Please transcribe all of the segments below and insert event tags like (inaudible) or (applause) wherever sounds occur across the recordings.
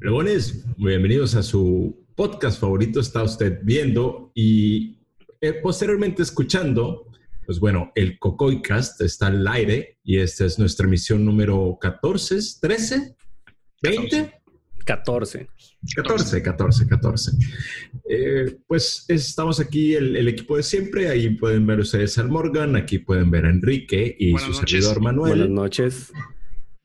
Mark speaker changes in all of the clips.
Speaker 1: Leones, bienvenidos a su podcast favorito. Está usted viendo y eh, posteriormente escuchando. Pues bueno, el Cocoicast está al aire y esta es nuestra emisión número 14, 13, 20.
Speaker 2: 14.
Speaker 1: 14, 14, 14. pues estamos aquí el, equipo de siempre. Ahí pueden ver ustedes al Morgan, aquí pueden ver a Enrique y su servidor Manuel.
Speaker 2: Buenas noches.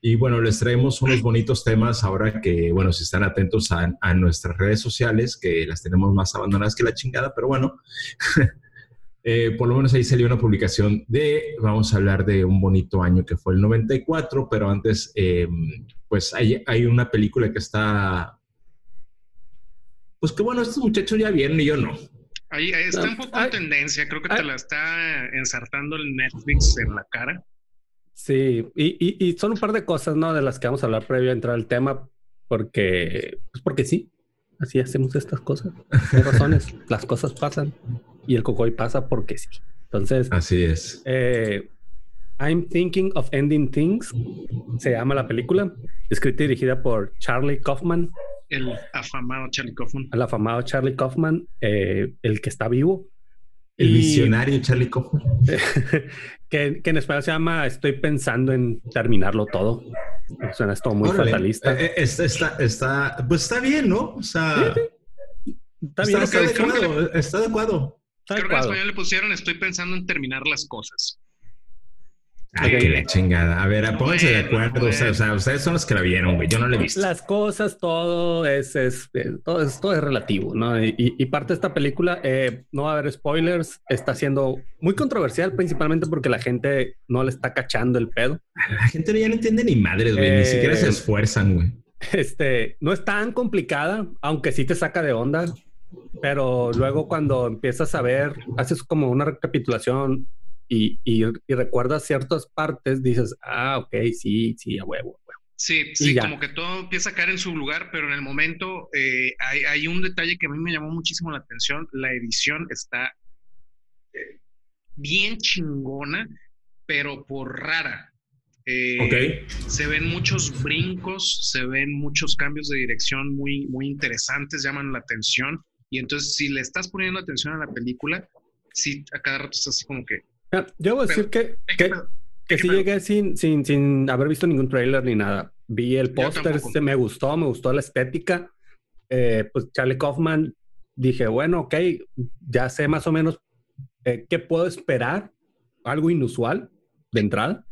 Speaker 1: Y bueno, les traemos unos bonitos temas ahora que, bueno, si están atentos a, nuestras redes sociales, que las tenemos más abandonadas que la chingada, pero bueno, (laughs) eh, por lo menos ahí salió una publicación de, vamos a hablar de un bonito año que fue el 94, pero antes, eh, pues hay, hay una película que está, pues que bueno, estos muchachos ya vienen y yo no.
Speaker 3: Ahí, está un poco en tendencia, creo que te la está ensartando el Netflix en la cara.
Speaker 2: Sí, y, y, son un par de cosas, ¿no? De las que vamos a hablar previo a entrar al tema, porque, pues porque sí, así hacemos estas cosas. Hay razones, (laughs) las cosas pasan y el cocoy pasa porque sí. Entonces,
Speaker 1: así es.
Speaker 2: Eh, I'm Thinking of Ending Things se llama la película, escrita y dirigida por Charlie Kaufman.
Speaker 3: El afamado Charlie Kaufman.
Speaker 2: El afamado Charlie Kaufman, eh, el que está vivo.
Speaker 1: El visionario Charlie Kaufman. (laughs)
Speaker 2: que, en español se llama Estoy pensando en terminarado todo. Suena esto muy fatalista.
Speaker 1: Eh, eh, está, está, pues está bien, ¿no? O sea,
Speaker 2: está bien.
Speaker 1: Está, adecuado, está adecuado.
Speaker 3: Creo que en español le pusieron Estoy pensando en terminar las cosas.
Speaker 1: Ay, qué la chingada. A ver, pónganse de acuerdo. O, sea, ustedes son los que la vieron, güey. Yo no la he visto.
Speaker 2: Las cosas, todo es, es, eh, todo, es todo es relativo, ¿no? Y, parte de esta película, eh, no va a haber spoilers, está siendo muy controversial, principalmente porque la gente no le está cachando el pedo.
Speaker 1: La gente ya no entiende ni madres, güey. ni siquiera se eh, esfuerzan, güey.
Speaker 2: Este, no es tan complicada, aunque sí te saca de onda. Pero luego cuando empiezas a ver, haces como una recapitulación y, y, recuerdas ciertas partes, dices, ah, ok, sí, sí, a huevo, a huevo.
Speaker 3: Sí, sí, como que todo empieza a caer en su lugar, pero en el momento eh, hay, un detalle que a mí me llamó muchísimo la atención. La edición está eh, bien chingona, pero por rara.
Speaker 1: Eh,
Speaker 3: se ven muchos brincos, se ven muchos cambios de dirección muy, muy interesantes, llaman la atención. Y entonces, si le estás poniendo atención a la película, sí, a cada rato estás así como que,
Speaker 2: yo voy a decir que, que, que sí llegué sin, sin, sin haber visto ningún trailer ni nada. Vi el póster, se me gustó, me gustó la estética. Eh, pues Charlie Kaufman, dije, bueno, ok, ya sé más o menos eh, qué puedo esperar. Algo inusual de entrada.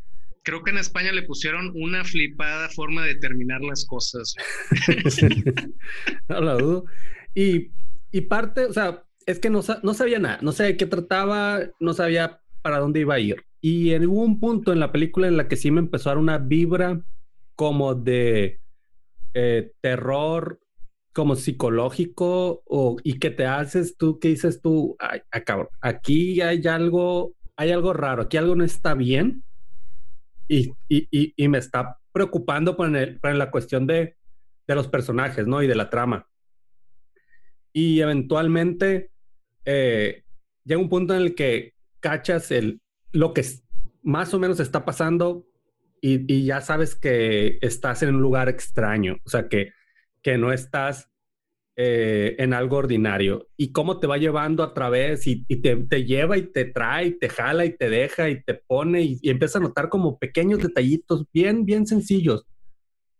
Speaker 3: Creo que en España le pusieron una flipada forma de terminar las cosas. (laughs)
Speaker 2: no lo dudo. Y, y parte, o sea, es que no, no sabía nada, no sabía de qué trataba, no sabía para dónde iba a ir. Y en un punto en la película en la que sí me empezó a dar una vibra como de eh, terror, como psicológico, o, y que te haces tú, que dices tú, ay, ah, aquí hay algo, hay algo raro, aquí algo no está bien. Y, y, y, me está preocupando por, el, la cuestión de, de, los personajes, ¿no? Y de la trama. Y eventualmente eh, llega un punto en el que cachas el, lo que más o menos está pasando y, ya sabes que estás en un lugar extraño, o sea, que, que no estás eh, en algo ordinario. Y cómo te va llevando a través y, te, lleva y te trae, y te jala y te deja y te pone y, y empieza a notar como pequeños detallitos bien, bien sencillos,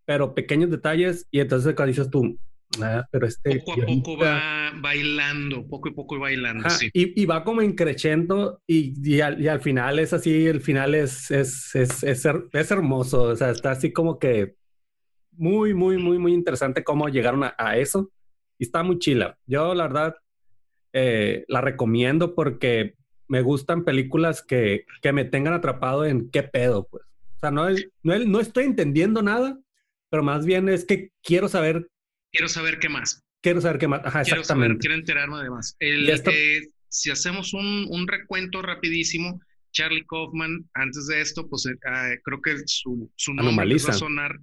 Speaker 2: pero pequeños detalles y entonces cuando dices tú, Ah, pero este
Speaker 3: poco a poco va bailando, poco a poco bailando. sí.
Speaker 2: y, va como increciendo y, y, al, final es así, el final es, es, es, es, hermoso, o sea, está así como que muy, muy, muy, muy interesante cómo llegaron a, eso y está muy chila. Yo la verdad eh, la recomiendo porque me gustan películas que, que me tengan atrapado en qué pedo, pues. O sea, no, no, no estoy entendiendo nada, pero más bien es que quiero saber
Speaker 3: quiero saber qué más.
Speaker 2: Quiero saber qué más. Ajá,
Speaker 3: quiero
Speaker 2: exactamente.
Speaker 3: quiero enterarme de más. El, eh, si hacemos un, un, recuento rapidísimo, Charlie Kaufman, antes de esto, pues eh, ah, creo que su, su nombre va a sonar.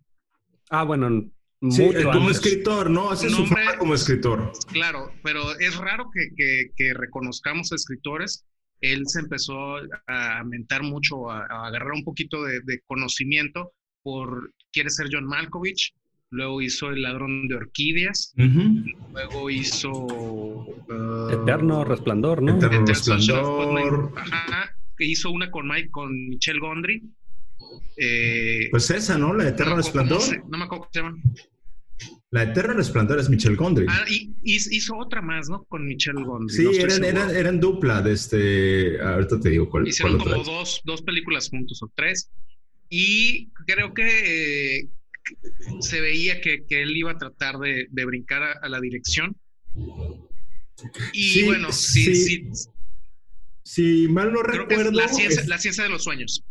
Speaker 2: Ah, bueno,
Speaker 1: Sí, eh, como escritor, ¿no? Hace su nombre como escritor.
Speaker 3: Claro, pero es raro que, que, que, reconozcamos a escritores. Él se empezó a mentar mucho, a, a agarrar un poquito de, de, conocimiento por Quiere ser John Malkovich, luego hizo El ladrón de orquídeas, luego hizo
Speaker 2: uh, Eterno Resplandor, ¿no?
Speaker 1: Eterno Resplandor.
Speaker 3: Ajá, hizo una con Mike, con Michelle Gondry.
Speaker 1: Eh, pues esa, ¿no? La Eterno Resplandor.
Speaker 3: no me acuerdo cómo se llama.
Speaker 1: La Eterna Resplandor es Michelle Gondry.
Speaker 3: Ah, y, hizo otra más, ¿no? Con Michelle Gondry.
Speaker 1: Sí, eran, eran, eran, dupla de este. Ahorita te digo cuál.
Speaker 3: Hicieron como dos, dos películas juntos o tres. Y creo que eh, se veía que, que, él iba a tratar de, de brincar a, la dirección. Y bueno, sí, sí.
Speaker 1: Si mal no recuerdo.
Speaker 3: La ciencia, la ciencia de los sueños.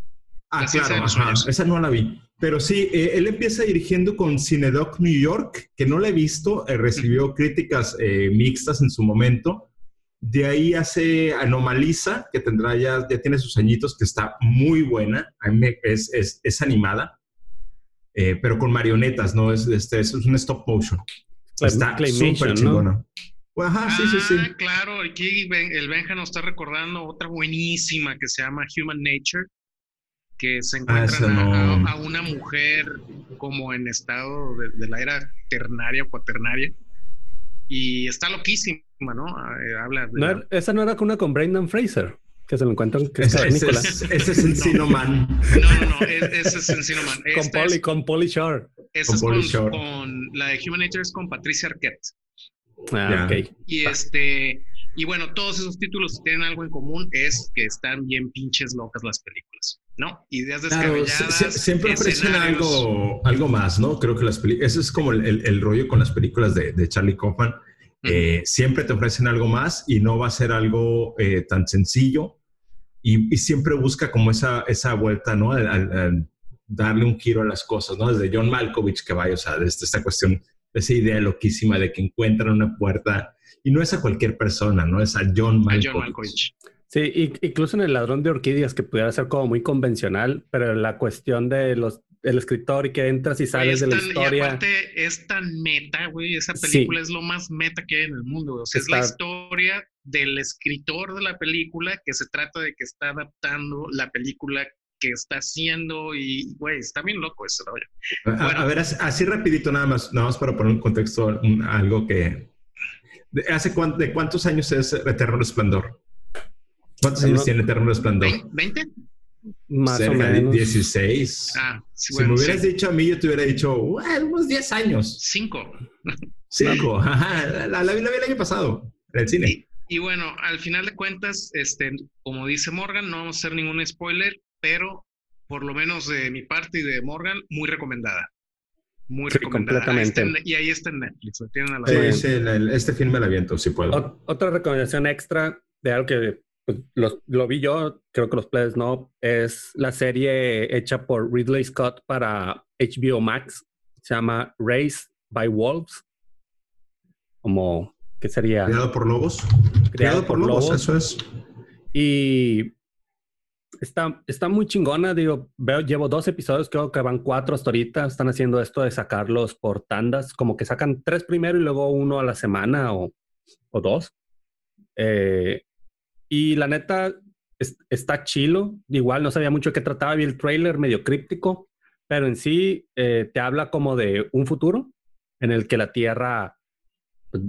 Speaker 1: Ah, claro, esa no la vi. Pero sí, eh, él empieza dirigiendo con Cinedoc New York, que no la he visto, eh, recibió críticas eh, mixtas en su momento. De ahí hace Anomaliza, que tendrá ya, ya tiene sus añitos, que está muy buena, es, es, es, animada, pero con marionetas, ¿no? Es, este, es un stop motion. está súper chingona.
Speaker 3: Ajá, sí, sí, sí. Ah, claro, aquí el Benja nos está recordando otra buenísima que se llama Human Nature que se ah, encuentran a, una mujer como en estado de, la era ternaria o cuaternaria. Y está loquísima, ¿no? Eh, habla
Speaker 2: Esa no era una con Brendan Fraser, que se lo encuentran. Que
Speaker 1: ese, ese, es, ese es Encino Man.
Speaker 3: No, no, no, ese es Encino Man.
Speaker 2: con Polly, con Polly Shore.
Speaker 3: Esa es con, con, la de Human Nature es con Patricia Arquette.
Speaker 2: Ah, ok.
Speaker 3: Y este, y bueno, todos esos títulos tienen algo en común, es que están bien pinches locas las películas, ¿no? Ideas descabelladas.
Speaker 1: siempre ofrecen algo, algo más, ¿no? Creo que las películas, ese es como el, rollo con las películas de, Charlie Kaufman. Eh, siempre te ofrecen algo más y no va a ser algo eh, tan sencillo y, siempre busca como esa, esa vuelta, ¿no? Al, darle un giro a las cosas, ¿no? Desde John Malkovich que vaya, o sea, desde esta cuestión, esa idea loquísima de que encuentran una puerta y no es a cualquier persona, ¿no? Es a John Malkovich.
Speaker 2: Sí, incluso en El Ladrón de Orquídeas, que pudiera ser como muy convencional, pero la cuestión de los el escritor y que entras y sales de la historia. Y
Speaker 3: aparte es tan meta, güey. Esa película es lo más meta que hay en el mundo, güey. O sea, es la historia del escritor de la película que se trata de que está adaptando la película que está haciendo y, güey, está bien loco ese rollo.
Speaker 1: A, ver, así, rapidito nada más, nada más para poner en contexto algo que, ¿Hace ¿De cuántos años es Eterno Resplandor? ¿Cuántos años tiene Eterno Resplandor?
Speaker 3: ¿20?
Speaker 2: Más o menos.
Speaker 1: 16. Ah, si me hubieras dicho a mí, yo te hubiera dicho unos 10 años.
Speaker 3: 5.
Speaker 1: 5. (laughs) la, vi el año pasado en el cine.
Speaker 3: Y, bueno, al final de cuentas, este, como dice Morgan, no vamos a hacer ningún spoiler, pero por lo menos de mi parte y de Morgan, muy recomendada. Muy sí, completamente. y ahí está en Netflix.
Speaker 1: sí, sí, este filme la viento, si puedo.
Speaker 2: otra recomendación extra de algo que pues, lo vi yo, creo que los players no, es la serie hecha por Ridley Scott para HBO Max. Se llama Race by Wolves. Como, ¿qué sería?
Speaker 1: Creado por lobos. Creado, por, lobos, eso es.
Speaker 2: Y Está, está muy chingona, digo, veo, llevo dos episodios, creo que van cuatro hasta ahorita, están haciendo esto de sacarlos por tandas, como que sacan tres primero y luego uno a la semana o, o dos. Eh, y la neta, está chilo, igual no sabía mucho de qué trataba, vi el trailer medio críptico, pero en sí eh, te habla como de un futuro en el que la Tierra pues,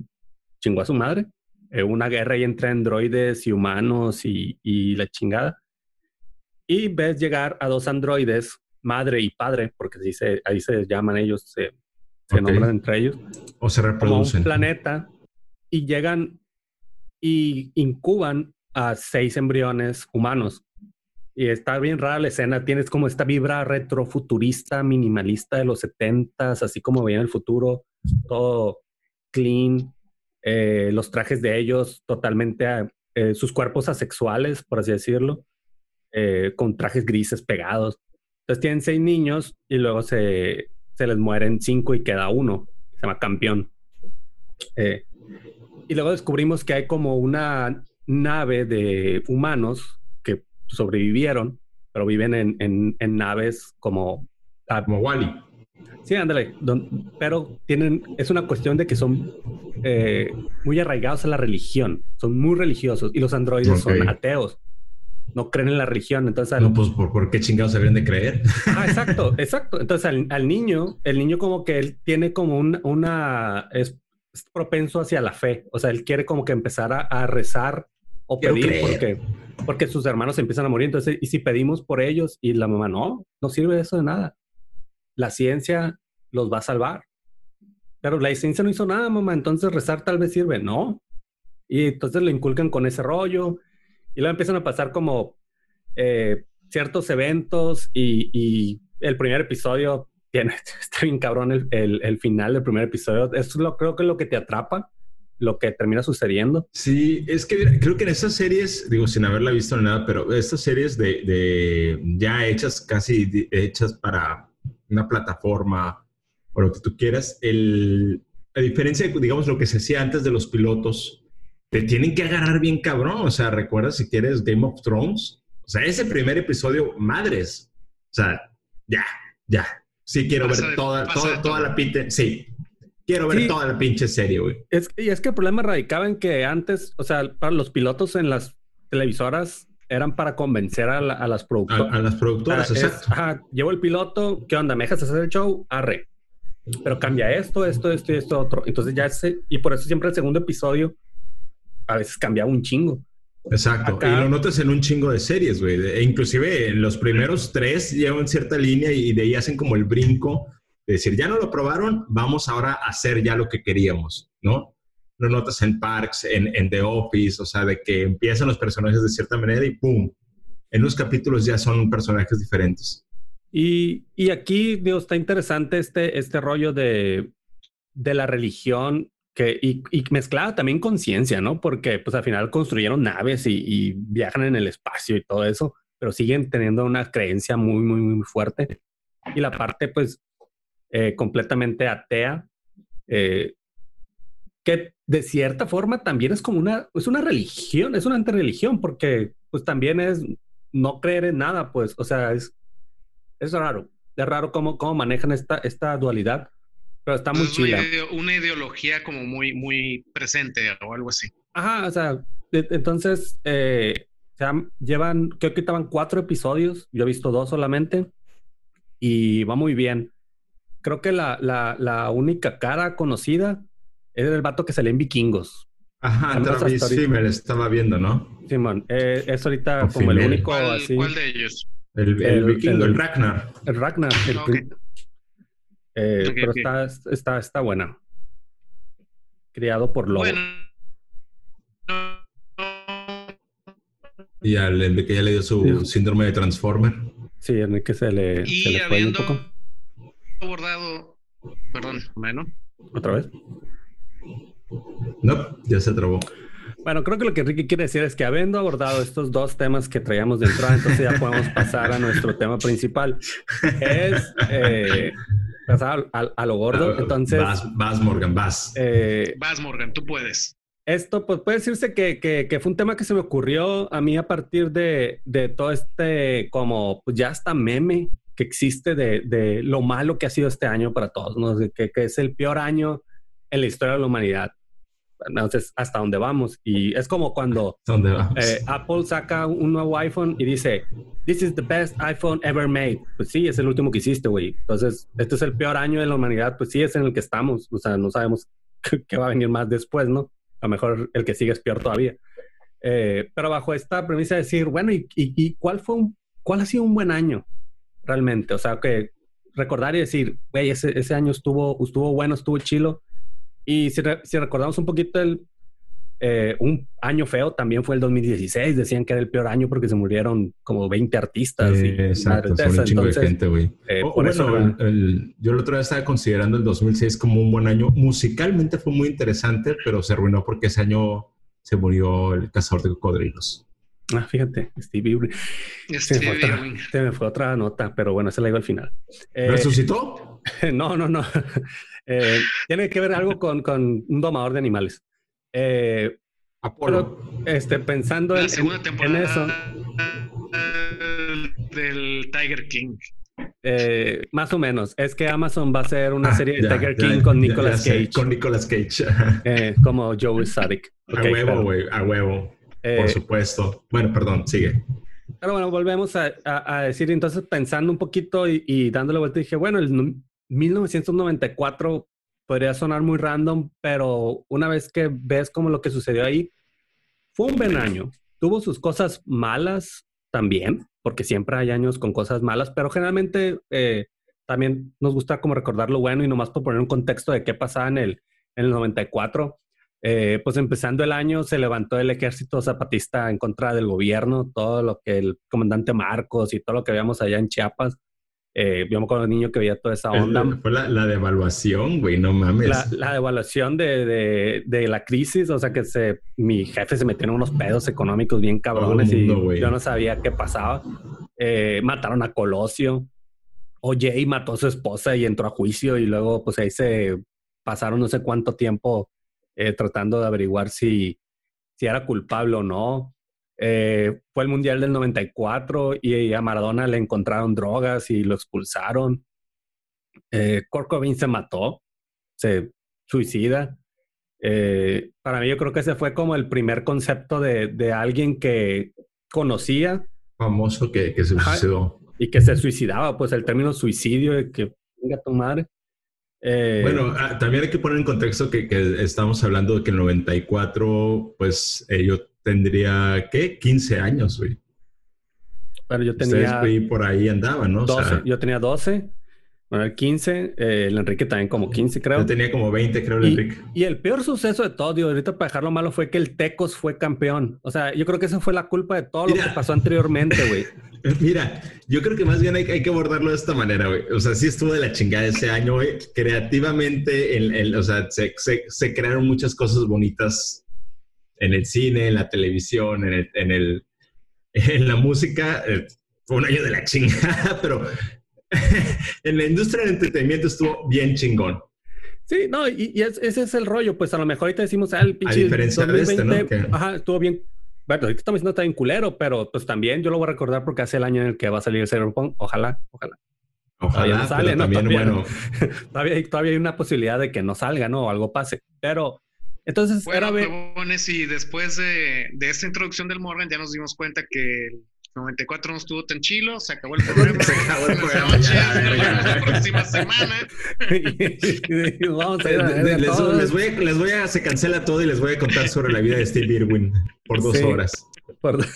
Speaker 2: chingó a su madre, eh, una guerra ahí entre androides y humanos y, y la chingada y ves llegar a dos androides, madre y padre, porque ahí se, ahí se llaman ellos, se, nombran entre ellos.
Speaker 1: O se reproducen.
Speaker 2: un planeta y llegan y incuban a seis embriones humanos. Y está bien rara la escena, tienes como esta vibra retrofuturista, minimalista de los setentas, así como veían el futuro, todo clean, eh, los trajes de ellos totalmente, eh, sus cuerpos asexuales, por así decirlo. Eh, con trajes grises pegados. Entonces tienen seis niños y luego se, se les mueren cinco y queda uno, se llama campeón. Eh, y luego descubrimos que hay como una nave de humanos que sobrevivieron, pero viven en, en, naves como...
Speaker 1: Como Wally.
Speaker 2: Sí, ándale. pero tienen, es una cuestión de que son eh, muy arraigados a la religión, son muy religiosos y los androides son ateos. no creen en la religión. Entonces,
Speaker 1: no, pues ¿por, qué chingados se de creer?
Speaker 2: Ah, (laughs) exacto, exacto. Entonces al, niño, el niño como que él tiene como una, es, propenso hacia la fe. O sea, él quiere como que empezar a, rezar o pedir porque, porque sus hermanos empiezan a morir. Entonces, y si pedimos por ellos y la mamá no, no sirve eso de nada. La ciencia los va a salvar. Pero la ciencia no hizo nada, mamá. Entonces rezar tal vez sirve. No. Y entonces le inculcan con ese rollo y luego empiezan a pasar como eh, ciertos eventos y, el primer episodio tiene, (laughs) está bien cabrón el, el, final del primer episodio. Eso es lo, creo que es lo que te atrapa, lo que termina sucediendo.
Speaker 1: Sí, es que creo que en esas series, digo, sin haberla visto ni nada, pero estas series de, de ya hechas, casi hechas para una plataforma o lo que tú quieras, el, a diferencia de, digamos, lo que se hacía antes de los pilotos, te tienen que agarrar bien cabrón. O sea, recuerda si quieres Game of Thrones. O sea, ese primer episodio, madres. O sea, ya, ya. Sí, quiero ver toda, toda, toda, la pinche. Sí, quiero ver toda la pinche serie, güey.
Speaker 2: Es, y es que el problema radicaba en que antes, o sea, para los pilotos en las televisoras eran para convencer a, las productoras.
Speaker 1: A, las productoras, exacto.
Speaker 2: ajá, llevo el piloto, ¿qué onda? ¿Me dejas hacer el show? Arre. Pero cambia esto, esto, esto y esto otro. Entonces ya sé, y por eso siempre el segundo episodio a veces cambiaba un chingo.
Speaker 1: Exacto. Y lo notas en un chingo de series, güey. E inclusive los primeros tres llevan cierta línea y de ahí hacen como el brinco de decir, ya no lo probaron, vamos ahora a hacer ya lo que queríamos, ¿no? Lo notas en Parks, en, en The Office, o sea, de que empiezan los personajes de cierta manera y ¡pum! En los capítulos ya son personajes diferentes.
Speaker 2: Y, y aquí, Dios, está interesante este, este rollo de, de la religión y, y mezclada también con ciencia, ¿no? Porque pues al final construyeron naves y, viajan en el espacio y todo eso, pero siguen teniendo una creencia muy, muy, muy fuerte. Y la parte pues eh, completamente atea, eh, que de cierta forma también es como una, es una religión, es una antirreligión, porque pues también es no creer en nada, pues, o sea, es, es raro, es raro cómo, cómo manejan esta, esta dualidad pero está muy chida.
Speaker 3: Una, ideología como muy, muy presente o algo así.
Speaker 2: Ajá, o sea, entonces eh, llevan, creo que estaban cuatro episodios, yo he visto dos solamente y va muy bien. Creo que la, la, la única cara conocida es el vato que sale en Vikingos.
Speaker 1: Ajá, sí, me lo estaba viendo, ¿no?
Speaker 2: Simón, eh, es ahorita como el único
Speaker 3: ¿Cuál,
Speaker 2: así.
Speaker 3: ¿Cuál de ellos?
Speaker 1: El, el, vikingo, el, Ragnar.
Speaker 2: El Ragnar, el, eh, pero Está, está, está buena. Criado por lobo. Bueno.
Speaker 1: Y al el que ya le dio su síndrome de Transformer.
Speaker 2: Sí, en el que se le, se le fue un poco.
Speaker 3: Abordado, perdón, bueno.
Speaker 2: ¿Otra vez?
Speaker 1: No, ya se trabó.
Speaker 2: Bueno, creo que lo que Ricky quiere decir es que habiendo abordado estos dos temas que traíamos de entrada, entonces ya podemos pasar a nuestro tema principal. Es eh, a, lo gordo. Ah, Entonces.
Speaker 1: Vas, Morgan, vas.
Speaker 3: Eh, vas, Morgan, tú puedes.
Speaker 2: Esto, pues puede decirse que, que, fue un tema que se me ocurrió a mí a partir de, de todo este, como pues ya hasta meme que existe de, de, lo malo que ha sido este año para todos, ¿no? Que, que es el peor año en la historia de la humanidad. Entonces, ¿hasta dónde vamos? Y es como cuando (laughs) eh, Apple saca un nuevo iPhone y dice, This is the best iPhone ever made. Pues sí, es el último que hiciste, güey. Entonces, este es el peor año de la humanidad. Pues sí, es en el que estamos. O sea, no sabemos (laughs) qué va a venir más después, ¿no? A lo mejor el que sigue es peor todavía. Eh, pero bajo esta premisa de decir, bueno, ¿y, y, cuál fue un, cuál ha sido un buen año realmente? O sea, que recordar y decir, güey, ese, ese año estuvo, estuvo bueno, estuvo chilo y si, recordamos un poquito el, eh, un año feo también fue el 2016. Decían que era el peor año porque se murieron como 20 artistas. y
Speaker 1: exacto, un chingo de gente, güey. Eh, por eso, yo el otro día estaba considerando el 2006 como un buen año. Musicalmente fue muy interesante, pero se arruinó porque ese año se murió el cazador de cocodrilos.
Speaker 2: Ah, fíjate, Stevie Se, me fue otra, nota, pero bueno, se la iba al final.
Speaker 1: Eh, ¿Resucitó? (laughs)
Speaker 2: No, no, no. (laughs) Eh, tiene que ver algo con, con, un domador de animales. Eh,
Speaker 1: Apolo.
Speaker 2: este, pensando en, en, eso.
Speaker 3: Del Tiger King.
Speaker 2: Eh, más o menos. Es que Amazon va a hacer una ah, serie de Tiger King con Nicolas Cage.
Speaker 1: con Nicolas Cage.
Speaker 2: Eh, como Joe Sadik. (laughs)
Speaker 1: a huevo, güey. A huevo. Por supuesto. Bueno, perdón, sigue.
Speaker 2: Pero bueno, volvemos a, decir, entonces pensando un poquito y, y dándole vuelta, dije, bueno, el 1994 podría sonar muy random, pero una vez que ves como lo que sucedió ahí, fue un buen año. Tuvo sus cosas malas también, porque siempre hay años con cosas malas, pero generalmente eh, también nos gusta como recordar lo bueno y nomás por poner un contexto de qué pasaba en el, en el 94. Eh, pues empezando el año se levantó el ejército zapatista en contra del gobierno, todo lo que el comandante Marcos y todo lo que veíamos allá en Chiapas. Eh, yo me acuerdo de niño que veía toda esa onda.
Speaker 1: Fue la, devaluación, güey, no mames.
Speaker 2: La, devaluación de, de, la crisis, o sea que se, mi jefe se metió en unos pedos económicos bien cabrones y yo no sabía qué pasaba. Eh, mataron a Colosio. OJ mató a su esposa y entró a juicio y luego pues ahí se pasaron no sé cuánto tiempo eh, tratando de averiguar si, si era culpable o no. Eh, fue el Mundial del 94 y a Maradona le encontraron drogas y lo expulsaron. Eh, se mató, se suicida. Eh, para mí yo creo que ese fue como el primer concepto de, de alguien que conocía.
Speaker 1: Famoso que, que se suicidó.
Speaker 2: y que se suicidaba, pues el término suicidio, que venga tu madre.
Speaker 1: Eh, bueno, ah, también hay que poner en contexto que, que, estamos hablando de que el 94, pues yo tendría, ¿qué? 15 años, güey.
Speaker 2: Bueno, yo tenía...
Speaker 1: Ustedes, por ahí andaban, ¿no?
Speaker 2: 12, yo tenía 12, bueno, 15, eh, el Enrique también como 15, creo.
Speaker 1: Yo tenía como 20, creo, el Enrique.
Speaker 2: Y el peor suceso de todo, digo, ahorita para dejarlo malo, fue que el Tecos fue campeón. O sea, yo creo que esa fue la culpa de todo lo que pasó anteriormente, güey. (laughs)
Speaker 1: Mira, yo creo que más bien hay, hay, que abordarlo de esta manera, güey. O sea, sí estuvo de la chingada ese año, güey. Creativamente, el, o sea, se, se, se crearon muchas cosas bonitas en el cine, en la televisión, en, el, en, el, en la música, eh, fue un año de la chingada, (laughs) pero (laughs) en la industria del entretenimiento estuvo bien chingón.
Speaker 2: Sí, no, y, ese es el rollo, pues a lo mejor ahorita decimos, ah, el
Speaker 1: pinche A diferencia de este, ¿no?
Speaker 2: Ajá, estuvo bien. Bueno, ahorita estamos diciendo está bien culero, pero pues también yo lo voy a recordar porque hace el año en el que va a salir el Cyberpunk. Ojalá, ojalá.
Speaker 1: Ojalá, no sale, ¿no? también, bueno. (laughs)
Speaker 2: todavía, todavía hay una posibilidad de que no salga, ¿no? O algo pase. Pero entonces,
Speaker 3: bueno, era y después de, de, esta introducción del Morgan ya nos dimos cuenta que el 94 no estuvo tan chilo, se acabó el (laughs) programa. se acabó el programa. la próxima semana. (laughs)
Speaker 1: Vamos a les, les, voy a, les voy a, se cancela todo y les voy a contar sobre la vida de Steve Irwin por dos horas. Por... (laughs)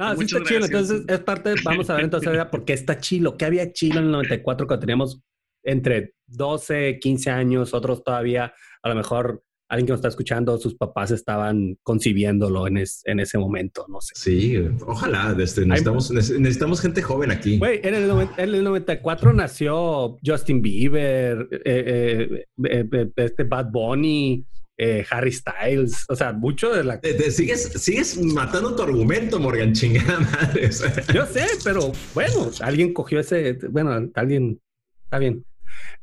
Speaker 2: Ah, sí está chilo. Entonces, es parte, vamos a ver entonces por qué está chilo. ¿Qué había chilo en el 94 cuando teníamos entre 12, 15 años, otros todavía a lo mejor alguien que nos está escuchando, sus papás estaban concibiéndolo en, en ese momento, no sé.
Speaker 1: Sí, ojalá, este, necesitamos, necesitamos gente joven aquí.
Speaker 2: Güey, en el, en el 94 nació Justin Bieber, eh, eh, eh, este Bad Bunny, Harry Styles, o sea, mucho de la...
Speaker 1: sigues, sigues matando tu argumento, Morgan, chingada madre.
Speaker 2: Yo sé, pero bueno, alguien cogió ese, bueno, alguien, está bien.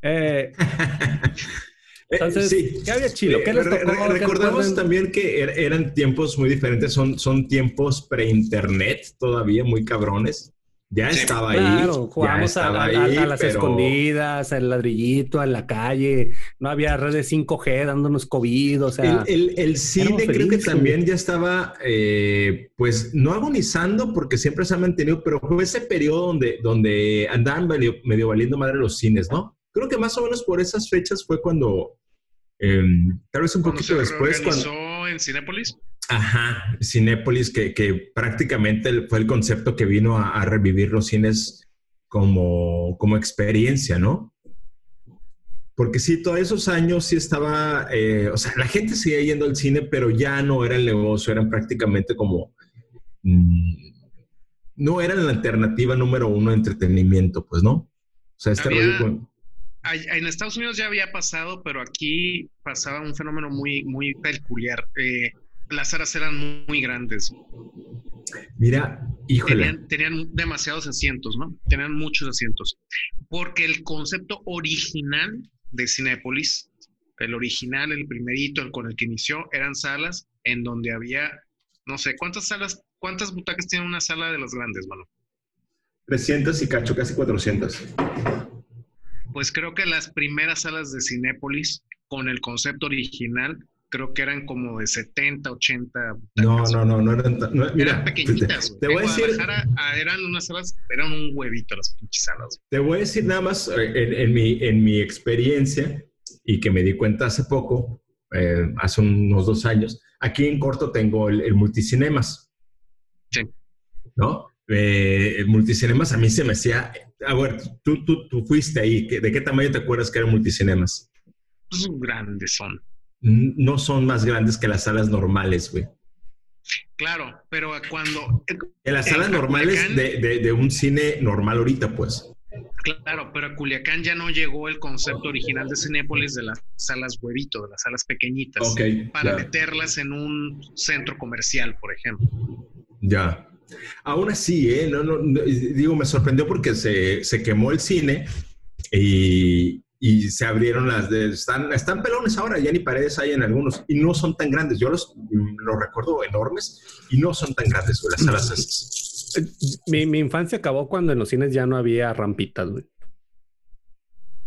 Speaker 2: Eh, (laughs) Entonces, sí. ¿qué había chilo? ¿Qué les tocó?
Speaker 1: recordemos también que er, eran tiempos muy diferentes, son, son tiempos pre-internet todavía, muy cabrones. Ya estaba ahí.
Speaker 2: Jugamos a, las escondidas, al ladrillito, en la calle. No había redes 5G dándonos COVID. O sea,
Speaker 1: el, cine creo que también ya estaba, eh, pues, no agonizando porque siempre se ha mantenido, pero fue ese periodo donde, donde andaban medio, medio valiendo madre los cines, ¿no? Creo que más o menos por esas fechas fue cuando, em, tal vez un poquito después.
Speaker 3: Cuando en Cinépolis?
Speaker 1: Ajá, Cinépolis, que, que prácticamente fue el concepto que vino a, revivir los cines como, como experiencia, ¿no? Porque sí, todos esos años sí estaba, eh, o sea, la gente seguía yendo al cine, pero ya no era el negocio, eran prácticamente como, mm, no eran la alternativa número uno de entretenimiento, pues, ¿no? O sea, este rollo
Speaker 3: en Estados Unidos ya había pasado, pero aquí pasaba un fenómeno muy, muy peculiar. Eh, las salas eran muy, grandes.
Speaker 1: Mira, híjole.
Speaker 3: Tenían, demasiados asientos, ¿no? Tenían muchos asientos. Porque el concepto original de Cinépolis, el original, el primerito, el con el que inició, eran salas en donde había, no sé, ¿cuántas salas, cuántas butacas tiene una sala de los grandes, mano?
Speaker 1: 300 y cacho, casi 400
Speaker 3: pues creo que las primeras salas de Cinépolis con el concepto original creo que eran como de 70, 80.
Speaker 1: No, no, no, no eran,
Speaker 3: eran pequeñitas. Te, voy a decir. eran unas salas, eran un huevito las pinches salas.
Speaker 1: Te voy a decir nada más eh, en, mi, en mi experiencia y que me di cuenta hace poco, eh, hace unos dos años. Aquí en corto tengo el, multicinemas.
Speaker 3: Sí.
Speaker 1: ¿No? Eh, el multicinemas a mí se me hacía. A ver, tú, tú, tú fuiste ahí. ¿De qué tamaño te acuerdas que eran multicinemas?
Speaker 3: Pues grandes son
Speaker 1: no son más grandes que las salas normales, güey.
Speaker 3: Claro, pero cuando...
Speaker 1: En las salas normales de, un cine normal ahorita, pues.
Speaker 3: Claro, pero a Culiacán ya no llegó el concepto original de Cinépolis de las salas huevito, de las salas pequeñitas, para meterlas en un centro comercial, por ejemplo.
Speaker 1: Ya. Aún así, ¿eh? No, no, digo, me sorprendió porque se, se quemó el cine y, y se abrieron las de, están, están pelones ahora, ya ni paredes hay en algunos y no son tan grandes. Yo los, los recuerdo enormes y no son tan grandes las salas esas.
Speaker 2: Mi, mi, infancia acabó cuando en los cines ya no había rampitas, güey.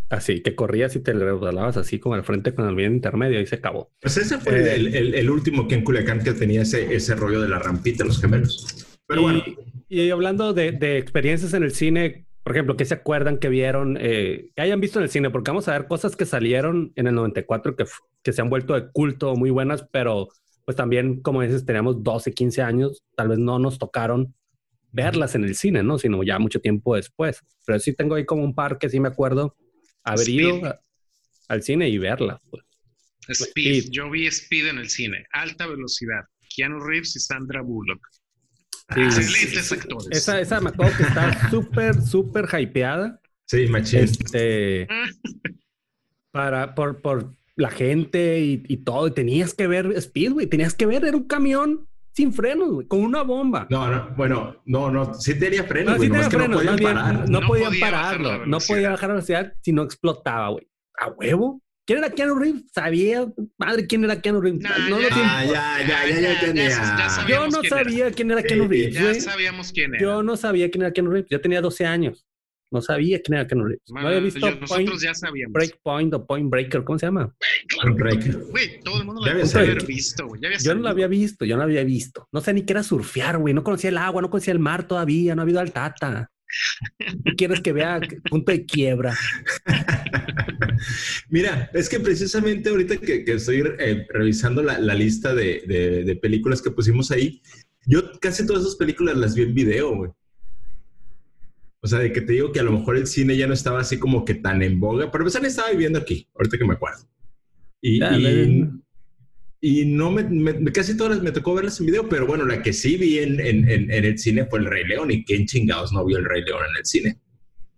Speaker 2: Así que corrías y te regalabas así como al frente con el bien intermedio y se acabó.
Speaker 1: Pues ese fue eh, el, el, el, último que en Culiacán que tenía ese, ese rollo de la rampita, los gemelos. Pero bueno.
Speaker 2: Y hablando de, de experiencias en el cine, por ejemplo, ¿qué se acuerdan que vieron, eh, que hayan visto en el cine? Porque vamos a ver cosas que salieron en el 94 que, que se han vuelto de culto, muy buenas, pero pues también, como dices, teníamos 12, 15 años, tal vez no nos tocaron verlas en el cine, ¿no? Sino ya mucho tiempo después. Pero sí tengo ahí como un par que sí me acuerdo haber ido al cine y verla. Pues.
Speaker 3: Speed. Yo vi Speed en el cine. Alta velocidad. Keanu Reeves y Sandra Bullock. Excelentes actores.
Speaker 2: Esa, esa me acuerdo que está (laughs) súper, súper hypeada.
Speaker 1: Sí, machín.
Speaker 2: Este, para, por, por la gente y, y todo. Y tenías que ver Speed, güey. Tenías que ver, era un camión sin frenos, güey, con una bomba.
Speaker 1: No, no, bueno, no, no, sí tenía frenos,
Speaker 2: no, sí tenía frenos, no podían, parar. no, podían pararlo, no podía bajar la velocidad si no explotaba, güey. A huevo. ¿Quién era Keanu Reeves? ¿Sabía? Madre, ¿quién era Keanu Reeves?
Speaker 1: no, ya, ya, ya, ya,
Speaker 2: tenía. Yo no sabía quién era Keanu Reeves.
Speaker 3: Ya sabíamos quién era.
Speaker 2: Yo no sabía quién era Keanu Reeves. Yo tenía 12 años. No sabía quién era Keanu Reeves. No había visto
Speaker 3: nosotros point, ya sabíamos.
Speaker 2: Breakpoint o Point Breaker. ¿Cómo se llama?
Speaker 3: Point Breaker. Güey, todo el mundo lo había haber visto, güey.
Speaker 2: Yo no lo había visto. Yo no lo había visto. No sé ni qué era surfear, güey. No conocía el agua, no conocía el mar todavía. No ha habido al Tata. ¿Tú quieres que vea punto de quiebra? (laughs)
Speaker 1: Mira, es que precisamente ahorita que, estoy eh, revisando la, lista de, películas que pusimos ahí, yo casi todas esas películas las vi en video, güey. O sea, de que te digo que a lo mejor el cine ya no estaba así como que tan en boga, pero pues estaba viviendo aquí, ahorita que me acuerdo. Y, y no me, casi todas me tocó verlas en video, pero bueno, la que sí vi en, en, el cine fue El Rey León. ¿Y quién chingados no vio El Rey León en el cine?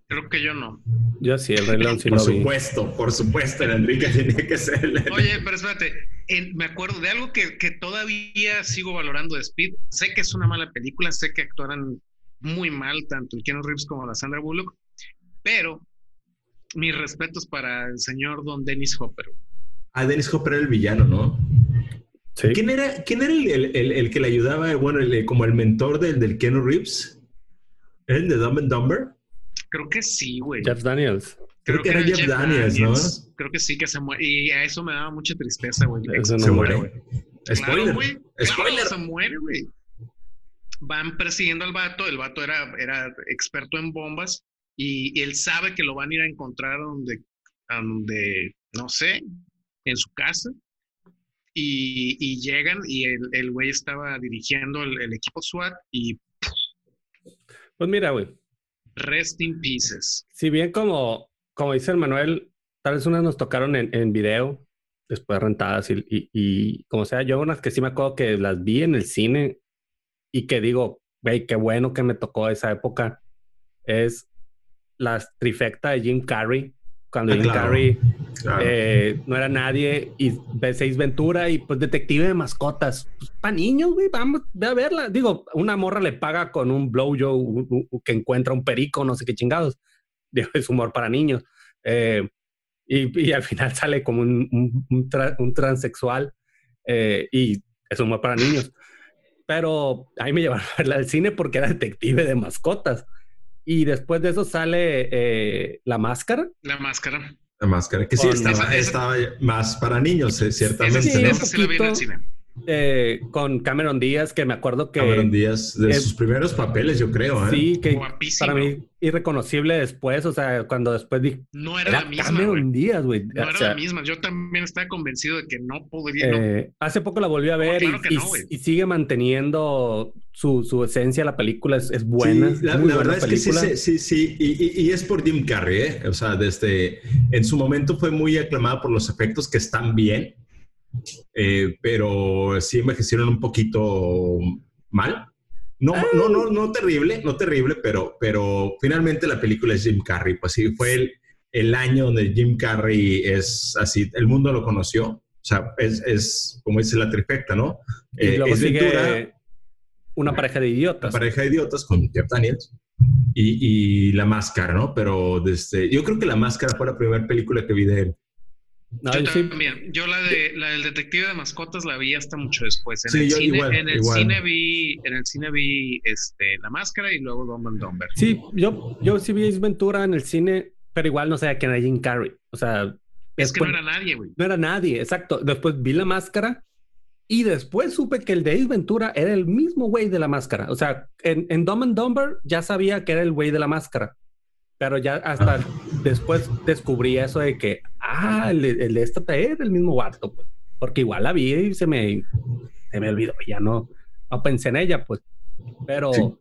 Speaker 3: Creo que yo no.
Speaker 2: Yo sí, El Rey León sí (laughs)
Speaker 1: Por supuesto, por supuesto, el Enrique (laughs) tenía que ser.
Speaker 3: Oye, pero espérate, me acuerdo de algo que, que, todavía sigo valorando de Speed. Sé que es una mala película, sé que actuaron muy mal tanto el Keanu Reeves como la Sandra Bullock, pero mis respetos para el señor Don Dennis Hopper.
Speaker 1: Ah, Dennis Hopper era el villano, ¿no? ¿Quién era, quién era el, el, el, que le ayudaba, bueno, como el mentor del, del Keanu Reeves? ¿Era el de Dumb and Dumber?
Speaker 3: Creo que sí, güey.
Speaker 2: Jeff Daniels.
Speaker 1: Creo, que, era, Jeff, Daniels, ¿no?
Speaker 3: Creo que sí, que se muere. Y a eso me daba mucha tristeza, güey.
Speaker 1: se muere, güey. Spoiler.
Speaker 3: güey. Spoiler. se muere, güey. Van persiguiendo al vato. El vato era, era experto en bombas. Y, y él sabe que lo van a ir a encontrar donde, donde no sé, en su casa y, llegan y el, güey estaba dirigiendo el, equipo SWAT y...
Speaker 2: Pues mira, güey.
Speaker 3: Rest in pieces.
Speaker 2: Si bien como, como dice el Manuel, tal vez unas nos tocaron en, en video, después rentadas y, y, y, como sea, yo unas que sí me acuerdo que las vi en el cine y que digo, güey, qué bueno que me tocó esa época, es la trifecta de Jim Carrey cuando Jim Carrey eh, no era nadie y ve Seis Ventura y pues detective de mascotas. Pues, para niños, güey, vamos, ve a verla. Digo, una morra le paga con un blowjob que encuentra un perico, no sé qué chingados. (laughs) Digo, es humor para niños. Eh, y, y, al final sale como un, un, transexual eh, y es humor para niños. Pero ahí me llevaron a verla al cine porque era detective de mascotas. Y después de eso sale eh, La Máscara.
Speaker 3: La Máscara.
Speaker 1: La máscara, que sí, estaba,
Speaker 3: Esa- esa-
Speaker 1: estaba más para niños, eh, ciertamente,
Speaker 3: Esa,
Speaker 2: Sí,
Speaker 1: ¿no?
Speaker 3: esa sí la vi en el cine.
Speaker 2: Eh, con Cameron Díaz, que me acuerdo que
Speaker 1: Cameron Díaz, de
Speaker 2: es-
Speaker 1: sus primeros papeles, yo creo, ¿eh?
Speaker 2: sí, que
Speaker 3: Guapísima.
Speaker 2: para mí irreconocible después, o sea, cuando después dije,
Speaker 3: No era,
Speaker 2: era
Speaker 3: la misma.
Speaker 2: Cameron
Speaker 3: güey.
Speaker 2: Díaz, güey.
Speaker 3: No
Speaker 2: O
Speaker 3: era
Speaker 2: sea,
Speaker 3: la misma. Yo también estaba convencido de que no podría. no.
Speaker 2: eh, hace poco la volví a ver
Speaker 3: claro
Speaker 2: y- y,
Speaker 3: no, güey.
Speaker 2: y sigue manteniendo su, su esencia. La película es, es buena.
Speaker 1: Sí, la, la
Speaker 2: buena
Speaker 1: verdad es que sí, sí, sí, sí, y, y- y es por Jim Carrey, ¿eh? O sea, desde, en su momento fue muy aclamada por los efectos que están bien, eh, pero sí envejecieron un poquito mal. No,
Speaker 2: Ah.
Speaker 1: no, no, no terrible, no terrible, pero, pero finalmente la película es Jim Carrey, pues sí, fue el, el año donde Jim Carrey es así, el mundo lo conoció, o sea, es, es como dice la trifecta, ¿no?
Speaker 2: Y
Speaker 1: Eh,
Speaker 2: luego
Speaker 1: es
Speaker 2: sigue
Speaker 1: Ventura,
Speaker 2: una pareja de idiotas.
Speaker 1: pareja de idiotas con Jeff Daniels y, y La Máscara, ¿no? Pero desde, yo creo que La Máscara fue la primera película que vi de él.
Speaker 2: No,
Speaker 3: yo
Speaker 2: yo sí-
Speaker 3: también. Yo la de la del detective de mascotas la vi hasta mucho después. En
Speaker 1: Sí,
Speaker 3: el,
Speaker 1: yo
Speaker 3: cine,
Speaker 1: igual,
Speaker 3: en el
Speaker 1: igual.
Speaker 3: cine vi, en el cine vi este la máscara y luego Dumb and Dumber.
Speaker 2: Sí, yo, yo sí vi Ace Ventura en el cine, pero igual no sé quién era Jim Carrey. O sea,
Speaker 3: Es que no era nadie, güey.
Speaker 2: no era nadie, exacto. Después vi la máscara y después supe que el de Ace Ventura era el mismo güey de la máscara. O sea, en, en Dumb and Dumber ya sabía que era el güey de la máscara, pero ya hasta
Speaker 1: Ah.
Speaker 2: después descubrí eso de que, ah, el, el de esta era el mismo vato, pues. porque igual la vi y se me, se me olvidó, ya no, no pensé en ella, pues. Pero
Speaker 1: Sí.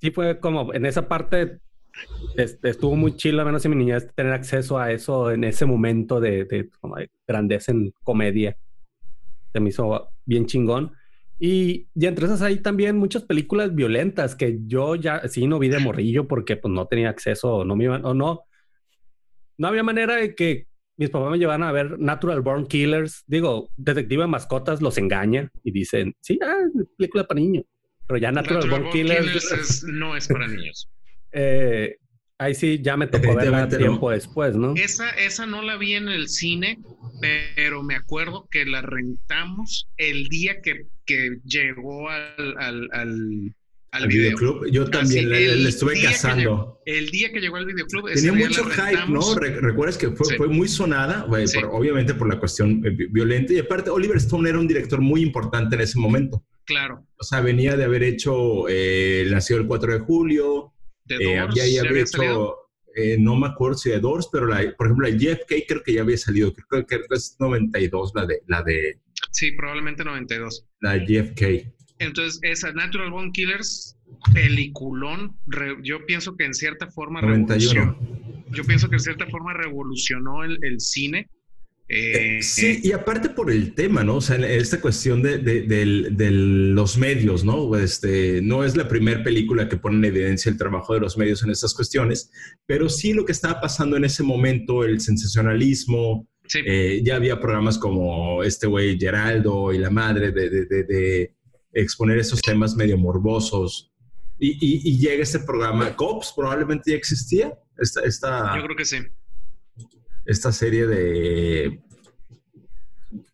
Speaker 2: sí, fue como en esa parte es- estuvo muy chido, al menos en mi niñez, tener acceso a eso en ese momento de, de, como de grandeza en comedia. Se me hizo bien chingón. Y, y entre esas hay también muchas películas violentas que yo ya sí no vi de morrillo porque pues no tenía acceso, no me iban, o no, no había manera de que mis papás me llevaran a ver Natural Born Killers. Digo, Detective de Mascotas los engaña y dicen, sí, ah, es película para niños. Pero ya Natural,
Speaker 3: Natural
Speaker 2: Born
Speaker 3: Born
Speaker 2: Killers,
Speaker 3: Killers es- (laughs) no es para niños.
Speaker 2: eh, ahí sí ya me tocó verla tiempo
Speaker 1: no.
Speaker 2: Después, ¿no?
Speaker 3: Esa, esa no la vi en el cine, pero me acuerdo que la rentamos el día que, que llegó al, al, al, al
Speaker 1: Al
Speaker 3: video.
Speaker 1: videoclub, yo también le,
Speaker 3: el
Speaker 1: le estuve cazando.
Speaker 3: El día que llegó al videoclub,
Speaker 1: Tenía mucho hype. ¿no? Re- ¿Recuerdas que fue,
Speaker 3: Sí.
Speaker 1: fue muy sonada? güey,
Speaker 3: Sí.
Speaker 1: por- obviamente por la cuestión eh, vi- violenta. Y aparte, Oliver Stone era un director muy importante en ese momento.
Speaker 3: Claro.
Speaker 1: O sea, venía de haber hecho eh, El Nacido el 4 de julio.
Speaker 3: The
Speaker 1: eh,
Speaker 3: Doors,
Speaker 1: había, ya
Speaker 3: ¿ya
Speaker 1: había
Speaker 3: había
Speaker 1: hecho, eh, no me acuerdo si de Doors, pero la, por ejemplo, la JFK creo que ya había salido. Creo que es 92 la de, la de
Speaker 3: Sí, probablemente 92.
Speaker 1: la de JFK.
Speaker 3: Entonces, esa Natural Born Killers, peliculón, re- yo pienso que en cierta forma
Speaker 1: 91.
Speaker 3: revolucionó. Yo pienso que en cierta forma revolucionó el, el cine. Eh,
Speaker 1: sí, y aparte por el tema, ¿no? O sea, esta cuestión de, de- los medios, ¿no? Este, no es la primera película que pone en evidencia el trabajo de los medios en estas cuestiones, pero sí lo que estaba pasando en ese momento, el sensacionalismo,
Speaker 3: sí,
Speaker 1: eh, ya había programas como este güey Geraldo y la madre de exponer esos temas medio morbosos. Y, y- y llega este programa, Cops probablemente ya existía, esta, esta,
Speaker 3: yo creo que sí.
Speaker 1: esta serie de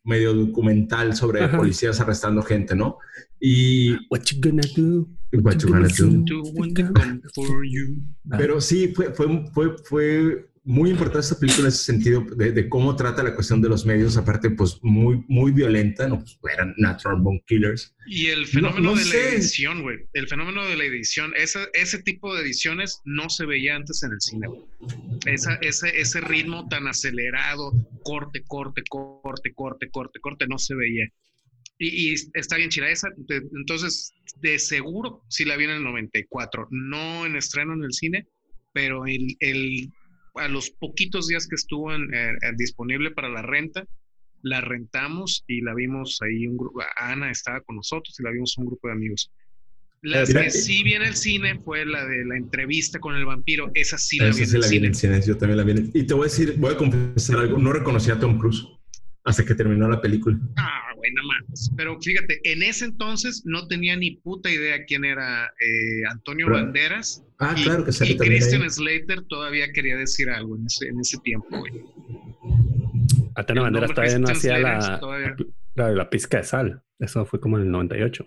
Speaker 1: medio documental sobre
Speaker 2: Ajá.
Speaker 1: policías arrestando gente, ¿no? Y
Speaker 2: What you gonna do?
Speaker 1: What you gonna do?
Speaker 3: For you.
Speaker 1: pero sí fue, fue, fue, fue muy importante esta película en ese sentido de, de cómo trata la cuestión de los medios, aparte pues muy, muy violenta, ¿no? Pues eran Natural Bone Killers.
Speaker 3: Y el fenómeno
Speaker 1: no
Speaker 3: de
Speaker 1: sé.
Speaker 3: la edición, güey. El fenómeno de la edición. Ese, ese tipo de ediciones no se veía antes en el cine, güey. Esa, ese, ese ritmo tan acelerado, corte, corte, corte, corte, corte, corte, no se veía. Y, y está bien chida esa. entonces, de seguro sí la vi en el 94. No en estreno en el cine, pero el, el, a los poquitos días que estuvo en, eh, disponible para la renta, la rentamos y la vimos ahí un grupo, Ana estaba con nosotros y la vimos un grupo de amigos. La que sí vi en el cine fue la de la entrevista con el vampiro, esa sí la vi en
Speaker 1: sí
Speaker 3: el
Speaker 1: la vi en
Speaker 3: cine.
Speaker 1: el cine, yo también la vi. en el- Y te voy a decir, voy a confesar algo, no reconocí a Tom Cruise hasta que terminó la película.
Speaker 3: Ah, güey, no mames. Pero fíjate, en ese entonces no tenía ni puta idea quién era eh, Antonio. Banderas.
Speaker 1: Ah,
Speaker 3: y,
Speaker 1: claro que sale
Speaker 3: y Christian
Speaker 1: ahí.
Speaker 3: Slater todavía quería decir algo en ese, en ese tiempo, güey.
Speaker 2: Antonio Banderas todavía no hacía la, la, la pizca de sal. Eso fue como en el 98.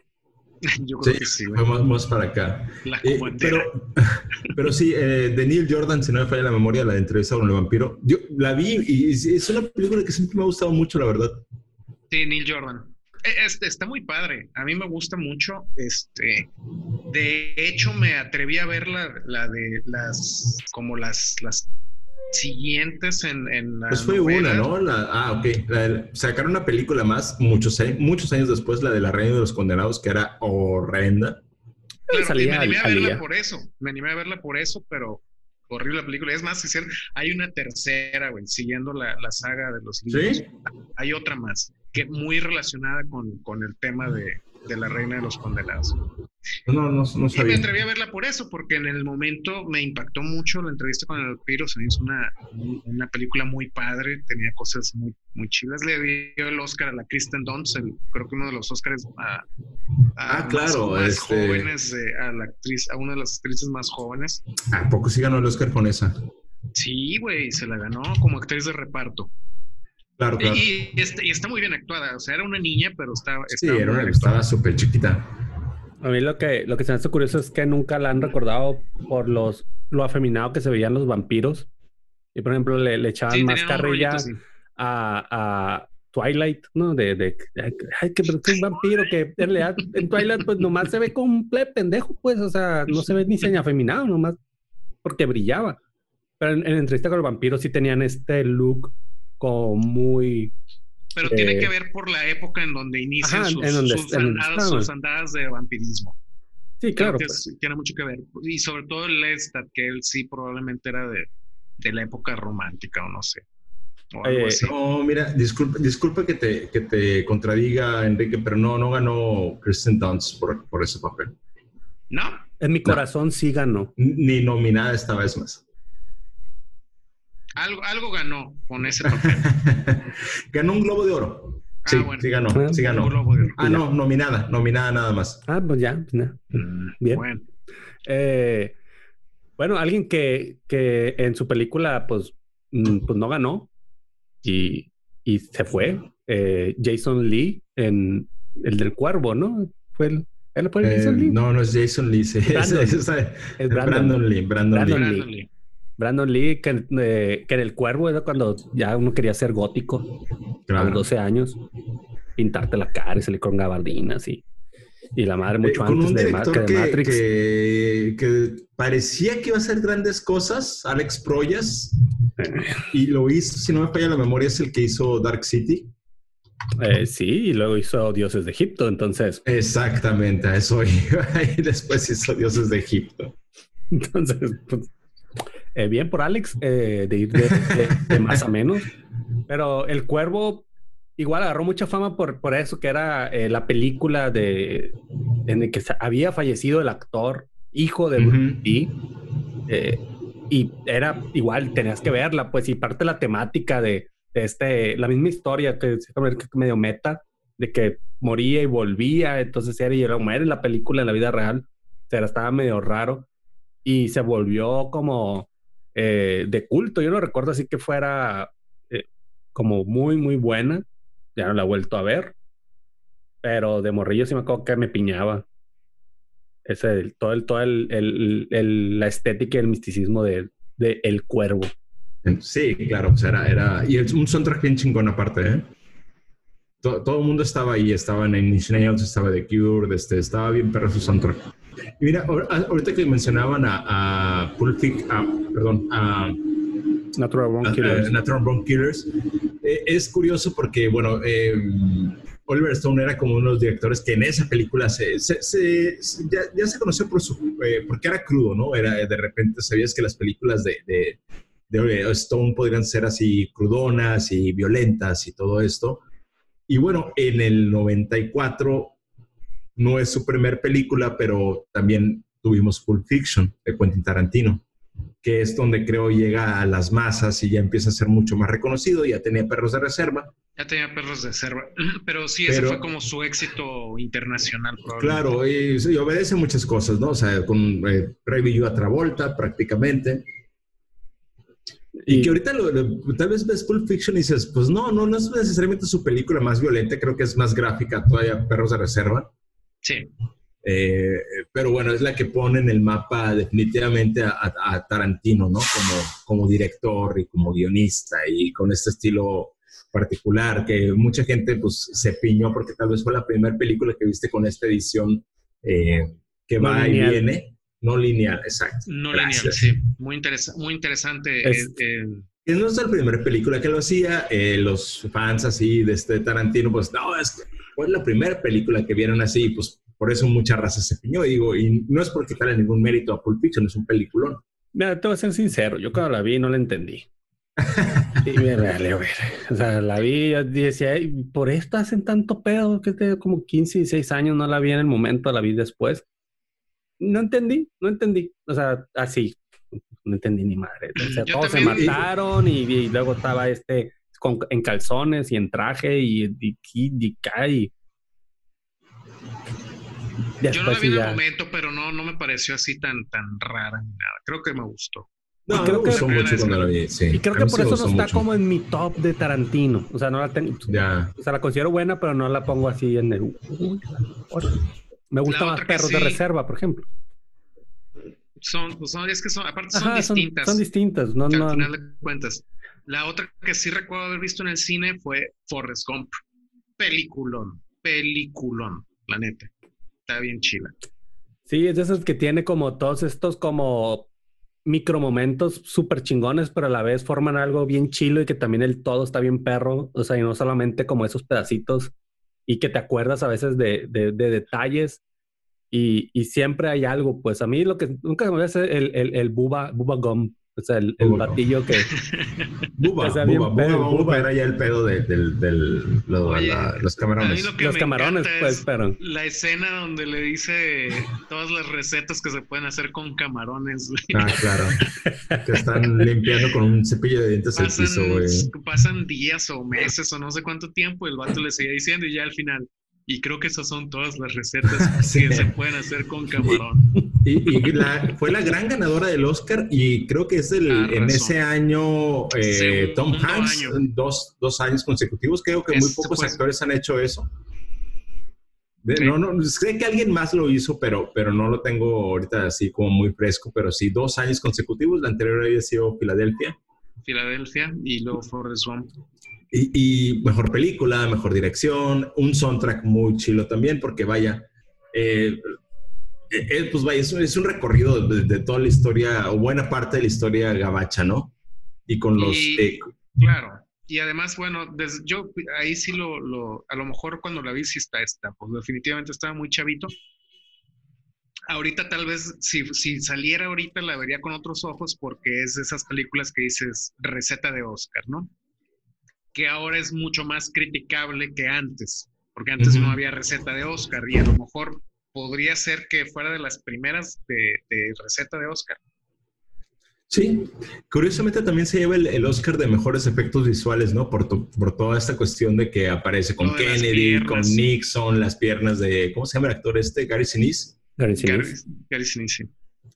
Speaker 2: (laughs)
Speaker 3: Yo creo que sí,
Speaker 1: fue más, más para acá.
Speaker 3: La
Speaker 1: Eh, pero, pero sí, eh, de Neil Jordan, si no me falla la memoria, la de entrevista con el vampiro, yo la vi y es, una película que siempre me ha gustado mucho, la verdad.
Speaker 3: Sí, Neil Jordan. Eh, Este, está muy padre. A mí me gusta mucho. Este, de hecho, me atreví a ver la, la de las, como las, las siguientes en, en la
Speaker 1: Pues fue
Speaker 3: novela.
Speaker 1: una, ¿no? La, ah, ok. La de- sacaron una película más muchos, años- muchos años después, la de La Reina de los Condenados, que era horrenda.
Speaker 3: Claro,
Speaker 2: Salía
Speaker 3: me animé a verla por eso. Me animé a verla por eso, pero horrible la película. Es más, hicieron- hay una tercera, güey, siguiendo la, la saga de los libros.
Speaker 1: ¿Sí?
Speaker 3: Hay otra más, que muy relacionada con, con el tema de, de la reina de los condenados.
Speaker 1: No, no, no, no
Speaker 3: Y me
Speaker 1: sabía.
Speaker 3: atreví a verla por eso, porque en el momento me impactó mucho la entrevista con el vampiro. Se me hizo una, una película muy padre, tenía cosas muy, muy chidas. Le dio el Oscar a la Kristen Dunst, el- creo que uno de los Oscars a, a
Speaker 1: Ah,
Speaker 3: más-
Speaker 1: claro,
Speaker 3: más,
Speaker 1: este-
Speaker 3: jóvenes, de- a la actriz, a una de las actrices más jóvenes.
Speaker 1: ¿A poco sí ganó el Oscar con esa?
Speaker 3: Sí, güey, se la ganó como actriz de reparto.
Speaker 1: Claro, claro.
Speaker 3: Y, está, y está muy bien actuada. O sea, era una niña, pero estaba.
Speaker 1: Sí,
Speaker 3: estaba
Speaker 1: era
Speaker 3: muy
Speaker 1: una, estaba súper chiquita.
Speaker 2: A mí lo que, lo que se me hace curioso es que nunca la han recordado por los lo afeminado que se veían los vampiros. Y por ejemplo, le, le echaban
Speaker 3: Sí,
Speaker 2: más carrilla
Speaker 3: rollito así.
Speaker 2: a, a Twilight, ¿no? De, de ay, que es un vampiro que en realidad en Twilight, pues nomás se ve como un ple pendejo, pues, o sea, no se ve ni seña afeminado, nomás porque brillaba. Pero en, en entrevista con el vampiro sí tenían este look como muy
Speaker 3: Pero tiene
Speaker 2: Eh,
Speaker 3: que ver por la época en donde inician
Speaker 2: ajá,
Speaker 3: sus,
Speaker 2: en donde-
Speaker 3: sus
Speaker 2: en donde
Speaker 3: andadas,
Speaker 2: estaban.
Speaker 3: sus andadas de vampirismo.
Speaker 2: Sí, claro.
Speaker 3: que
Speaker 2: pues.
Speaker 3: tiene mucho que ver. Y sobre todo el Lestat, que él sí probablemente era de, de la época romántica o no sé. O algo
Speaker 2: Eh,
Speaker 3: así.
Speaker 1: No, mira, disculpa, disculpa que te, que te contradiga, Enrique, pero no, no ganó Kristen Dunst por, por ese papel.
Speaker 3: ¿No?
Speaker 2: En mi corazón sí ganó.
Speaker 1: Ni nominada esta vez más.
Speaker 3: Algo, algo ganó con ese (laughs) papel.
Speaker 1: ganó un Globo de Oro.
Speaker 3: Ah,
Speaker 1: Sí,
Speaker 3: bueno.
Speaker 1: sí ganó,
Speaker 2: Ah,
Speaker 1: sí ganó. Ah, no, nominada, nominada nada más.
Speaker 2: Ah, pues ya, pues nada.
Speaker 3: Mm,
Speaker 2: Bien.
Speaker 3: Bueno,
Speaker 2: Eh, bueno, alguien que, que en su película, pues, mm, pues no ganó y, y se fue. Eh, Jason Lee en el del cuervo, ¿no? Fue el, él fue el
Speaker 1: Eh,
Speaker 2: Jason Lee.
Speaker 1: no, no es Jason Lee, sí, es,
Speaker 2: Brandon. (laughs)
Speaker 1: es- es-
Speaker 2: es
Speaker 1: es
Speaker 2: Brandon,
Speaker 1: Brandon Lee, Brandon,
Speaker 2: Brandon
Speaker 1: Lee.
Speaker 2: Lee.
Speaker 3: Brandon Lee.
Speaker 2: Que, eh, que en el cuervo era cuando ya uno quería ser gótico a
Speaker 1: Claro.
Speaker 2: los 12 años, pintarte la cara y salir con gabardinas y, y la madre
Speaker 1: Eh,
Speaker 2: mucho antes de, que de Matrix.
Speaker 1: que- que parecía que iba a hacer grandes cosas, Alex Proyas, y lo hizo, si no me falla la memoria, es el que hizo Dark City.
Speaker 2: Eh, sí, y luego hizo Dioses de Egipto, entonces,
Speaker 1: Exactamente, a eso (laughs) iba. Y después hizo Dioses de Egipto.
Speaker 2: entonces, pues, eh, bien por Alex eh, de ir de, de- de más a menos, pero El Cuervo igual agarró mucha fama por, por eso, que era eh, la película de en el que había fallecido el actor, hijo de. Lee, eh, y era igual, tenías que verla, pues, y parte de la temática de, de este, la misma historia que es medio meta, de que moría y volvía, entonces era y era muere en la película, en la vida real, o sea, estaba medio raro, y se volvió como eh, de culto, yo no recuerdo así que fuera eh, como muy, muy buena, ya no la he vuelto a ver, pero de morrillo sí me acuerdo que me piñaba. Ese, el- todo el, todo el, el- el- la estética y el misticismo de, de El Cuervo.
Speaker 1: Sí, claro, pues era, era, y es un soundtrack bien chingón aparte, ¿eh? To- todo el mundo estaba ahí, estaba en Nails, estaba The Cure, este, estaba bien perro su soundtrack. Mira, ahor- ahorita que mencionaban a, a Pulp Fic- a- perdón, a,
Speaker 2: Natural Born Killers.
Speaker 1: Natural Born Killers, eh, es curioso porque, bueno, eh, Oliver Stone era como uno de los directores que en esa película se, se- se- se- ya, ya se conoció por su, eh, porque era crudo, ¿no? Era de repente sabías que las películas de, de, de Stone podrían ser así crudonas y violentas y todo esto. Y bueno, en el 94 no es su primer película, pero también tuvimos Pulp Fiction de Quentin Tarantino, que es donde creo llega a las masas y ya empieza a ser mucho más reconocido, ya tenía perros de reserva.
Speaker 3: Ya tenía perros de selva. (clears throat) Pero sí, ese
Speaker 1: Pero-
Speaker 3: fue como su éxito internacional.
Speaker 1: Claro, y, y obedece muchas cosas, ¿no? O sea, con eh, Preview a Travolta prácticamente. Y,
Speaker 2: Y-
Speaker 1: que ahorita lo- lo- tal vez ves Pulp Fiction y dices, pues no, no, no es necesariamente su película más violenta, creo que es más gráfica todavía Perros de Reserva.
Speaker 3: Sí.
Speaker 1: Eh, pero bueno, es la que pone en el mapa definitivamente a, Tarantino, ¿no? Como, como director y como guionista y con este estilo particular que mucha gente pues se piñó porque tal vez fue la primera película que viste con esta edición eh, que va y viene. No lineal, exacto.
Speaker 3: No lineal, sí. Muy, muy interesante.
Speaker 1: Es, eh, no es la primera película que lo hacía. los fans así de este Tarantino, pues no, es, fue la primera película que vieron así, pues por eso mucha raza se piñó. Y digo, y no es por quitarle ningún mérito a Pulp Fiction, es un peliculón.
Speaker 2: Mira, te voy a ser sincero, yo cuando la vi no la entendí. (laughs) y me vale, ver. O sea, la vi y decía, por esto hacen tanto pedo que te como 15, 16 años, no la vi en el momento, la vi después. No entendí, no entendí. O sea, así, no entendí ni madre. O sea, todos se mataron y, luego estaba este en calzones y en traje y, y, y, y
Speaker 3: yo no la vi en el momento, pero no, no me pareció así tan, tan rara ni nada. Creo que me gustó. No,
Speaker 2: creo que mucho cuando la vi, sí. Y creo que por eso no está como en mi top de Tarantino. O sea, no la tengo. Ya. O sea, la considero buena, pero no la pongo así en el. Me gusta más Perros de Reserva, por ejemplo.
Speaker 3: Son, pues son, es que son, aparte son distintas.
Speaker 2: Son, distintas, no, no.
Speaker 3: Al final de cuentas. La otra que sí recuerdo haber visto en el cine fue Forrest Gump. Peliculón, peliculón, la neta está bien chila.
Speaker 2: Sí, es de esas que tiene como todos estos como micromomentos súper chingones, pero a la vez forman algo bien chilo y que también el todo está bien perro. O sea, y no solamente como esos pedacitos y que te acuerdas a veces de, de, detalles y, y, siempre hay algo. Pues a mí lo que nunca me voy a hacer el, el, el Buba, Buba Gum. O sea, el, el batillo que. (laughs)
Speaker 1: Buba, buba, buba, buba, era ya el pedo de, los camarones.
Speaker 2: Los camarones, pues, pero.
Speaker 3: La escena donde le dice todas las recetas que se pueden hacer con camarones.
Speaker 1: Ah, claro. que están limpiando con un cepillo de dientes el piso, güey.
Speaker 3: Pasan días o meses o no sé cuánto tiempo, y el vato le sigue diciendo, y ya al final. Y creo que esas son todas las recetas (laughs) que se pueden hacer con camarón.
Speaker 1: Y, fue la gran ganadora del Oscar y creo que es el, en ese año eh, Tom Hanks, Dos, dos, años consecutivos. Creo que muy pocos actores han hecho eso. No, no, sé que alguien más lo hizo, pero, pero no lo tengo ahorita así como muy fresco, pero sí, dos años consecutivos. La anterior había sido Filadelfia.
Speaker 3: Filadelfia y luego Forrest Gump.
Speaker 1: Y, mejor película, mejor dirección, un soundtrack muy chilo también, porque vaya, eh, eh, eh, pues vaya, es, un recorrido de, toda la historia, o buena parte de la historia gabacha, ¿no? Y con los...
Speaker 3: claro, y además, bueno, desde, yo ahí sí lo, lo, a lo mejor cuando la vi sí está esta, pues definitivamente estaba muy chavito. Ahorita tal vez si, si saliera ahorita la vería con otros ojos porque es de esas películas que dices receta de Oscar, ¿no? Que ahora es mucho más criticable que antes, porque antes no había receta de Oscar y a lo mejor podría ser que fuera de las primeras de, receta de Oscar.
Speaker 1: Sí, curiosamente también se lleva el, Oscar de mejores efectos visuales, ¿no? Por, por toda esta cuestión de que aparece con Kennedy, con Nixon, las piernas de, ¿cómo se llama el actor este? Gary Sinise.
Speaker 2: Gary Sinise.
Speaker 3: Gary Sinise,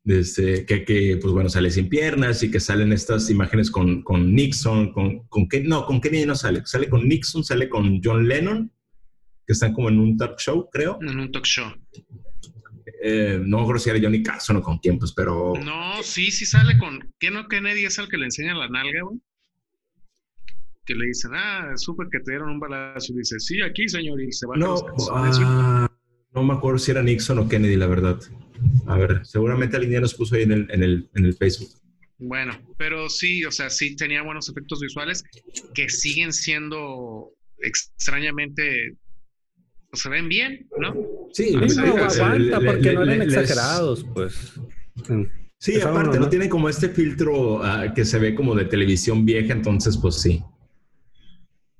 Speaker 1: desde que, que, pues bueno, sale sin piernas y que salen estas imágenes con, con Nixon, con, con no, con Kennedy no sale, sale con Nixon, sale con John Lennon, que están como en un talk show, creo.
Speaker 3: En un talk show.
Speaker 1: Eh, no creo si era Johnny Carson o con quién, pues, pero...
Speaker 3: No, sí, sí sale con... ¿Qué no Kennedy es el que le enseña la nalga, güey? Que le dicen, ah, súper que te dieron un balazo. Y dice, sí, aquí, señor, y se va
Speaker 1: no, a... Ah, no me acuerdo si era Nixon o Kennedy, la verdad. A ver, seguramente alguien ya nos puso ahí en el, en el, en el Facebook.
Speaker 3: Bueno, pero sí, o sea, sí tenía buenos efectos visuales que siguen siendo extrañamente pues, se ven bien, ¿no?
Speaker 2: Sí, no, aguanta porque no eran exagerados, pues.
Speaker 1: Sí, aparte, no tiene como este filtro ah, que se ve como de televisión vieja, entonces, pues sí.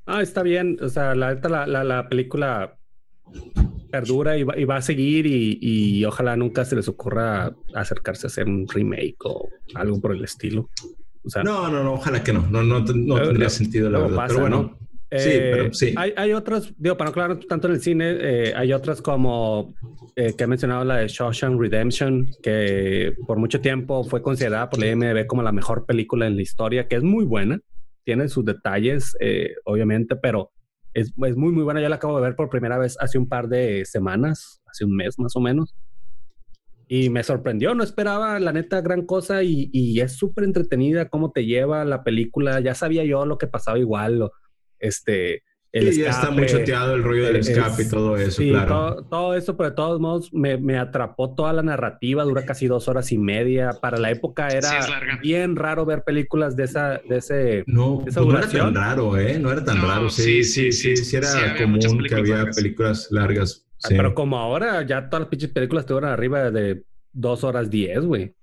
Speaker 2: Ah, está bien. O sea, la, la, la película perdura y va, a seguir y, ojalá nunca se les ocurra acercarse a hacer un remake o algo por el estilo.
Speaker 1: no, no, no, ojalá que no. No, no, tendría sentido, la verdad. pero bueno. sí, pero
Speaker 2: eh, sí. Hay, hay, otras, digo, para no aclarar tanto en el cine, eh, hay otras como eh, que he mencionado, la de Shawshank Redemption, que por mucho tiempo fue considerada por la IMDb como la mejor película en la historia, que es muy buena, tiene sus detalles, obviamente, pero es, es, muy, muy buena. Yo la acabo de ver por primera vez hace un par de semanas, hace un mes más o menos. Y me sorprendió, no esperaba la neta gran cosa y, y es súper entretenida cómo te lleva la película. Ya sabía yo lo que pasaba igual, este,
Speaker 1: el ya está muy choteado el rollo del escape y todo eso, sí,
Speaker 2: claro. Todo, eso, pero de todos modos me, me, atrapó toda la narrativa, dura casi dos horas y media. Para la época era bien raro ver películas de esa, de ese.
Speaker 1: No, pues no era tan raro, ¿eh? No era tan raro. Sí, sí, sí, sí, era común que había películas largas.
Speaker 2: Ah, pero como ahora, ya todas las pinches películas te duran arriba de dos horas diez, güey.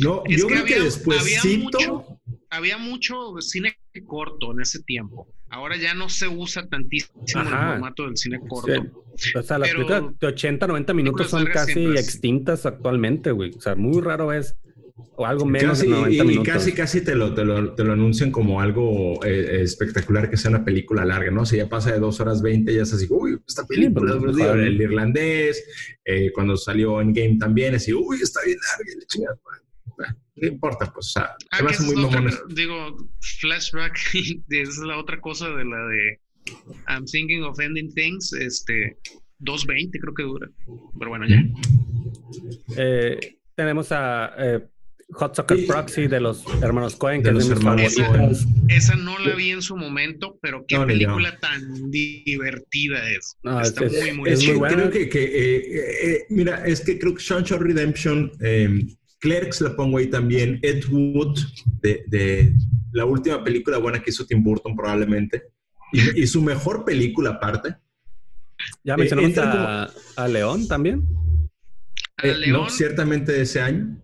Speaker 1: No, yo creo que después
Speaker 3: había mucho, había mucho cine corto en ese tiempo. Ahora ya no se usa tantísimo el formato del cine corto.
Speaker 2: O sea, las películas de 80, 90 minutos son casi extintas actualmente, güey. O sea, muy raro es o algo menos
Speaker 1: de 90 y, casi, casi te lo, te lo, te lo anuncian como algo eh, espectacular que sea una película larga, ¿no? Si ya pasa de 2 horas 20, ya es así, uy, esta película, pues, el irlandés, eh, cuando salió en Game también, así, uy, está bien larga, no importa, pues, o sea,
Speaker 3: ah, muy Digo, flashback, (laughs) esa es la otra cosa de la de I'm thinking of ending things, este, 2.20 creo que dura, pero bueno, ya.
Speaker 2: Eh, tenemos a eh, Hot Soccer Proxy de los hermanos Cohen, que
Speaker 1: los hermanos
Speaker 3: esa, no la vi en su momento, pero qué película tan divertida es. Está muy, muy,
Speaker 1: es muy buena. Creo que, eh, mira, es que creo que Shawshank Redemption em, Clerks la pongo ahí también. Ed Wood, de, la última película buena que hizo Tim Burton, probablemente. Y, su mejor película, aparte.
Speaker 2: ¿Ya mencionamos eh, a, a, León también?
Speaker 1: Eh, León, no, ciertamente de ese año.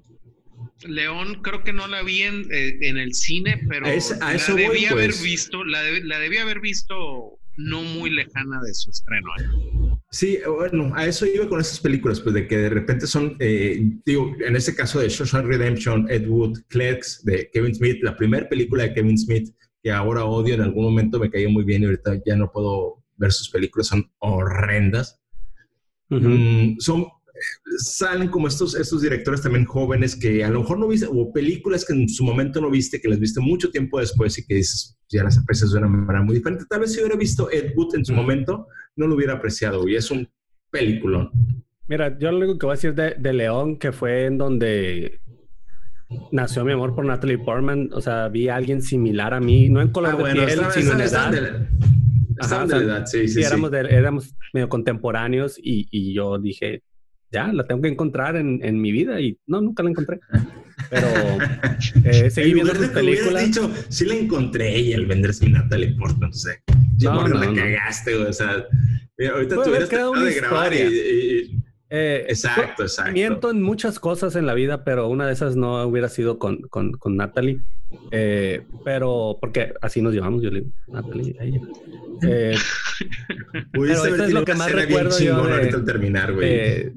Speaker 3: León creo que no la vi en, eh, el cine, pero a, eso la debía haber pues. visto, la, la debía haber visto no muy lejana de su estreno. ¿eh?
Speaker 1: Sí, bueno, a eso iba con esas películas, pues de que de repente son, eh, digo, en este caso de Shawshank Redemption, Ed Wood, Clerks, de Kevin Smith, la primera película de Kevin Smith, que ahora odio, en algún momento me cayó muy bien y ahorita ya no puedo ver sus películas, son horrendas. Mm, son salen como estos, estos directores también jóvenes que a lo mejor no viste, o películas que en su momento no viste, que las viste mucho tiempo después y que dices, ya las aprecias de una manera muy diferente. Tal vez si hubiera visto Ed Wood en su momento, no lo hubiera apreciado y es un peliculón.
Speaker 2: Mira, yo lo único que voy a decir de, de León, que fue en donde nació mi amor por Natalie Portman, o sea, vi a alguien similar a mí, no en color ah, de piel, sino en edad.
Speaker 1: De la, edad, sí, sí, sí.
Speaker 2: Éramos, éramos medio contemporáneos y, y yo dije, ya, la tengo que encontrar en, en mi vida y no, nunca la encontré. (laughs) Pero eh, seguí viendo sus películas.
Speaker 1: dicho, sí la encontré y el venderse mi Natalie Portman, no sé. no, no, la cagaste, o sea, ahorita tuvieras de grabar y,
Speaker 2: eh, exacto, exacto. Miento en muchas cosas en la vida, pero una de esas no hubiera sido con, con, con Natalie. Eh, pero porque así nos llevamos, yo le digo, Natalie, ella. Eh, (laughs) pero es lo que más recuerdo yo de,
Speaker 1: ahorita al terminar, güey.
Speaker 2: De,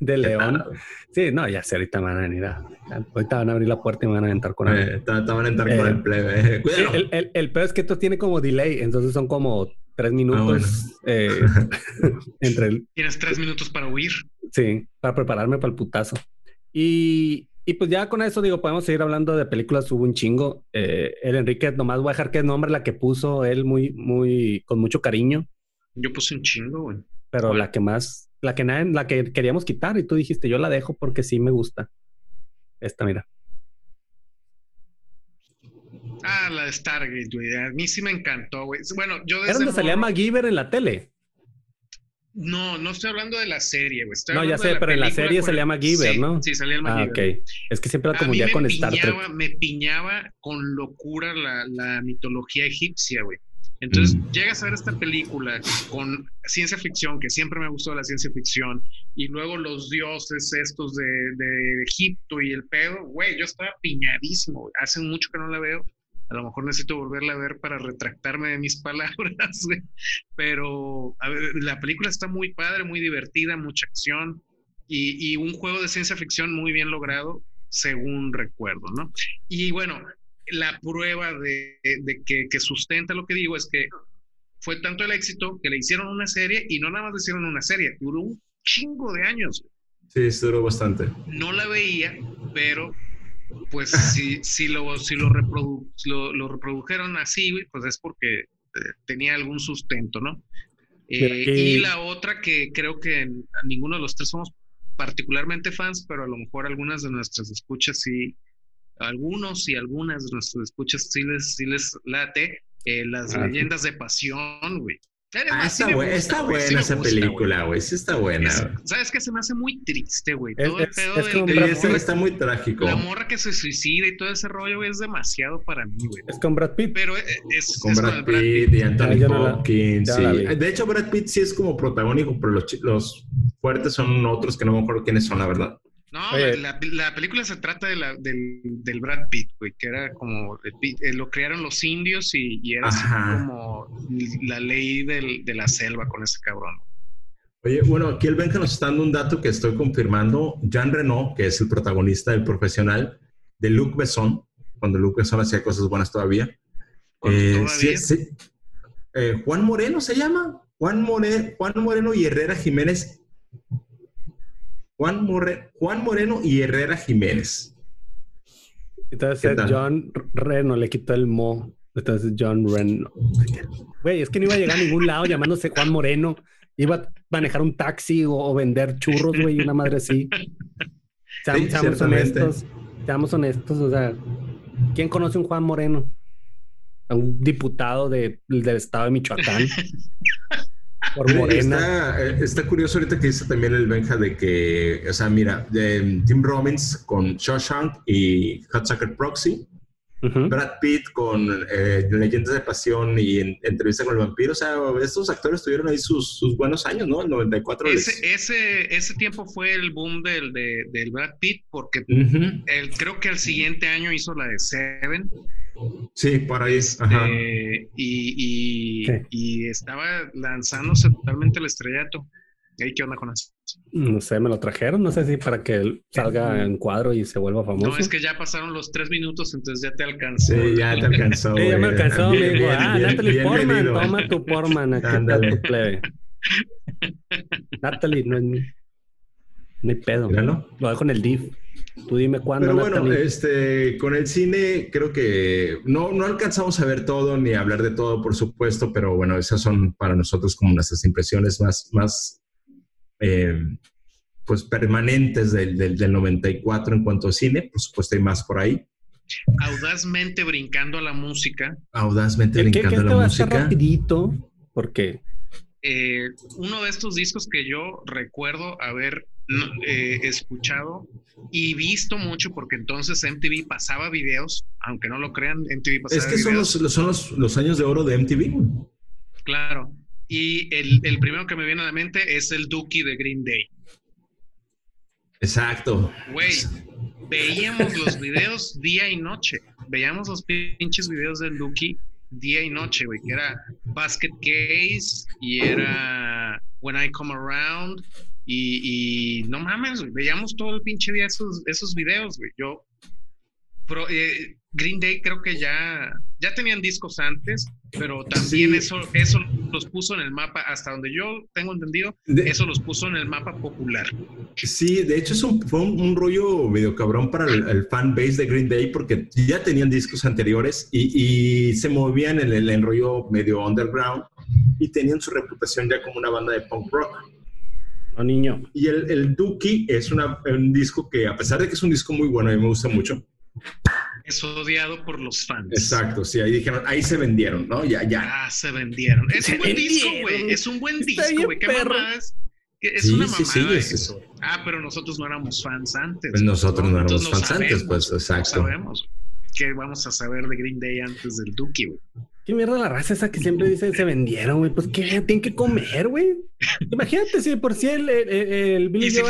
Speaker 2: de, (laughs) León. Sí, no, ya sé, ahorita me van a venir a... Ahorita van a abrir la puerta y me van a entrar con
Speaker 1: él. Eh, te, van a entrar con el plebe.
Speaker 2: El, el, el peor es que esto tiene como delay, entonces son como tres minutos ah, eh, (laughs) entre el...
Speaker 3: Tienes tres minutos para huir.
Speaker 2: Sí, para prepararme para el putazo. Y, y pues ya con eso digo, podemos seguir hablando de películas, hubo un chingo. Eh, el Enrique, nomás voy a dejar que nombre la que puso él muy, muy, con mucho cariño.
Speaker 3: Yo puse un chingo, güey.
Speaker 2: Pero la que más, la que nadie, la que queríamos quitar y tú dijiste, yo la dejo porque sí me gusta. Esta, mira.
Speaker 3: Ah, la de Stargate, güey. A mí sí me encantó, güey. Bueno, yo
Speaker 2: desde. Era donde salía MacGyver en la tele.
Speaker 3: No, no estoy hablando de la serie, güey.
Speaker 2: no, ya sé, pero en la serie se llama Giver, ¿no?
Speaker 3: Sí, salía el Ah, ok.
Speaker 2: Es que siempre la comunidad con Star Trek.
Speaker 3: Me piñaba con locura la, mitología egipcia, güey. Entonces, mm. llegas a ver esta película con ciencia ficción, que siempre me gustó la ciencia ficción, y luego los dioses estos de, de Egipto y el pedo, güey, yo estaba piñadísimo. Hace mucho que no la veo a lo mejor necesito volverla a ver para retractarme de mis (laughs) palabras, pero a ver, la película está muy padre, muy divertida, mucha acción y, un juego de ciencia ficción muy bien logrado, según recuerdo, ¿no? Y bueno, la prueba de, que, que, sustenta lo que digo es que fue tanto el éxito que le hicieron una serie y no nada más le hicieron una serie, duró un chingo de años.
Speaker 1: Sí, duró bastante.
Speaker 3: No la veía, pero pues si, si, lo, si lo, lo, reprodujeron así, pues es porque tenía algún sustento, ¿no? Y la otra que creo que ninguno de los tres somos particularmente fans, pero a lo mejor algunas de nuestras escuchas sí, algunos y algunas de nuestras escuchas sí les, sí les late, las leyendas de pasión, güey.
Speaker 1: Ah, está, buena esa película, güey. Sí está buena.
Speaker 3: ¿Sabes qué? Se me hace muy triste, güey. Todo
Speaker 1: el pedo del, está muy trágico.
Speaker 3: La morra que se suicida y todo ese rollo, güey, es demasiado para mí, güey.
Speaker 2: Es con Brad Pitt.
Speaker 3: Pero es,
Speaker 1: con, Brad, Pitt y Anthony Hopkins. sí. De hecho, Brad Pitt sí es como protagónico, pero los, los fuertes son otros que no me acuerdo quiénes son, la verdad.
Speaker 3: No, la, la, película se trata de la, del, del, Brad Pitt, güey, que era como, eh, lo crearon los indios y, y era así como la ley del, de la selva con ese cabrón.
Speaker 1: Oye, bueno, aquí el Benja nos está dando un dato que estoy confirmando. Jean Renault, que es el protagonista del profesional de Luc Besson, cuando Luc Besson hacía cosas buenas todavía. Eh, sí, eh, Juan Moreno se llama. Juan, More, Juan Moreno y Herrera Jiménez Juan, Juan Moreno y Herrera Jiménez.
Speaker 2: Entonces John Reno le quitó el mo. Entonces John Reno. Güey, es que no iba a llegar a ningún lado llamándose Juan Moreno. Iba a manejar un taxi o, vender churros, güey, una madre así. Seamos, honestos. Seamos honestos. O sea, ¿quién conoce a un Juan Moreno? A un diputado del estado de Michoacán.
Speaker 1: Por Morena. Eh, está, curioso ahorita que dice también el Benja de que, o sea, mira, de Tim Robbins con Shawshank y Hot Proxy, Brad Pitt con eh, Leyendas de Pasión y Entrevista con el Vampiro, o sea, estos actores tuvieron ahí sus, buenos años, ¿no? El 94.
Speaker 3: Ese, ese, ese tiempo fue el boom del, del Brad Pitt porque creo que el siguiente año hizo la de Seven
Speaker 1: Sí, por ahí.
Speaker 3: Este, y, y, estaba lanzándose totalmente el estrellato. ¿Y qué onda con eso?
Speaker 2: No sé, me lo trajeron, no sé si para que salga en cuadro y se vuelva famoso.
Speaker 3: No, es que ya pasaron los tres minutos, entonces ya te alcanzó.
Speaker 1: Sí, ya te alcanzó. (laughs)
Speaker 2: sí, ya me alcanzó, me dijo, ah, Natalie Portman, toma tu Portman, aquí está tu plebe. (laughs) Natalie, no es mi. No hay pedo. Lo dejo en el div. Tú dime cuándo.
Speaker 1: Pero bueno, este, con el cine creo que no, no alcanzamos a ver todo ni a hablar de todo, por supuesto, pero bueno, esas son para nosotros como nuestras impresiones más, más eh, pues permanentes del, del, 94 en cuanto a cine. Por supuesto, hay más por ahí.
Speaker 3: Audazmente brincando a la música.
Speaker 1: Audazmente brincando a la música.
Speaker 2: rapidito, porque
Speaker 3: eh, uno de estos discos que yo recuerdo haber eh, escuchado y visto mucho porque entonces MTV pasaba videos, aunque no lo crean, MTV pasaba
Speaker 1: Es que son, los, son los, años de oro de MTV.
Speaker 3: Claro. Y el, el, primero que me viene a la mente es el Dookie de Green Day.
Speaker 1: Exacto.
Speaker 3: Güey, veíamos los videos día y noche. Veíamos los pinches videos del Dookie día y noche, güey, que era Basket Case y era When I Come Around y, no mames, veíamos todo el pinche día esos, esos videos, güey. Yo, eh, Green Day creo que ya, ya tenían discos antes, pero también eso, eso los puso en el mapa, hasta donde yo tengo entendido, eso los puso en el mapa popular.
Speaker 1: Sí, de hecho eso fue un, rollo medio cabrón para el, fan base de Green Day, porque ya tenían discos anteriores y, se movían en el, rollo medio underground y tenían su reputación ya como una banda de punk rock
Speaker 2: niño.
Speaker 1: Y el, el Dookie es un disco que, a pesar de que es un disco muy bueno, a mí me gusta mucho.
Speaker 3: Es odiado por los fans.
Speaker 1: Exacto, sí, ahí dijeron, ahí se vendieron, ¿no? Ya, ya.
Speaker 3: Ah, se vendieron. Es un buen disco, güey. Es un buen disco, güey. ¿Qué mamás? Es una mamada sí, sí, eso. Ah, pero nosotros no éramos fans antes.
Speaker 1: Pues nosotros no, éramos fans antes, pues, exacto.
Speaker 3: No sabemos. ¿Qué vamos a saber de Green Day antes del Dookie, güey?
Speaker 2: ¿Qué mierda la raza esa que siempre dice se vendieron, güey? Pues, ¿qué? Tienen que comer, güey. Imagínate si por si el, el, el Billy si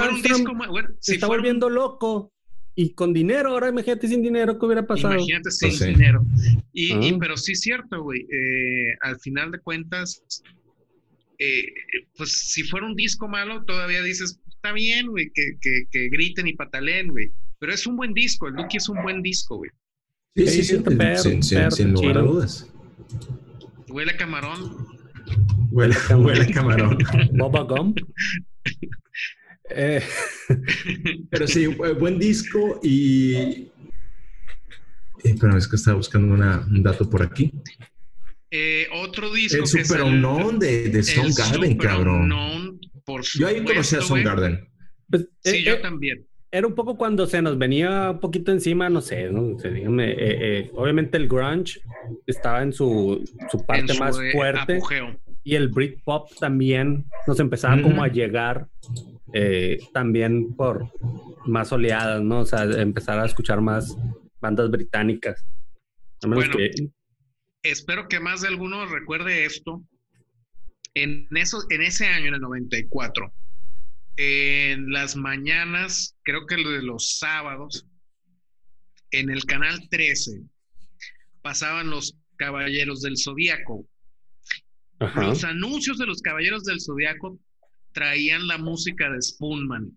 Speaker 2: se está volviendo loco y con dinero, ahora imagínate sin dinero, ¿qué hubiera pasado?
Speaker 3: Imagínate sin pues dinero. Y, ah. pero sí es cierto, güey. Eh, al final de cuentas, eh, pues si fuera un disco malo, todavía dices, está bien, güey, que, que, que, griten y pataleen, güey. Pero es un buen disco, el Lucky es un buen disco, güey.
Speaker 1: Sí, sí, sí, sin, lugar a dudas.
Speaker 3: Huele a camarón.
Speaker 1: Huele, huele a camarón. (laughs)
Speaker 2: Boba Gum.
Speaker 1: Eh. (laughs) Pero sí, buen disco y. Pero es que estaba buscando un dato por aquí.
Speaker 3: Eh, otro disco.
Speaker 1: El Super Unknown de, de Garden, cabrón.
Speaker 3: por
Speaker 1: yo ahí conocí a Garden.
Speaker 2: Pues,
Speaker 3: sí,
Speaker 2: eh,
Speaker 3: yo también.
Speaker 2: Era un poco cuando se nos venía un poquito encima, no sé, ¿no? sé, dígame, eh, obviamente el grunge estaba en su, su parte más fuerte. Y el Britpop también nos empezaba como a llegar también por más oleadas, ¿no? O sea, empezar a escuchar más bandas británicas.
Speaker 3: bueno, espero que más de alguno recuerde esto. En, eso, en ese año, en el 94, en las mañanas, creo que lo de los sábados, en el canal 13, pasaban los Caballeros del Zodíaco. Los anuncios de los Caballeros del Zodíaco traían la música de Spoonman.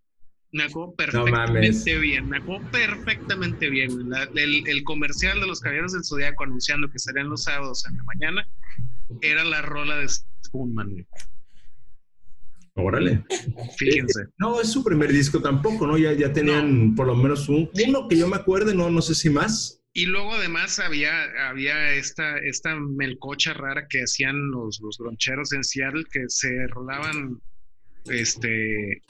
Speaker 3: Me acuerdo perfectamente bien, me acuerdo perfectamente bien. el, comercial de los Caballeros del Zodíaco anunciando que serían los sábados en la mañana era la rola de Spoonman.
Speaker 1: Órale.
Speaker 3: Fíjense.
Speaker 1: Eh, no, es su primer disco tampoco, ¿no? Ya, ya tenían por lo menos un, uno que yo me acuerde, no, no sé si más.
Speaker 3: Y luego además había, había esta, esta melcocha rara que hacían los, los groncheros en Seattle que se rolaban este,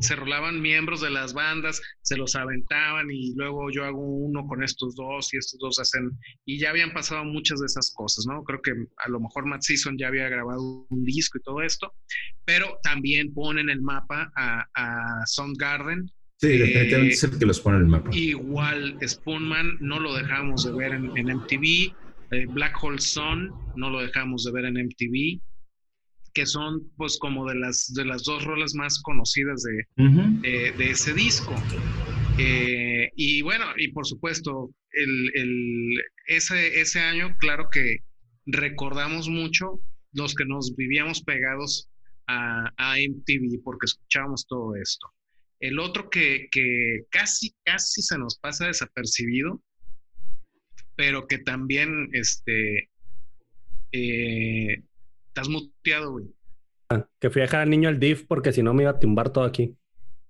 Speaker 3: se rolaban miembros de las bandas, se los aventaban y luego yo hago uno con estos dos y estos dos hacen, y ya habían pasado muchas de esas cosas, ¿no? Creo que a lo mejor Matt Season ya había grabado un disco y todo esto, pero también ponen el mapa a, a Soundgarden.
Speaker 1: Sí, definitivamente es el que los pone en el mapa.
Speaker 3: Igual Spoonman no lo dejamos de ver en, MTV, eh, Black Hole Sun no lo dejamos de ver en MTV que son pues como de las, de las dos rolas más conocidas de, de, ese disco. Eh, y bueno, y por supuesto, el, el, ese, ese año, claro que recordamos mucho los que nos vivíamos pegados a, a MTV porque escuchábamos todo esto. El otro que, que, casi, casi se nos pasa desapercibido, pero que también este, eh, Estás muteado, güey.
Speaker 2: Ah, que fui a dejar al niño al DIF porque si no me iba a tumbar todo aquí.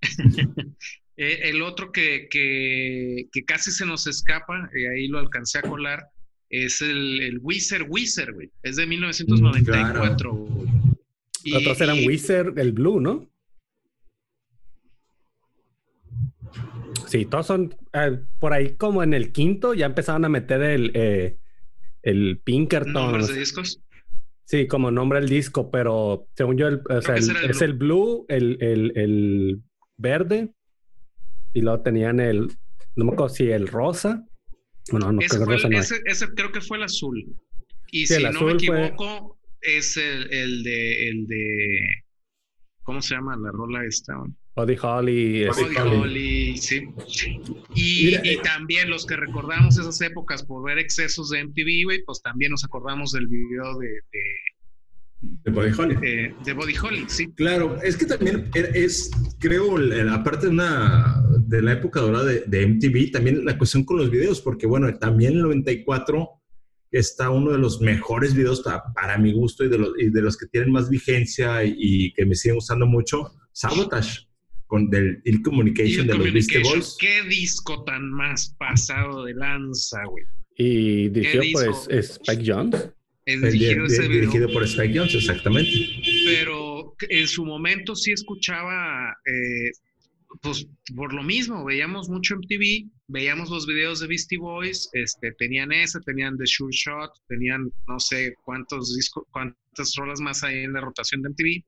Speaker 2: (laughs)
Speaker 3: Eh, el otro que, que, casi se nos escapa, y ahí lo alcancé a colar, es el, el Wizard Wizard, güey. Es de 1994. Mm,
Speaker 2: y, Otros eran Wizard, el Blue, ¿no? Sí, todos son eh, por ahí como en el quinto ya empezaron a meter el, eh, el Pinkerton.
Speaker 3: ¿Nombres de discos?
Speaker 2: Sí, como nombre el disco, pero según yo, es el blue, el, verde, y luego tenían el, no me acuerdo si el rosa.
Speaker 3: Bueno, no, ese, creo, rosa no ese, ese, creo que fue el azul. Y si no me equivoco, es el, de, el de, ¿cómo se llama la rola esta?
Speaker 2: Buddy Holly.
Speaker 3: Buddy Holly, sí. Y, eh, también los que recordamos esas épocas por ver excesos de MTV, pues también nos acordamos del video de...
Speaker 1: De, Body Holly.
Speaker 3: de Body Holly, sí.
Speaker 1: Claro, es que también es, creo, aparte de una de la época dorada de, de, MTV, también la cuestión con los videos, porque bueno, también en el 94 está uno de los mejores videos para, mi gusto y de, los, y de los que tienen más vigencia y, y que me siguen usando mucho, Sabotage con del Ill Communication de los Beastie Boys.
Speaker 3: Qué disco tan más pasado de lanza, güey.
Speaker 2: Y dirigido por Spike Jones.
Speaker 1: dirigido, por Spike Jones, exactamente.
Speaker 3: Pero en su momento sí escuchaba, eh, pues por lo mismo, veíamos mucho en TV, veíamos los videos de Beastie Boys, este, tenían ese, tenían The Sure Shot, tenían no sé cuántos discos, cuántas rolas más hay en la rotación de MTV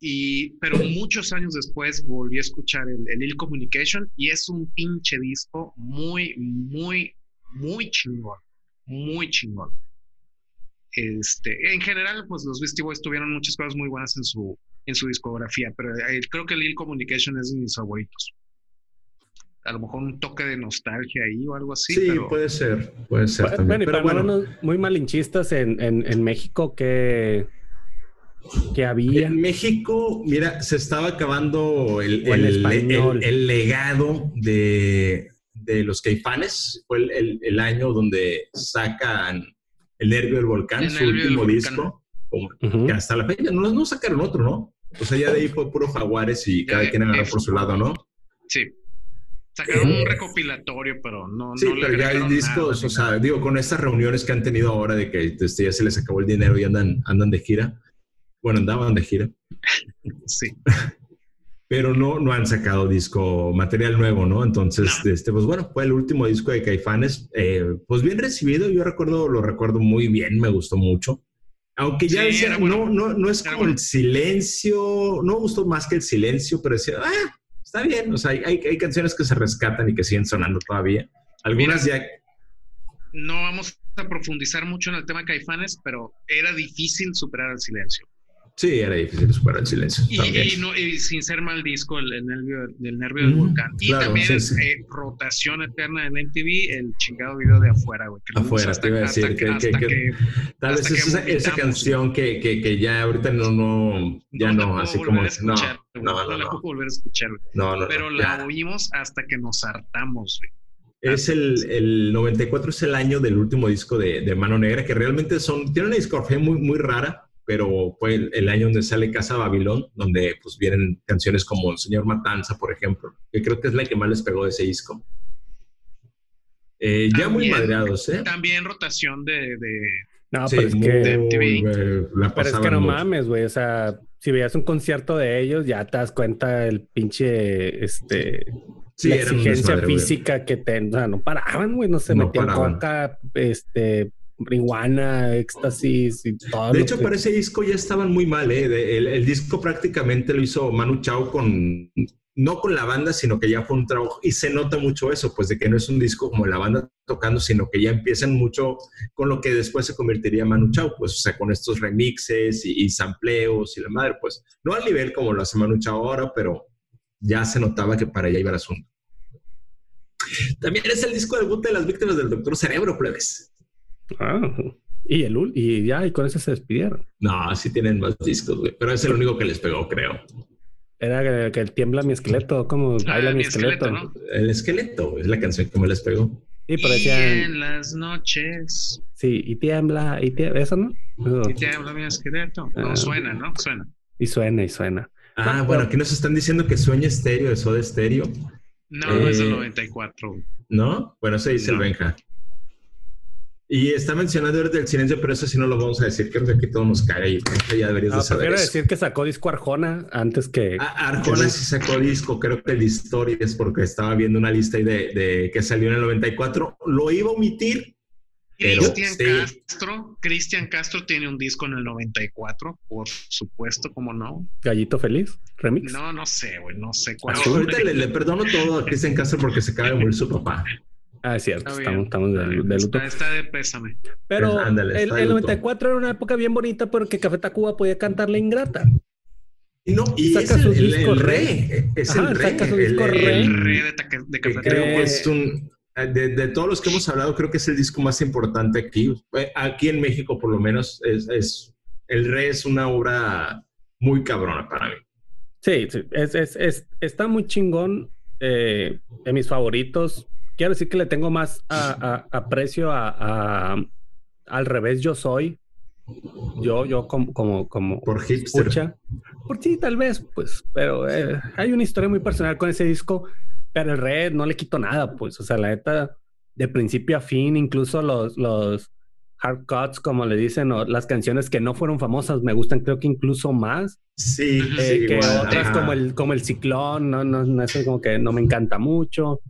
Speaker 3: y, pero muchos años después volví a escuchar el, el Ill Communication y es un pinche disco muy, muy, muy chingón. Muy chingón. Este, en general, pues los Beastie Boys tuvieron muchas cosas muy buenas en su, en su discografía, pero eh, creo que el Ill Communication es de mis favoritos. A lo mejor un toque de nostalgia ahí o algo así.
Speaker 1: Sí, puede ser, puede ser. Bueno,
Speaker 2: pero bueno, muy malinchistas en, en, en México que que había.
Speaker 1: En México, mira, se estaba acabando el, el, legado de, de, los caifanes. Fue el, año donde sacan El Nervio del Volcán, su último disco. Que hasta la fecha no, no sacaron otro, ¿no? O sea, ya de ahí fue puro jaguares y cada quien agarró por su lado, ¿no?
Speaker 3: Sí. Sacaron un recopilatorio, pero no.
Speaker 1: Sí,
Speaker 3: no le
Speaker 1: pero ya hay discos,
Speaker 3: nada,
Speaker 1: o sea, digo, con estas reuniones que han tenido ahora de que este, ya se les acabó el dinero y andan, andan de gira. Bueno, andaban de gira,
Speaker 3: Sí.
Speaker 1: pero no, no han sacado disco, material nuevo, ¿no? Entonces,
Speaker 3: No.
Speaker 1: este, pues bueno, fue el último disco de Caifanes, eh, pues bien recibido, yo recuerdo, lo recuerdo muy bien, me gustó mucho. Aunque ya
Speaker 3: Sí,
Speaker 1: decía,
Speaker 3: bueno.
Speaker 1: no, no, no es como
Speaker 3: bueno.
Speaker 1: el silencio, no gustó más que el silencio, pero decía, ah, está bien, o sea, hay, hay, hay canciones que se rescatan y que siguen sonando todavía. Algunas ya,
Speaker 3: No vamos a profundizar mucho en el tema de Caifanes, pero era difícil superar el silencio.
Speaker 1: Sí, era difícil superar el silencio.
Speaker 3: Y, y no, y sin ser mal disco, el, el nervio, del nervio del
Speaker 1: Mm,
Speaker 3: volcán. Y
Speaker 1: claro,
Speaker 3: también
Speaker 1: sí,
Speaker 3: eh, rotación eterna en MTV, el chingado video de afuera, güey.
Speaker 1: Afuera, te iba a decir que- que- que-
Speaker 3: que-
Speaker 1: Tal vez es esa, esa canción que, que, que ya ahorita no, no, ya no,
Speaker 3: puedo
Speaker 1: así como, no,
Speaker 3: escuchar, güey,
Speaker 1: no,
Speaker 3: no,
Speaker 1: no,
Speaker 3: la
Speaker 1: no,
Speaker 3: puedo volver a escuchar,
Speaker 1: no, no,
Speaker 3: Pero
Speaker 1: no,
Speaker 3: la
Speaker 1: ya.
Speaker 3: oímos hasta que nos hartamos, güey.
Speaker 1: Es el, el 94 es el año del último disco de, de Mano Negra, que realmente son, tiene una discografía muy, muy rara, pero fue el, el año donde sale Casa Babilón, donde pues vienen canciones como El Señor Matanza, por ejemplo, que creo que es la que más les pegó de ese disco. Eh, ya muy
Speaker 3: También-
Speaker 1: madreados, ¿eh?
Speaker 3: También rotación de, de-
Speaker 2: No,
Speaker 1: Sí,
Speaker 2: pero es que,
Speaker 3: MTV.
Speaker 1: la
Speaker 2: pero es
Speaker 1: pasaban
Speaker 2: que no
Speaker 1: mucho.
Speaker 2: mames, güey. O sea, si veías un concierto de ellos, ya te das cuenta el pinche, este,
Speaker 1: Sí,
Speaker 2: la exigencia
Speaker 1: desmadre,
Speaker 2: física que te, o sea, no paraban, güey. No se
Speaker 1: No
Speaker 2: metían
Speaker 1: paraban.
Speaker 2: coca, este, marihuana, éxtasis y todo.
Speaker 1: De hecho,
Speaker 2: que-
Speaker 1: para ese disco ya estaban muy mal, ¿eh? De- el, el disco prácticamente lo hizo Manu Chao con, no con la banda, sino que ya fue un trabajo, y se nota mucho eso, pues de que no es un disco como la banda tocando, sino que ya empiezan mucho con lo que después se convertiría Manu Chao, pues, o sea, con estos remixes y, y sampleos y la madre, pues, no al nivel como lo hace Manu Chao ahora, pero ya se notaba que para allá iba el asunto. También es el disco debut de las víctimas del Doctor Cerebro, plebes.
Speaker 2: Ah, y el ul- y ya, y con eso se despidieron.
Speaker 1: No, sí tienen más discos, güey, pero es el único que les pegó, creo.
Speaker 2: Era que, que tiembla mi esqueleto, como
Speaker 3: Ah,
Speaker 2: baila mi
Speaker 3: mi
Speaker 2: esqueleto.
Speaker 3: esqueleto, ¿no?
Speaker 1: El esqueleto es la canción que me les pegó.
Speaker 2: Sí, pero
Speaker 3: y en las noches.
Speaker 2: sí, y tiembla, y tiembla, eso no. Eso.
Speaker 3: Y te habla mi esqueleto. No,
Speaker 2: Ah.
Speaker 3: suena, ¿no? Suena.
Speaker 2: Y suena, y suena.
Speaker 1: Ah,
Speaker 2: No,
Speaker 1: bueno,
Speaker 2: pero-
Speaker 1: aquí nos están diciendo que sueña estéreo, eso de estéreo,
Speaker 3: No, es del
Speaker 1: Eh,
Speaker 3: 94. güey.
Speaker 1: ¿no? Bueno, eso dice el
Speaker 3: No.
Speaker 1: Benja. Y está mencionando ahorita el silencio, pero eso sí no lo vamos a decir. Creo que aquí todo nos cae y ya deberías
Speaker 2: No,
Speaker 1: de saber eso.
Speaker 2: decir que sacó disco Arjona antes que.
Speaker 1: Ah, Arjona sí sacó disco, creo que el de historias, porque estaba viendo una lista ahí de, de que salió en el 94. Lo iba a omitir,
Speaker 3: Cristian
Speaker 1: sí.
Speaker 3: Castro, Cristian Castro tiene un disco en el 94, por supuesto, ¿cómo no?
Speaker 2: Gallito Feliz, remix.
Speaker 3: No, no sé, güey, no sé cuál.
Speaker 1: Ahorita le, le perdono todo a Cristian Castro porque se acaba de morir su papá.
Speaker 2: Ah, es cierto,
Speaker 3: Está
Speaker 2: estamos, estamos de, de luto.
Speaker 3: Está, está de pésame.
Speaker 2: Pero
Speaker 1: Pues, ándale,
Speaker 2: el, el
Speaker 1: luto.
Speaker 2: 94 era una época bien bonita porque Café Tacuba podía cantar La Ingrata.
Speaker 1: Y no, y
Speaker 2: Saca
Speaker 1: es el,
Speaker 2: su
Speaker 1: el-
Speaker 2: disco
Speaker 1: el
Speaker 2: re.
Speaker 1: re, es
Speaker 2: Ajá,
Speaker 1: el re,
Speaker 2: saca su
Speaker 1: el-
Speaker 2: disco
Speaker 1: el-
Speaker 2: re.
Speaker 3: El re de, taca- de café.
Speaker 1: creo
Speaker 2: Eh,
Speaker 1: que es un de, de todos los que hemos hablado creo que es el disco más importante aquí Eh, aquí en México por lo menos es, es el re es una obra muy cabrona para mí
Speaker 2: Sí, sí, es, es, es- está muy chingón. eh, de mis favoritos. Quiero decir que le tengo más a- a- aprecio a, a- al revés yo soy. Yo, yo como, como, como
Speaker 1: por hipster
Speaker 2: escucha. Por sí, tal vez, pues, pero eh, hay una historia muy personal con ese disco, pero el red no le quito nada, pues, o sea, la neta, de principio a fin, incluso los, los hard cuts, como le dicen, o las canciones que no fueron famosas, me gustan, creo que incluso más
Speaker 1: sí,
Speaker 2: eh,
Speaker 1: sí,
Speaker 2: que
Speaker 1: igual,
Speaker 2: otras
Speaker 1: ajá.
Speaker 2: como el, como el ciclón, no, no, no, eso como que no me encanta mucho.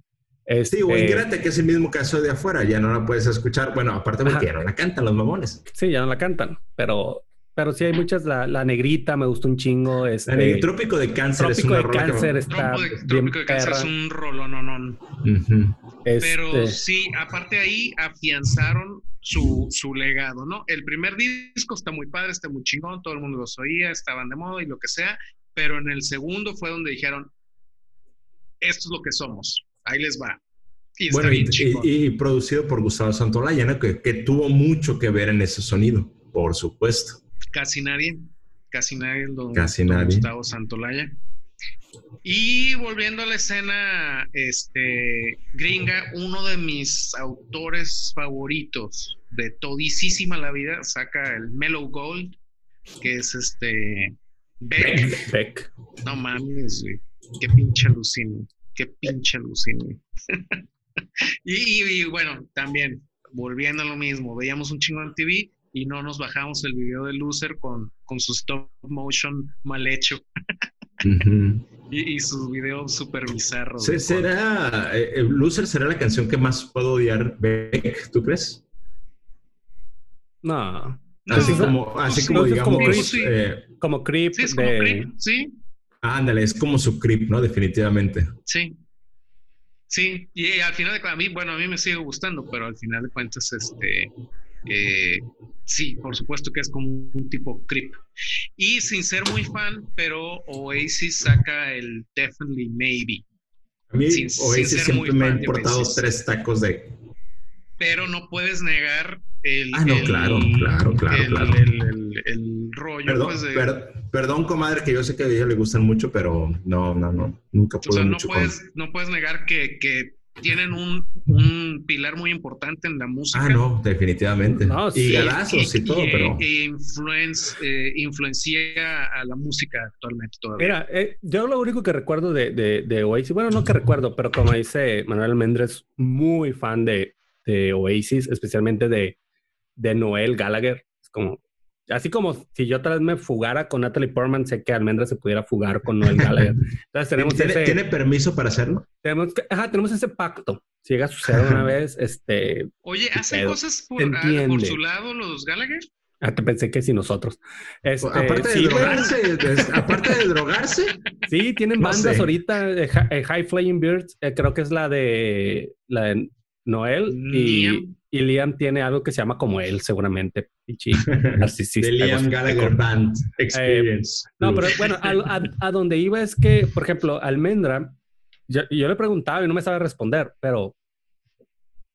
Speaker 1: Sí o
Speaker 2: Este,
Speaker 1: Ingrata que es el mismo caso de afuera ya no la puedes escuchar bueno aparte porque
Speaker 2: Ajá.
Speaker 1: ya no la cantan los mamones
Speaker 2: Sí, ya no la cantan, pero, pero sí hay muchas, la, la negrita me gusta un chingo. Este,
Speaker 1: trópico de cáncer es
Speaker 2: Trópico
Speaker 1: una
Speaker 2: de
Speaker 1: que
Speaker 2: Cáncer está
Speaker 3: de, Trópico de Cáncer es un rollo, no, no. Pero
Speaker 2: Este,
Speaker 3: sí, aparte ahí afianzaron su, su legado, ¿no? El primer disco está muy padre, está muy chingón, todo el mundo los oía, estaban de moda y lo que sea, pero en el segundo fue donde dijeron, esto es lo que somos, ahí les va. Y
Speaker 1: bueno y, producido por Gustavo Santolaya ¿no? que, que tuvo mucho que ver en ese sonido por supuesto
Speaker 3: Casi nadie, casi nadie, don,
Speaker 1: Casi
Speaker 3: don
Speaker 1: nadie.
Speaker 3: Gustavo Santolaya. Y volviendo a la escena este, gringa, uno de mis autores favoritos de todisísima la vida saca el Mellow Gold, que es este Beck.
Speaker 2: Beck.
Speaker 3: No mames, güey. Qué pinche alucino. Qué pinche alucine. (laughs) y, y, bueno, también, volviendo a lo mismo, veíamos un chingo en TV y no nos bajamos el video de Loser con, con su stop motion mal hecho. y, sus videos súper bizarros.
Speaker 1: ¿Será, eh, Loser será la canción que más puedo odiar, Beck, ¿tú crees?
Speaker 2: No.
Speaker 1: así como, así como digamos.
Speaker 2: Como Creep, eh, como creep
Speaker 3: sí, es como creep, sí.
Speaker 1: Ándale, es como su creep, ¿no? Definitivamente.
Speaker 3: Sí. Sí, y al final de a mí, bueno, a mí me sigue gustando, pero al final de cuentas, este, eh, sí, por supuesto que es como un tipo creep. Y sin ser muy fan, pero Oasis saca el Definitely Maybe.
Speaker 1: A mí Oasis siempre me ha importado tres tacos de...
Speaker 3: Pero no puedes negar el...
Speaker 1: Ah, no, claro, claro, claro, claro.
Speaker 3: El, rollo.
Speaker 1: Perdón,
Speaker 3: pues,
Speaker 1: perdón, comadre, que yo sé que a ella le gustan mucho, pero no, no, no, nunca pude o sea,
Speaker 3: no puedes, no puedes negar que, que tienen un, un, pilar muy importante en la música.
Speaker 1: Ah, no, definitivamente. y galazos y, todo, pero.
Speaker 3: E influencia, eh, influencia a la música actualmente todavía.
Speaker 2: Mira, eh, yo lo único que recuerdo de, de, de, Oasis, bueno, no que recuerdo, pero como dice Manuel Méndez, muy fan de, de Oasis, especialmente de, de Noel Gallagher. Es como, Así como si yo tal vez me fugara con Natalie Portman, sé que Almendra se pudiera fugar con Noel Gallagher. (laughs) Entonces tenemos
Speaker 1: ¿Tiene,
Speaker 2: ese...
Speaker 1: ¿Tiene permiso para hacerlo?
Speaker 2: Tenemos, ajá, tenemos ese pacto. Si llega a suceder una (laughs) vez, este...
Speaker 3: Oye, ¿hacen cosas por, ah, por, su lado los Gallagher?
Speaker 2: Ah, te pensé que si nosotros.
Speaker 1: Este, aparte, de drogarse, (laughs) aparte de drogarse.
Speaker 2: Sí, tienen bandas ahorita, eh, eh, High Flying Birds, eh, creo que es la de, la de Noel y, y, Liam tiene algo que se llama como él, seguramente. (laughs)
Speaker 1: de Liam Gallagher Band Experience.
Speaker 2: no, pero bueno, a, a, donde iba es que, por ejemplo, Almendra, yo, yo, le preguntaba y no me sabe responder, pero,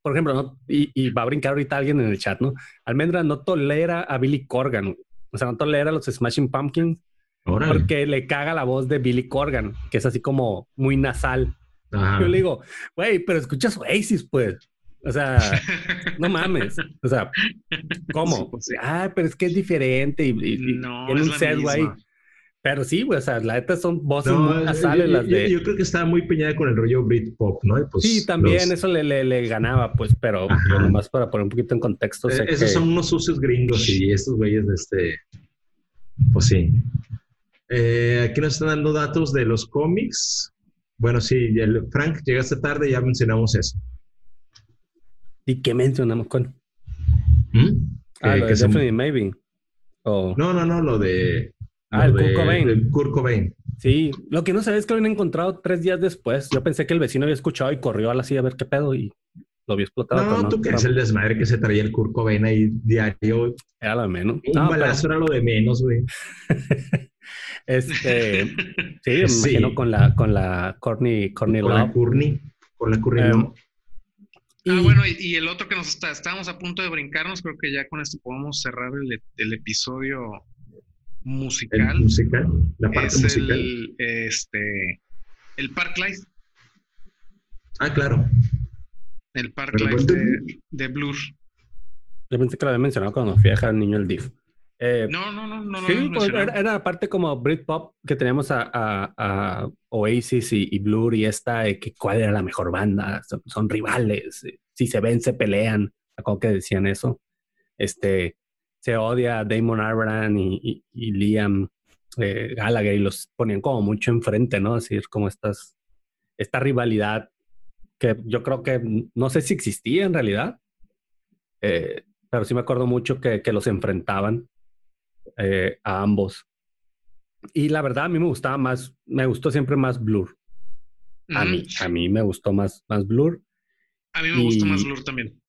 Speaker 2: por ejemplo, ¿no? y, y, va a brincar ahorita alguien en el chat, ¿no? Almendra no tolera a Billy Corgan, o sea, no tolera los Smashing Pumpkins porque le caga la voz de Billy Corgan, que es así como muy nasal. Yo le digo, güey, pero escuchas Oasis, pues. O sea, no mames. O sea, ¿cómo? Pues ah, pero es que es diferente y, no, tiene un set, güey. Pero sí, güey, o sea, la neta son voces muy nasales las de...
Speaker 1: Yo, creo que estaba muy peñada con el rollo Britpop, ¿no?
Speaker 2: Pues sí, también eso le, le, le, ganaba, pues, pero nomás para poner un poquito en contexto.
Speaker 1: Eh, esos son unos sucios gringos y estos güeyes de este... Pues sí. Eh, aquí nos están dando datos de los cómics. Bueno, sí, el, Frank, llegaste tarde, ya mencionamos eso.
Speaker 2: ¿Y qué mencionamos con? ¿Mm? Ah, lo de Definitely Maybe.
Speaker 1: No, no, no, lo de...
Speaker 2: Ah, el Kurt Cobain.
Speaker 1: El Kurt Cobain.
Speaker 2: Sí, lo que no sabes es que lo habían encontrado tres días después. Yo pensé que el vecino había escuchado y corrió a la silla a ver qué pedo y lo había explotado.
Speaker 1: No, tú que es el desmadre que se traía el Kurt Cobain ahí diario.
Speaker 2: Era lo de menos.
Speaker 1: Un balazo era lo de menos, güey. (laughs)
Speaker 2: Este, sí, me (laughs) imagino con la, con la Courtney, Courtney
Speaker 1: Con la Courtney, con la Courtney
Speaker 3: em, Ah, bueno, y, el otro que nos está, estábamos a punto de brincarnos, creo que ya con esto podemos cerrar el, episodio musical.
Speaker 1: El musical, la parte
Speaker 3: es
Speaker 1: musical.
Speaker 3: El, este, el Park Life.
Speaker 1: Ah, claro.
Speaker 3: El Park Life de, de, Blur.
Speaker 2: Yo pensé que lo había mencionado cuando fui a dejar al niño el DIF.
Speaker 3: Eh, no, no, no, no.
Speaker 2: Sí, pues, era, era, parte como Britpop que teníamos a, a, Oasis y, Blur y esta, que cuál era la mejor banda, son, rivales, si se ven, se pelean, como que decían eso. Este, se odia a Damon Albarn y, y, Liam eh, Gallagher y los ponían como mucho enfrente, ¿no? Así es como estas, esta rivalidad que yo creo que no sé si existía en realidad, eh, pero sí me acuerdo mucho que, que los enfrentaban eh, a ambos. Y la verdad, a mí me gustaba más, me gustó siempre más Blur. A mí, a mí me gustó más, más Blur.
Speaker 3: A mí me gustó más Blur también.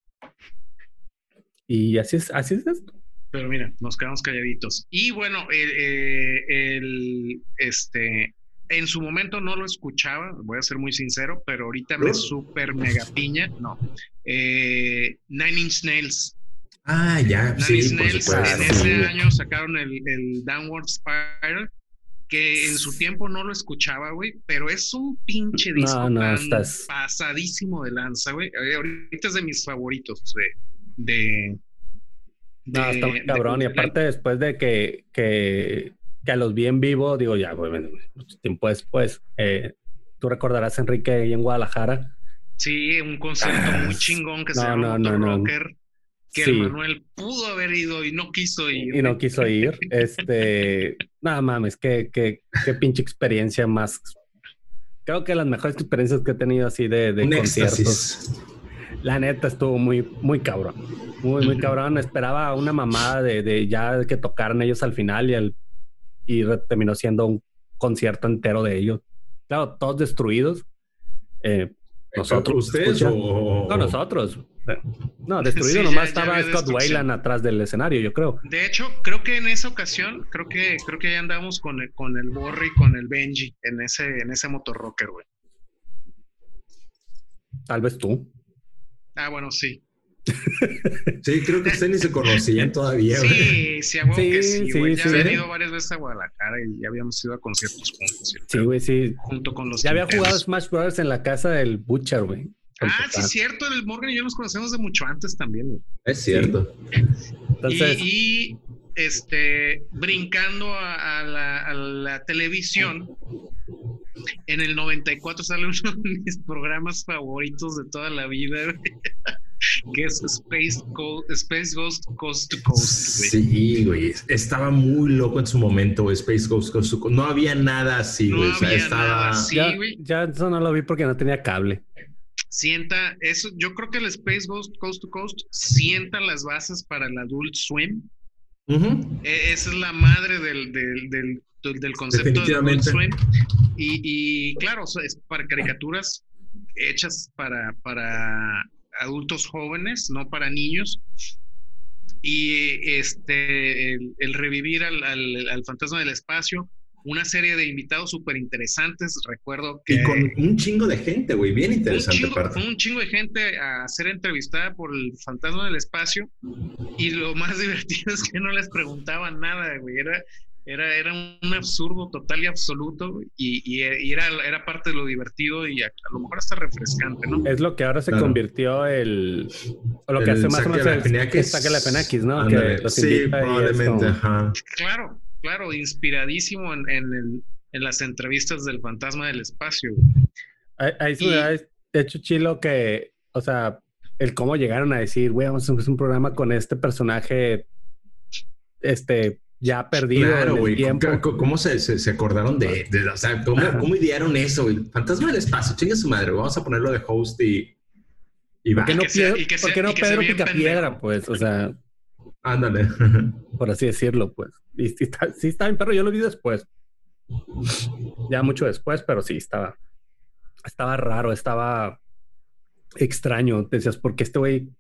Speaker 2: Y así es, así es esto.
Speaker 3: Pero mira, nos quedamos calladitos. Y bueno, el, este, en su momento no lo escuchaba, voy a ser muy sincero, pero ahorita me super mega piña, no. Eh, Nine Inch Nails.
Speaker 1: Ah, ya, sí,
Speaker 3: por supuesto. En ese año sacaron el, el, Downward Spiral, que en su tiempo no lo escuchaba, güey, pero es un pinche disco pasadísimo de lanza, güey. Eh, ahorita es de mis favoritos, de...
Speaker 2: de no, está muy cabrón. y aparte, después de que, que, que, a los vi en vivo, digo, ya, güey, mucho tiempo después, eh, tú recordarás, Enrique, ahí en Guadalajara.
Speaker 3: Sí, un concierto muy chingón que se llama no, Rocker, que el Manuel pudo haber ido y no quiso ir.
Speaker 2: Y no quiso ir. (laughs) Este, nada mames, qué, qué, qué pinche experiencia más. Creo que las mejores experiencias que he tenido así de, de conciertos. La neta estuvo muy, muy cabrón. Muy, muy cabrón. Esperaba una mamada de, de ya que tocaran ellos al final y, el, y terminó siendo un concierto entero de ellos. Claro, todos destruidos. Eh, nosotros.
Speaker 1: ¿Ustedes o...?
Speaker 2: No, nosotros. No, destruido nomás estaba Scott Wayland atrás del escenario, yo creo.
Speaker 3: De hecho, creo que en esa ocasión, creo que creo que ya andábamos con el, con el Borri y con el Benji en ese, en ese motorrocker, güey.
Speaker 2: Tal vez tú.
Speaker 3: Ah, bueno, sí.
Speaker 1: Sí, creo que ustedes ni se conocían todavía.
Speaker 3: Sí, sí, a sí, que sí, güey. ya había ido varias veces a Guadalajara y ya habíamos ido a conciertos juntos.
Speaker 2: Sí, güey, sí.
Speaker 3: Junto con los
Speaker 2: Ya había jugado Smash Brothers en la casa del Butcher, güey.
Speaker 3: Ah, sí, es cierto. El Morgan y yo nos conocemos de mucho antes también, güey.
Speaker 1: Es cierto.
Speaker 3: Entonces... Y, este, brincando a, la, a la televisión, en el 94 sale uno de mis programas favoritos de toda la vida, que es Space, Space Ghost Coast to Coast.
Speaker 1: Sí, güey. Estaba muy loco en su momento, Space Ghost Coast to Coast. No había nada así, güey. o sea, estaba...
Speaker 2: Así, ya, ya, eso no lo vi porque no tenía cable.
Speaker 3: Sienta, eso, yo creo que el Space Ghost Coast to Coast sienta las bases para el Adult Swim. E, esa es la madre del, del, del del concepto de Adult Swim. Y, claro, es para caricaturas hechas para, para adultos jóvenes, no para niños. Y este, el, revivir al, al, fantasma del espacio, una serie de invitados súper interesantes. Recuerdo que.
Speaker 1: Y con un chingo de gente, güey, bien interesante.
Speaker 3: Un chingo, un chingo de gente a ser entrevistada por el fantasma del espacio. Y lo más (laughs) divertido es que no les preguntaban nada, güey. Era, era, era un absurdo total y absoluto y, era, era parte de lo divertido y a, lo mejor hasta refrescante, ¿no?
Speaker 2: Es lo que ahora se convirtió el... O lo que hace más o menos
Speaker 1: el
Speaker 2: saque la Penakis, ¿no?
Speaker 1: sí, probablemente,
Speaker 3: Claro, claro, inspiradísimo en, en, en, las entrevistas del fantasma del espacio.
Speaker 2: Ahí, se de hecho chilo que, o sea, el cómo llegaron a decir, güey, vamos a hacer un programa con este personaje, este ya perdido claro,
Speaker 1: el tiempo. ¿Cómo, se, se, acordaron de, de, o sea, cómo, cómo idearon eso? Fantasma del espacio, chinga su madre, vamos a ponerlo de host y,
Speaker 2: y va. ¿Por qué no, sea, ¿por qué no Pedro Picapiedra, pues? O sea...
Speaker 1: Ándale. (laughs)
Speaker 2: por así decirlo, pues. Y sí está, sí está bien, perro, yo lo vi después. Ya mucho después, pero sí, estaba... Estaba raro, estaba extraño. Decías, ¿por qué este güey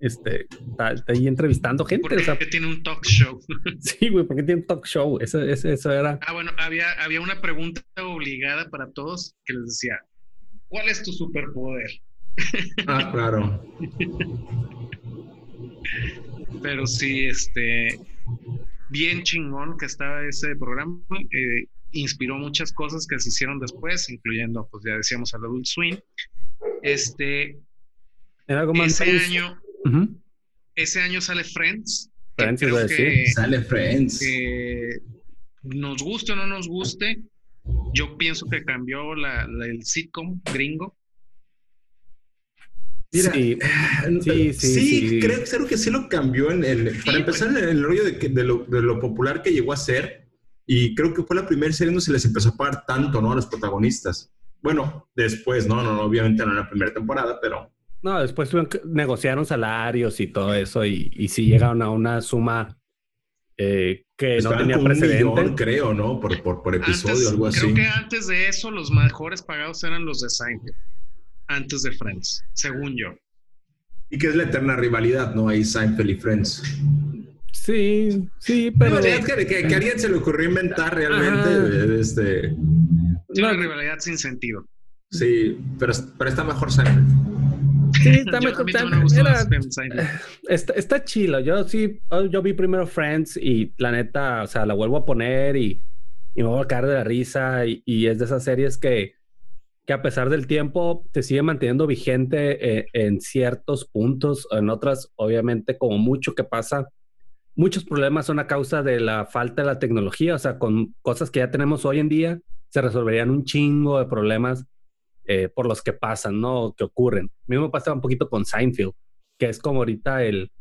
Speaker 2: este, está, ahí entrevistando gente.
Speaker 3: Porque tiene un talk show. (laughs)
Speaker 2: sí, güey, porque tiene un talk show. Eso, eso, era.
Speaker 3: Ah, bueno, había, había una pregunta obligada para todos que les decía: ¿Cuál es tu superpoder? (laughs)
Speaker 1: ah, claro. (laughs)
Speaker 3: Pero sí, este, bien chingón que estaba ese programa. Eh, inspiró muchas cosas que se hicieron después, incluyendo, pues ya decíamos, al Adult Swing. Este,
Speaker 2: ¿Era algo más
Speaker 3: ese año, ese año sale Friends.
Speaker 2: Friends creo que,
Speaker 1: sale Friends.
Speaker 3: nos guste o no nos guste, yo pienso que cambió la, el sitcom gringo.
Speaker 1: Mira, sí, (sighs) sí, sí, creo, que sí lo cambió. En, para empezar, en el rollo de, de, lo, de, lo, popular que llegó a ser. Y creo que fue la primera serie donde se les empezó a pagar tanto, ¿no? A los protagonistas. Bueno, después, ¿no? no obviamente no en la primera temporada, pero
Speaker 2: no, después negociaron salarios y todo eso y, y sí llegaron a una suma eh, que no tenía precedente.
Speaker 1: creo, ¿no? Por, por, episodio, algo así.
Speaker 3: Creo que antes de eso los mejores pagados eran los de Seinfeld, antes de Friends, según yo.
Speaker 1: Y que es la eterna rivalidad, ¿no? Ahí Seinfeld y Friends.
Speaker 2: Sí, sí, pero...
Speaker 1: que, que, a alguien se le ocurrió inventar realmente este...
Speaker 3: Una rivalidad sin sentido.
Speaker 1: Sí, pero, pero está mejor Seinfeld.
Speaker 2: Sí, (laughs) está mejor. Está, está, chilo. Yo sí, oh, yo vi primero Friends y la neta, o sea, la vuelvo a poner y, y me voy a caer de la risa. Y, es de esas series que, que a pesar del tiempo te sigue manteniendo vigente eh, en ciertos puntos. En otras, obviamente, como mucho que pasa, muchos problemas son a causa de la falta de la tecnología. O sea, con cosas que ya tenemos hoy en día, se resolverían un chingo de problemas eh, por los que pasan, ¿no? Que ocurren. Mismo pasa un poquito con Seinfeld, que es como ahorita el,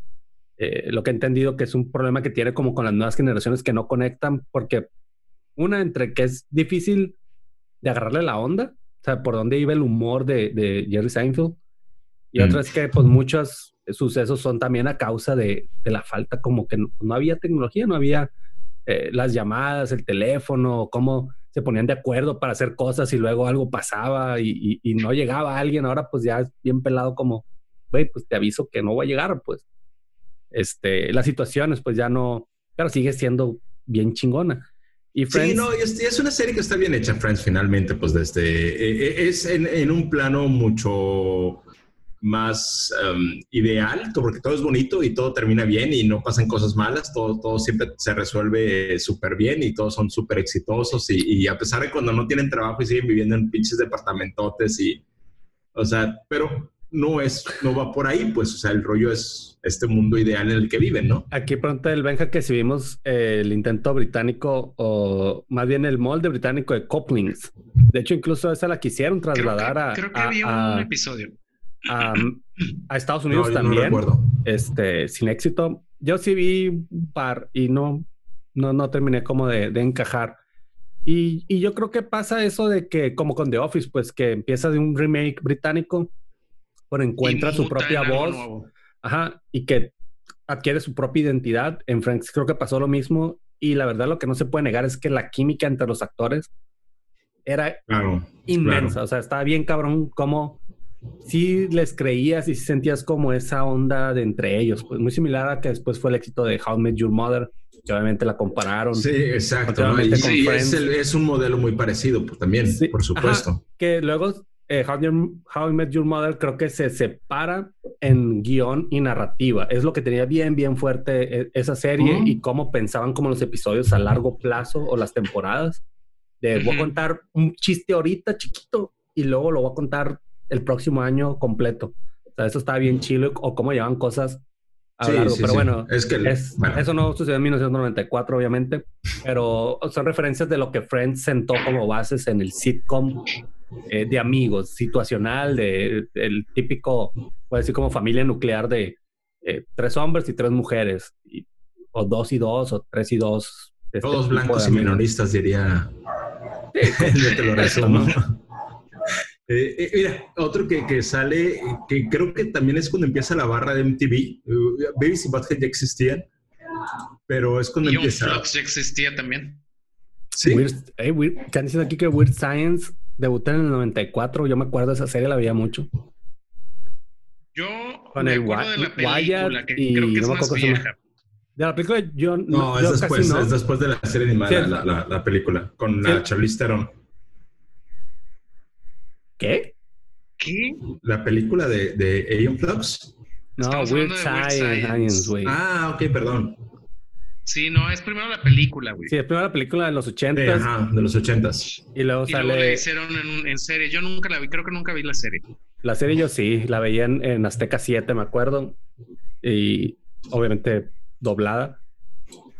Speaker 2: eh, lo que he entendido que es un problema que tiene como con las nuevas generaciones que no conectan, porque una entre que es difícil de agarrarle la onda, o sea, por dónde iba el humor de, de Jerry Seinfeld, y otra es que pues muchos sucesos son también a causa de, de la falta, como que no, había tecnología, no había eh, las llamadas, el teléfono, cómo se ponían de acuerdo para hacer cosas y luego algo pasaba y, y, no llegaba alguien. Ahora pues ya es bien pelado como, güey, pues te aviso que no va a llegar, pues. Este, las situaciones pues ya no, pero sigue siendo bien chingona.
Speaker 1: Y sí, no, es, es, una serie que está bien hecha, Friends, finalmente, pues desde, e, e, es en, en un plano mucho más um, ideal, porque todo es bonito y todo termina bien y no pasan cosas malas, todo, todo siempre se resuelve súper bien y todos son súper exitosos y, a pesar de cuando no tienen trabajo y siguen viviendo en pinches departamentotes y, o sea, pero no es, no va por ahí, pues, o sea, el rollo es este mundo ideal en el que viven, ¿no?
Speaker 2: Aquí pronto el Benja que si vimos eh, el intento británico o más bien el molde británico de Couplings. De hecho, incluso esa la quisieron trasladar
Speaker 3: a... Creo que había un episodio
Speaker 2: a Estados Unidos también. este, sin éxito. Yo sí vi un par y no, no, no terminé como de, encajar. Y, y, yo creo que pasa eso de que, como con The Office, pues que empieza de un remake británico, pero encuentra su propia voz. Ajá, y que adquiere su propia identidad. En Friends creo que pasó lo mismo. Y la verdad, lo que no se puede negar es que la química entre los actores era inmensa. O sea, estaba bien cabrón cómo sí les creías y sentías como esa onda de entre ellos, pues muy similar a que después fue el éxito de How I Met Your Mother, que obviamente la compararon.
Speaker 1: Sí, exacto. sí, es, un modelo muy parecido pues, también, por supuesto.
Speaker 2: que luego eh, How, I Met Your Mother creo que se separa en guion y narrativa. Es lo que tenía bien, bien fuerte e, esa serie y cómo pensaban como los episodios a largo plazo o las temporadas. De voy a contar un chiste ahorita chiquito y luego lo voy a contar el próximo año completo. O sea, eso está bien chilo o cómo llevan cosas a largo. pero bueno, es que eso no sucedió en 1994, obviamente, pero son referencias de lo que Friends sentó como bases en el sitcom eh, de amigos, situacional, de, el típico, puede decir como familia nuclear de eh, tres hombres y tres mujeres, o dos y dos, o tres y dos.
Speaker 1: Este Todos blancos y minoristas, diría. Sí, (laughs) te lo (laughs) resumo. Eh, eh, mira, otro que, que, sale, que creo que también es cuando empieza la barra de MTV. Uh, Babies y Butthead ya existían, pero es cuando empieza.
Speaker 3: Flux ya existía también.
Speaker 2: Sí. Weird, ¿Qué han dicho aquí que Weird Science debutó en el 94. Yo me acuerdo de esa serie, la veía mucho.
Speaker 3: Yo con me el acuerdo de la película, que y creo que es más vieja.
Speaker 2: De la película yo
Speaker 1: no, es, después, es después de la serie animada, la, la, la, película, con la Charlize Theron.
Speaker 2: ¿Qué?
Speaker 3: ¿Qué?
Speaker 1: La película de, de Aeon Flux.
Speaker 2: No, Weird Science, güey.
Speaker 1: Ah, ok, perdón.
Speaker 3: Sí, no, es primero la película, güey.
Speaker 2: Sí, es primero la película de los ochentas.
Speaker 1: ajá, de los ochentas.
Speaker 2: Y luego
Speaker 3: y
Speaker 2: sale.
Speaker 3: Luego la hicieron en, en, serie. Yo nunca la vi, creo que nunca vi la serie.
Speaker 2: La serie yo sí, la veía en, en Azteca 7, me acuerdo. Y obviamente doblada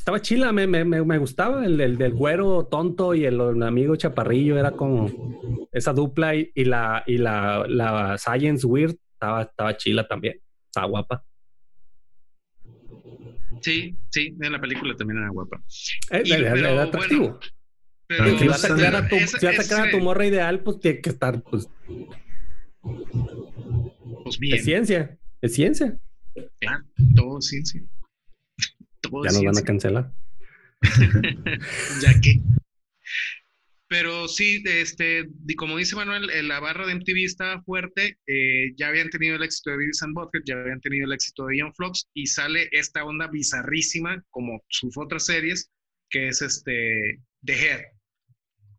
Speaker 2: estaba chila, me, me, me gustaba el, el, del güero tonto y el, amigo chaparrillo, era como esa dupla y, la, y la, la Science Weird estaba, estaba chila también, estaba guapa.
Speaker 3: Sí, sí, en la película también era guapa.
Speaker 2: Eh, era, atractivo. pero, si vas a a tu, si vas a crear a tu morra ideal, pues tiene que estar, pues.
Speaker 3: Pues bien.
Speaker 2: Es ciencia, es ciencia.
Speaker 3: Claro, todo ciencia
Speaker 2: ya nos van a cancelar. (laughs)
Speaker 3: ya que. Pero sí, este, como dice Manuel, eh, la barra de MTV estaba fuerte, eh, ya habían tenido el éxito de Beavis and Butthead, ya habían tenido el éxito de Ian Flux, y sale esta onda bizarrísima, como sus otras series, que es este, The Head,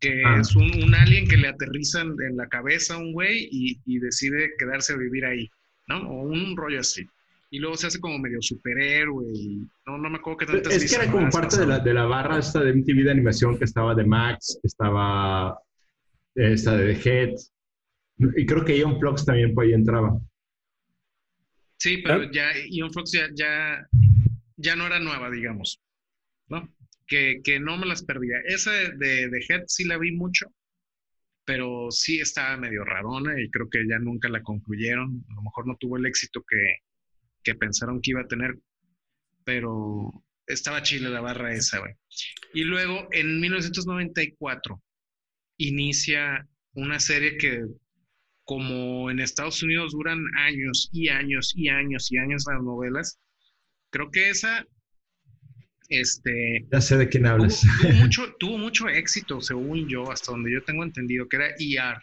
Speaker 3: que ah. es un, alien que le aterrizan en la cabeza a un güey y, y, decide quedarse a vivir ahí, ¿no? O un rollo así y luego se hace como medio superhéroe y no, no me acuerdo qué tantas
Speaker 1: Es que era como parte de la, de la, barra esta de MTV de animación que estaba de Max, que estaba esta de The Head, y creo que Ion Flux también por ahí entraba.
Speaker 3: Sí, pero ya Ion Flux ya, ya, ya, no era nueva, digamos, ¿no? Que, que no me las perdía. Esa de, de, Head sí la vi mucho, pero sí estaba medio radona y creo que ya nunca la concluyeron. A lo mejor no tuvo el éxito que, que pensaron que iba a tener, pero estaba chile la barra esa, güey. Y luego en 1994 inicia una serie que como en Estados Unidos duran años y años y años y años las novelas, creo que esa, este...
Speaker 1: Ya sé de quién hablas.
Speaker 3: Tuvo, (laughs) mucho, tuvo mucho éxito, según yo, hasta donde yo tengo entendido, que era ER.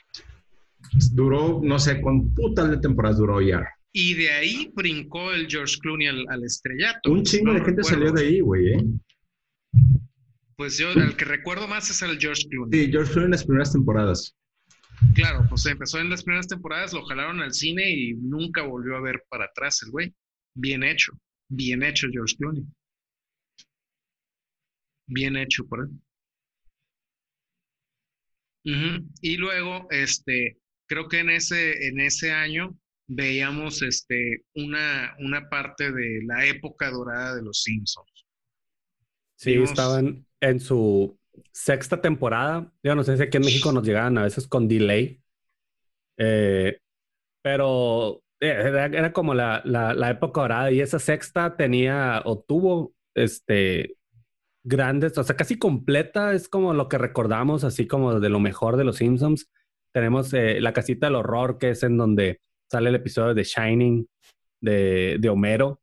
Speaker 1: Duró, no sé, con putas de temporadas duró ER.
Speaker 3: Y de ahí brincó el George Clooney al, estrellato.
Speaker 1: Un chingo de gente salió de ahí, güey, ¿eh?
Speaker 3: Pues yo, el que recuerdo más es el George Clooney.
Speaker 1: Sí, George Clooney en las primeras temporadas.
Speaker 3: Claro, pues empezó en las primeras temporadas, lo jalaron al cine y nunca volvió a ver para atrás el güey. Bien hecho, bien hecho George Clooney. Bien hecho por él. Y luego, este, creo que en ese, en ese año veíamos este, una, una parte de la época dorada de los Simpsons.
Speaker 2: Sí, estaban en su sexta temporada. Yo no sé si aquí en México nos llegaban a veces con delay. Eh, pero eh, era, como la, la, época dorada y esa sexta tenía o tuvo este grandes, o sea, casi completa, es como lo que recordamos, así como de lo mejor de los Simpsons. Tenemos eh, la casita del horror, que es en donde sale el episodio de Shining de, de Homero.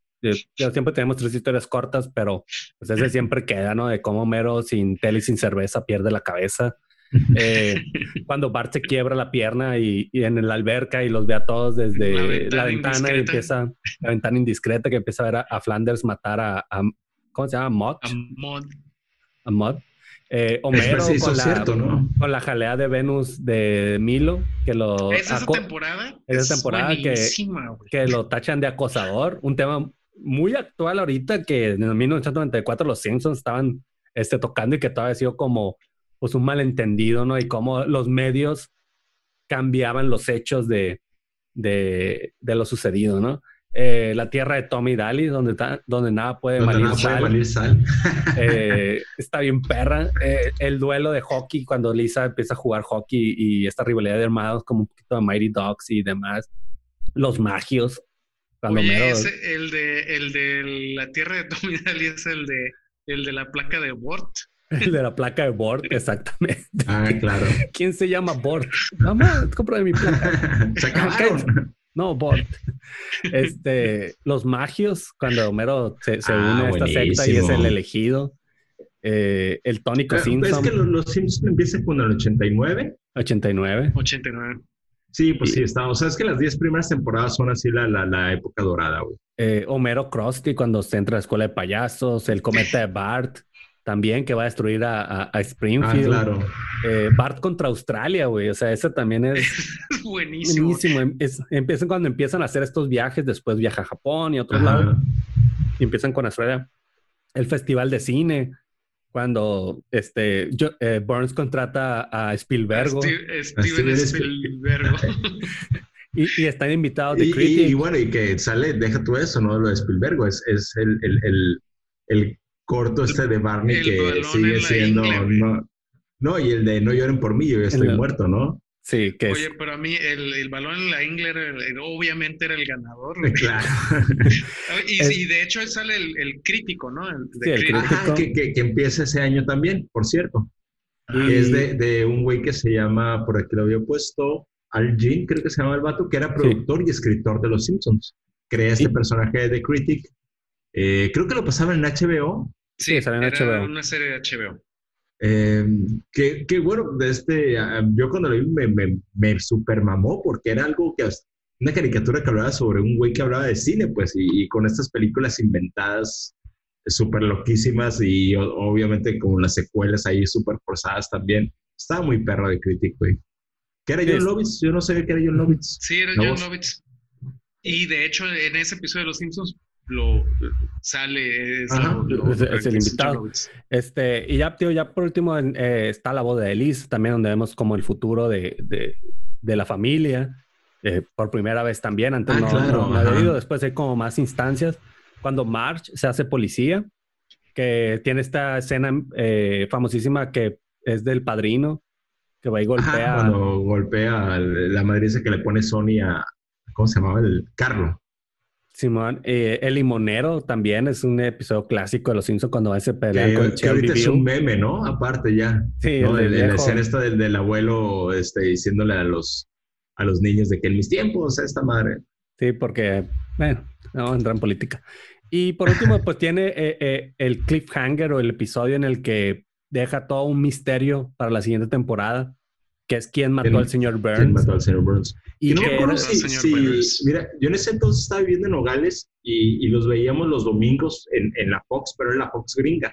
Speaker 2: siempre tenemos tres historias cortas, pero pues ese siempre queda, ¿no? De cómo Homero sin tele y sin cerveza pierde la cabeza. (laughs) Eh, cuando Bart se quiebra la pierna y, en la alberca y los ve a todos desde la ventana, y empieza la ventana indiscreta que empieza a ver a, Flanders matar a, ¿cómo se llama? Mott.
Speaker 3: A Mod.
Speaker 2: A Mod. Eh, (laughs) Homero con, la, con la jalea de Venus de Milo, que lo...
Speaker 3: ¿Es esa temporada?
Speaker 2: esa temporada que, que lo tachan de acosador, un tema muy actual ahorita que en 1994 los Simpsons estaban este, tocando y que todavía ha sido como pues un malentendido, ¿no? Y cómo los medios cambiaban los hechos de, de, de lo sucedido, ¿no? Eh, la tierra de Tommy Daly, donde, donde nada puede donde sal. (laughs) Eh, (laughs) está bien perra. Eh, el duelo de hockey, cuando Lisa empieza a jugar hockey y esta rivalidad de hermanos, como un poquito de Mighty Dogs y demás. Los magios.
Speaker 3: Cuando el, de, el de la tierra de Tommy Daly es el de, el de la placa de Bort. (laughs)
Speaker 2: El de la placa de Bort, exactamente.
Speaker 1: Ah, claro.
Speaker 2: ¿Quién se llama Bort? Mamá, compra de mi placa. Se no, Bort. (laughs) Este, los magios, cuando Homero se, ah, une a esta secta y es el elegido. Eh, el tónico Simpson.
Speaker 1: ¿Es que los, Simpsons empiezan con el 89?
Speaker 2: 89.
Speaker 3: 89.
Speaker 1: Sí, pues sí, está. O sea, es que las 10 primeras temporadas son así la, la, la época dorada, güey.
Speaker 2: Eh, Homero Krusty cuando se entra a la escuela de payasos, el cometa de Bart también que va a destruir a, Springfield. Ah,
Speaker 1: claro.
Speaker 2: Eh, Bart contra Australia, güey. O sea, ese también es (laughs)
Speaker 3: buenísimo.
Speaker 2: buenísimo. Em, empiezan cuando empiezan a hacer estos viajes, después viaja a Japón y a otros lados. Y empiezan con Australia. El festival de cine, cuando este eh, Burns contrata a Spielberg.
Speaker 3: Steven Spielberg. (laughs)
Speaker 2: y, están invitados de
Speaker 1: y, y, bueno, y que sale, deja tú eso, no lo de Spielberg, es, es el, el, el corto este de Barney que sigue siendo. No, y el de No lloren por mí, yo ya estoy muerto, ¿no?
Speaker 2: Sí, que
Speaker 3: Oye, pero a mí el, el balón en la Ingler obviamente era el ganador.
Speaker 1: Claro. (laughs)
Speaker 3: y, de hecho sale el, crítico, ¿no? El,
Speaker 2: sí, el crítico.
Speaker 1: que, que, empieza ese año también, por cierto. Y es de, de, un güey que se llama, por aquí lo había puesto, Al Jean, creo que se llama el vato, que era productor y escritor de Los Simpsons. Crea este personaje de Critic. Eh, creo que lo pasaba en HBO
Speaker 3: Sí, salió en era una serie de HBO.
Speaker 1: Eh, que, bueno, de este, ah, yo cuando lo vi me, me, me super mamó porque era algo que, una caricatura que hablaba sobre un güey que hablaba de cine, pues, y, con estas películas inventadas súper loquísimas y obviamente con las secuelas ahí súper forzadas también. Estaba muy perro de crítico, güey. ¿Qué era John Lovitz? Yo no sabía que era John Lovitz.
Speaker 3: Sí, era John Lovitz. Y de hecho, en ese episodio de Los Simpsons lo sale es,
Speaker 2: el invitado. Este, y ya, tío, ya por último eh, está la boda de Liz, también donde vemos como el futuro de, de, de la familia. Eh, por primera vez también, antes ah, no, había ido, después hay como más instancias. Cuando March se hace policía, que tiene esta escena eh, famosísima que es del padrino, Que va y golpea.
Speaker 1: cuando golpea la madriza que le pone Sony a. ¿Cómo se llamaba? El Carlo.
Speaker 2: Simón, eh, el limonero también es un episodio clásico de Los Simpsons cuando va a con
Speaker 1: que ahorita es un meme, ¿no? Aparte ya.
Speaker 2: Sí,
Speaker 1: ¿no? la escena esta del, del, abuelo este, diciéndole a los, a los niños de que en mis tiempos, esta madre.
Speaker 2: Sí, porque, bueno, no entra en política. Y por último, (laughs) pues tiene eh, eh, el cliffhanger o el episodio en el que deja todo un misterio para la siguiente temporada, que es quién mató al señor Burns. ¿Quién
Speaker 1: mató al señor Burns? Y, no me mira, yo en ese entonces estaba viviendo en Nogales y, y los veíamos los domingos en, en, la Fox, pero en la Fox gringa.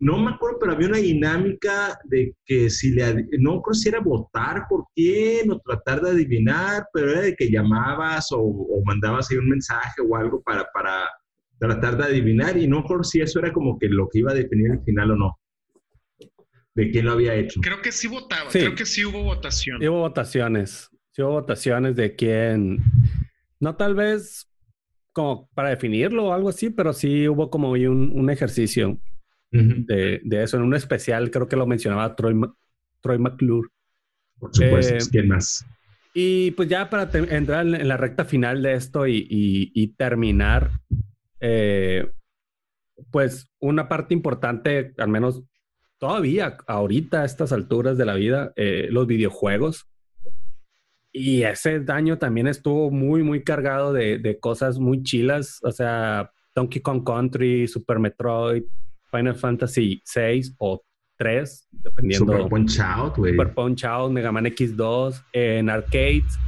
Speaker 1: No me acuerdo, pero había una dinámica de que si le, no creo si era votar por quién o tratar de adivinar, pero era de que llamabas o, o mandabas ahí un mensaje o algo para, para tratar de adivinar y no por si eso era como que lo que iba a definir el final o no. De quién lo había hecho.
Speaker 3: Creo que sí votaba, creo que sí hubo votación.
Speaker 2: hubo votaciones, sí hubo votaciones de quién, no tal vez como para definirlo o algo así, pero sí hubo como un, un ejercicio de, de, eso en un especial, creo que lo mencionaba Troy, Troy McClure.
Speaker 1: Por supuesto, eh, ¿quién más?
Speaker 2: Y pues ya para entrar en la recta final de esto y, y, y terminar, eh, pues una parte importante, al menos todavía ahorita a estas alturas de la vida, eh, los videojuegos. Y ese daño también estuvo muy, muy cargado de, de, cosas muy chilas. O sea, Donkey Kong Country, Super Metroid, Final Fantasy 6 o 3, dependiendo.
Speaker 1: Super Punch Out,
Speaker 2: Super Punch Out, Mega Man X2, en arcades.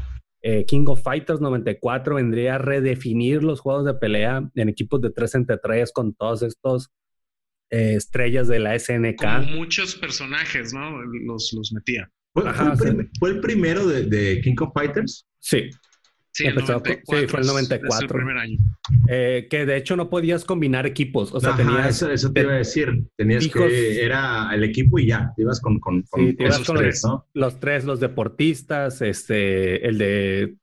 Speaker 2: Eh, King of Fighters 94 vendría a redefinir los juegos de pelea en equipos de 3 entre 3 con todos estos eh, estrellas de la SNK.
Speaker 3: Como muchos personajes, ¿no? Los, los metía.
Speaker 1: ¿Fue, el, primero de, King of Fighters?
Speaker 2: Sí.
Speaker 3: Sí, sí,
Speaker 2: fue el 94.
Speaker 3: el primer año.
Speaker 2: Eh, que de hecho no podías combinar equipos. O sea, tenías.
Speaker 1: Eso, te iba a decir. Tenías que. Era el equipo y ya. Te ibas con, con,
Speaker 2: con, esos tres, ¿no? Los tres, los deportistas, este, el de,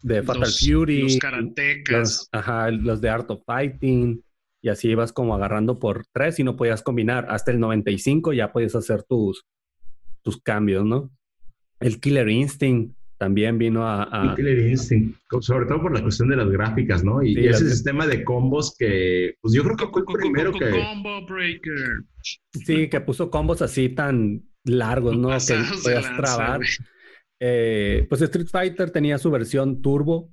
Speaker 2: de Fatal Fury.
Speaker 3: Los karatecas.
Speaker 2: ajá, los de Art of Fighting. Y así ibas como agarrando por tres y no podías combinar. Hasta el 95 ya podías hacer tus, tus cambios, ¿no? El Killer Instinct también vino a... a...
Speaker 1: Instinct, sobre todo por la cuestión de las gráficas, ¿no? Y, ese sistema de combos que, pues yo creo que fue el primero que...
Speaker 3: Combo Breaker.
Speaker 2: Sí, que puso combos así tan largos, ¿no? que podías trabar. Eh, pues Street Fighter tenía su versión turbo,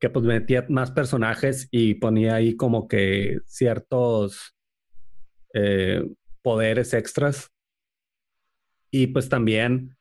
Speaker 2: que pues metía más personajes y ponía ahí como que ciertos eh, poderes extras. Y pues también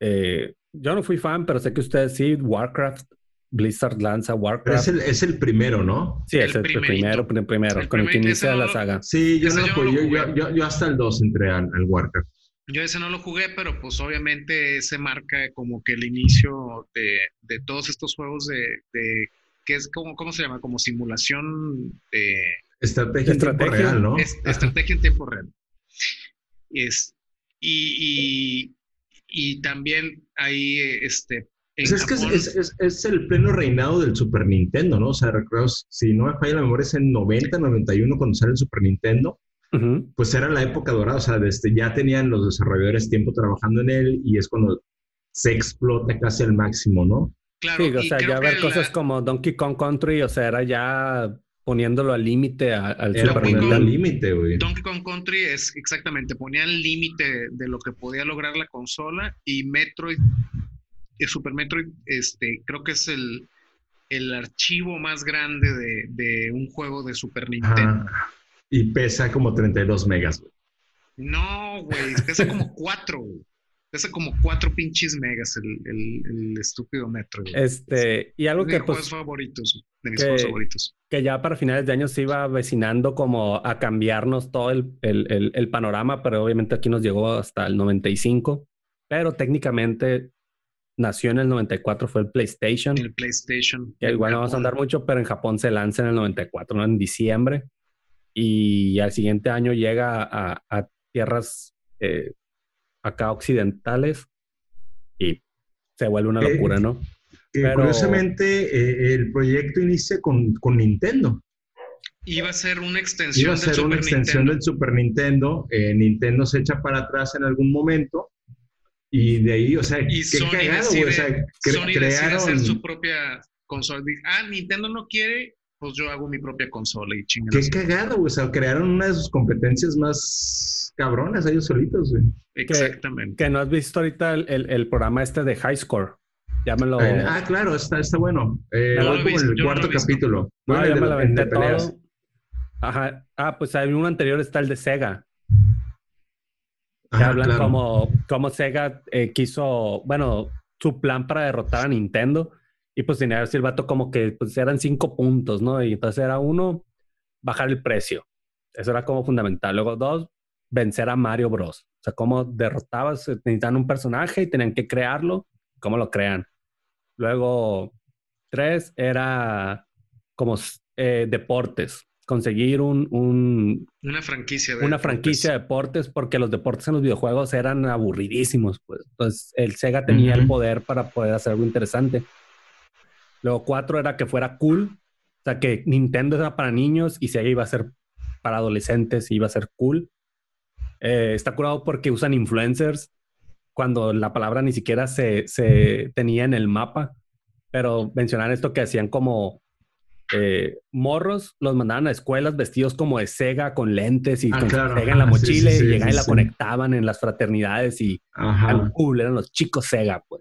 Speaker 2: eh, yo no fui fan, pero sé que ustedes sí, Warcraft, Blizzard lanza Warcraft.
Speaker 1: Es el, es el primero, ¿no?
Speaker 2: Sí, es el, primero, primero, con el que inicia la saga.
Speaker 1: Sí, yo, no, yo, yo, yo, hasta el 2 entré al, Warcraft.
Speaker 3: Yo ese no lo jugué, pero pues obviamente se marca como que el inicio de, de todos estos juegos de, de que es como, ¿cómo se llama? Como simulación de...
Speaker 1: Estrategia, en tiempo real, ¿no?
Speaker 3: estrategia en tiempo real. Es, y, y, y también ahí, este...
Speaker 1: Pues es que es, es, el pleno reinado del Super Nintendo, ¿no? O sea, recuerdo, si no me falla la memoria, es en 90, 91 cuando sale el Super Nintendo. Pues era la época dorada, o sea, desde, ya tenían los desarrolladores tiempo trabajando en él y es cuando se explota casi al máximo, ¿no?
Speaker 2: Claro, sí, o sea, ya ver cosas como Donkey Kong Country, o sea, era ya poniéndolo al límite al
Speaker 1: Super Nintendo. límite, güey.
Speaker 3: Donkey Kong Country es exactamente, ponía el límite de lo que podía lograr la consola y Metroid, el Super Metroid, este, creo que es el, el archivo más grande de, de un juego de Super Nintendo.
Speaker 1: Y pesa como 32 megas, güey.
Speaker 3: No, güey, pesa como (laughs) 4, güey. Pesa como cuatro pinches megas el, el, estúpido Metroid.
Speaker 2: Este, y algo que pues,
Speaker 3: favoritos, de mis juegos favoritos.
Speaker 2: Que ya para finales de año se iba avecinando como a cambiarnos todo el, el, panorama, pero obviamente aquí nos llegó hasta el 95. Pero técnicamente nació en el 94, fue el PlayStation.
Speaker 3: El PlayStation.
Speaker 2: Que igual no vamos a andar mucho, pero en Japón se lanza en el 94, ¿no? En diciembre. Y al siguiente año llega a, a tierras eh, acá occidentales y se vuelve una locura, ¿no?
Speaker 1: Curiosamente, eh, el proyecto inicia con, con, Nintendo.
Speaker 3: Iba a ser una extensión,
Speaker 1: Iba a ser una extensión del Super Nintendo. Eh, Nintendo se echa para atrás en algún momento Y de ahí, o sea,
Speaker 3: Y
Speaker 1: qué
Speaker 3: Sony
Speaker 1: cagado, güey. O sea,
Speaker 3: decide-
Speaker 1: cre-
Speaker 3: Sony decide
Speaker 1: crearon.
Speaker 3: hacer su propia consola. Ah, Nintendo no quiere, pues yo hago mi propia consola y chingan.
Speaker 1: Qué cagado, güey. O sea, crearon una de sus competencias más cabronas ellos solitos, güey.
Speaker 3: Exactamente.
Speaker 2: Que no has visto ahorita el, el- el programa este de High Score. Ya me lo.
Speaker 1: Ah, claro, está, está bueno. Eh,
Speaker 2: No
Speaker 1: voy como
Speaker 3: visto,
Speaker 1: en el
Speaker 3: no
Speaker 1: cuarto
Speaker 3: visto.
Speaker 1: capítulo.
Speaker 2: No,
Speaker 1: Bueno,
Speaker 2: ya
Speaker 1: de
Speaker 2: me lo aventé todo. Ajá. Ah, pues hay uno anterior, está el de Sega. que
Speaker 1: Ajá,
Speaker 2: hablan
Speaker 1: claro.
Speaker 2: como, como Sega eh, quiso, bueno, su plan para derrotar a Nintendo. Y pues tenía así el vato como que pues eran cinco puntos, ¿no? Y entonces era uno, bajar el precio. Eso era como fundamental. Luego dos, vencer a Mario Bros. O sea, cómo derrotabas, eh, necesitaban un personaje y tenían que crearlo, cómo lo crean. Luego, tres era como eh, deportes, conseguir un, un,
Speaker 3: Una franquicia. De
Speaker 2: una
Speaker 3: deportes.
Speaker 2: franquicia de deportes porque los deportes en los videojuegos eran aburridísimos. Pues. Entonces, el Sega tenía el
Speaker 1: Ujú.
Speaker 2: poder para poder hacer algo interesante. Luego, cuatro era que fuera cool. O sea, que Nintendo era para niños y Sega iba a ser para adolescentes y iba a ser cool. Eh, está curado porque usan influencers cuando la palabra ni siquiera se, se tenía en el mapa. Pero mencionar esto que hacían como eh, morros, los mandaban a escuelas vestidos como de Sega con lentes y
Speaker 1: Ah,
Speaker 2: con
Speaker 1: claro,
Speaker 2: Sega en la
Speaker 1: sí,
Speaker 2: mochila
Speaker 1: sí,
Speaker 2: y llegaban y la conectaban en las fraternidades y eran cool, eran los chicos Sega, pues.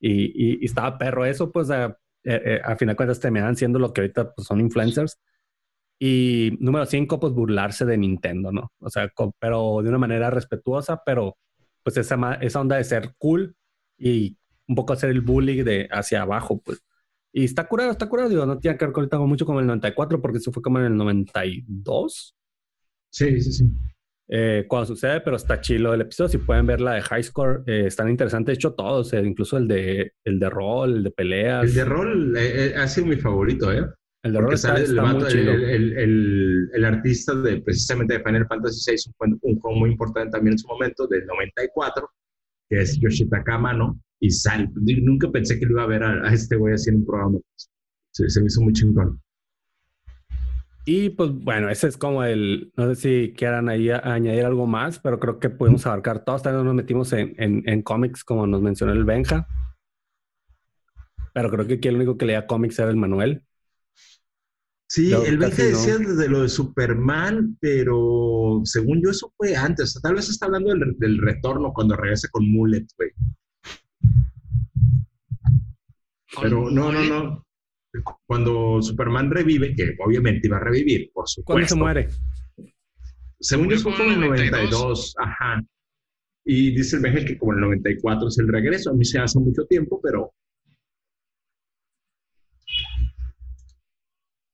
Speaker 2: Y, y- y estaba perro eso, pues a, eh, eh, a final de cuentas terminaban siendo lo que ahorita pues, son influencers. Y número cinco, pues burlarse de Nintendo, ¿no? O sea, co- pero de una manera respetuosa, pero pues esa, esa onda de ser cool y un poco hacer el bullying de hacia abajo, pues. Y está curado, está curado, digo, no tiene que ver ahorita con mucho como el 94, porque eso fue como en el 92,
Speaker 1: Sí, sí, sí.
Speaker 2: Eh, cuando sucede, pero está chilo el episodio. Si pueden ver la de High Score, eh, están interesantes. De hecho, todos, eh, incluso el de, el de rol, el de peleas.
Speaker 1: El de rol eh, eh, ha sido mi favorito, ¿eh?
Speaker 2: el de rol está,
Speaker 1: sale
Speaker 2: está muy chido.
Speaker 1: el- el- el- artista de precisamente de Final Fantasy VI, un, un juego muy importante también en su momento, del 94, que es Yoshitaka Amano, y sale. Nunca pensé que lo iba a ver a, a este güey haciendo un programa. Se, se me hizo muy chingón.
Speaker 2: Y pues bueno, ese es como el, no sé si quieran ahí a- añadir algo más, pero creo que pudimos abarcar todos. También nos metimos en, en, en cómics, como nos mencionó el Benja. Pero creo que aquí el único que leía cómics era el Manuel.
Speaker 1: Sí,
Speaker 2: Yo
Speaker 1: el Benja
Speaker 2: casi no.
Speaker 1: decía desde lo de Superman, pero según yo eso fue antes. O sea, tal vez está hablando del, del retorno cuando regresa con Mullet, güey. Pero no, no, no. Cuando Superman revive, que obviamente iba a revivir, por supuesto.
Speaker 2: ¿Cuándo se muere?
Speaker 1: Según yo, fue como
Speaker 3: en
Speaker 1: el
Speaker 3: el
Speaker 1: 92. Ajá. Y dice el Benja que como el 94 es el regreso. A mí se hace mucho tiempo, pero.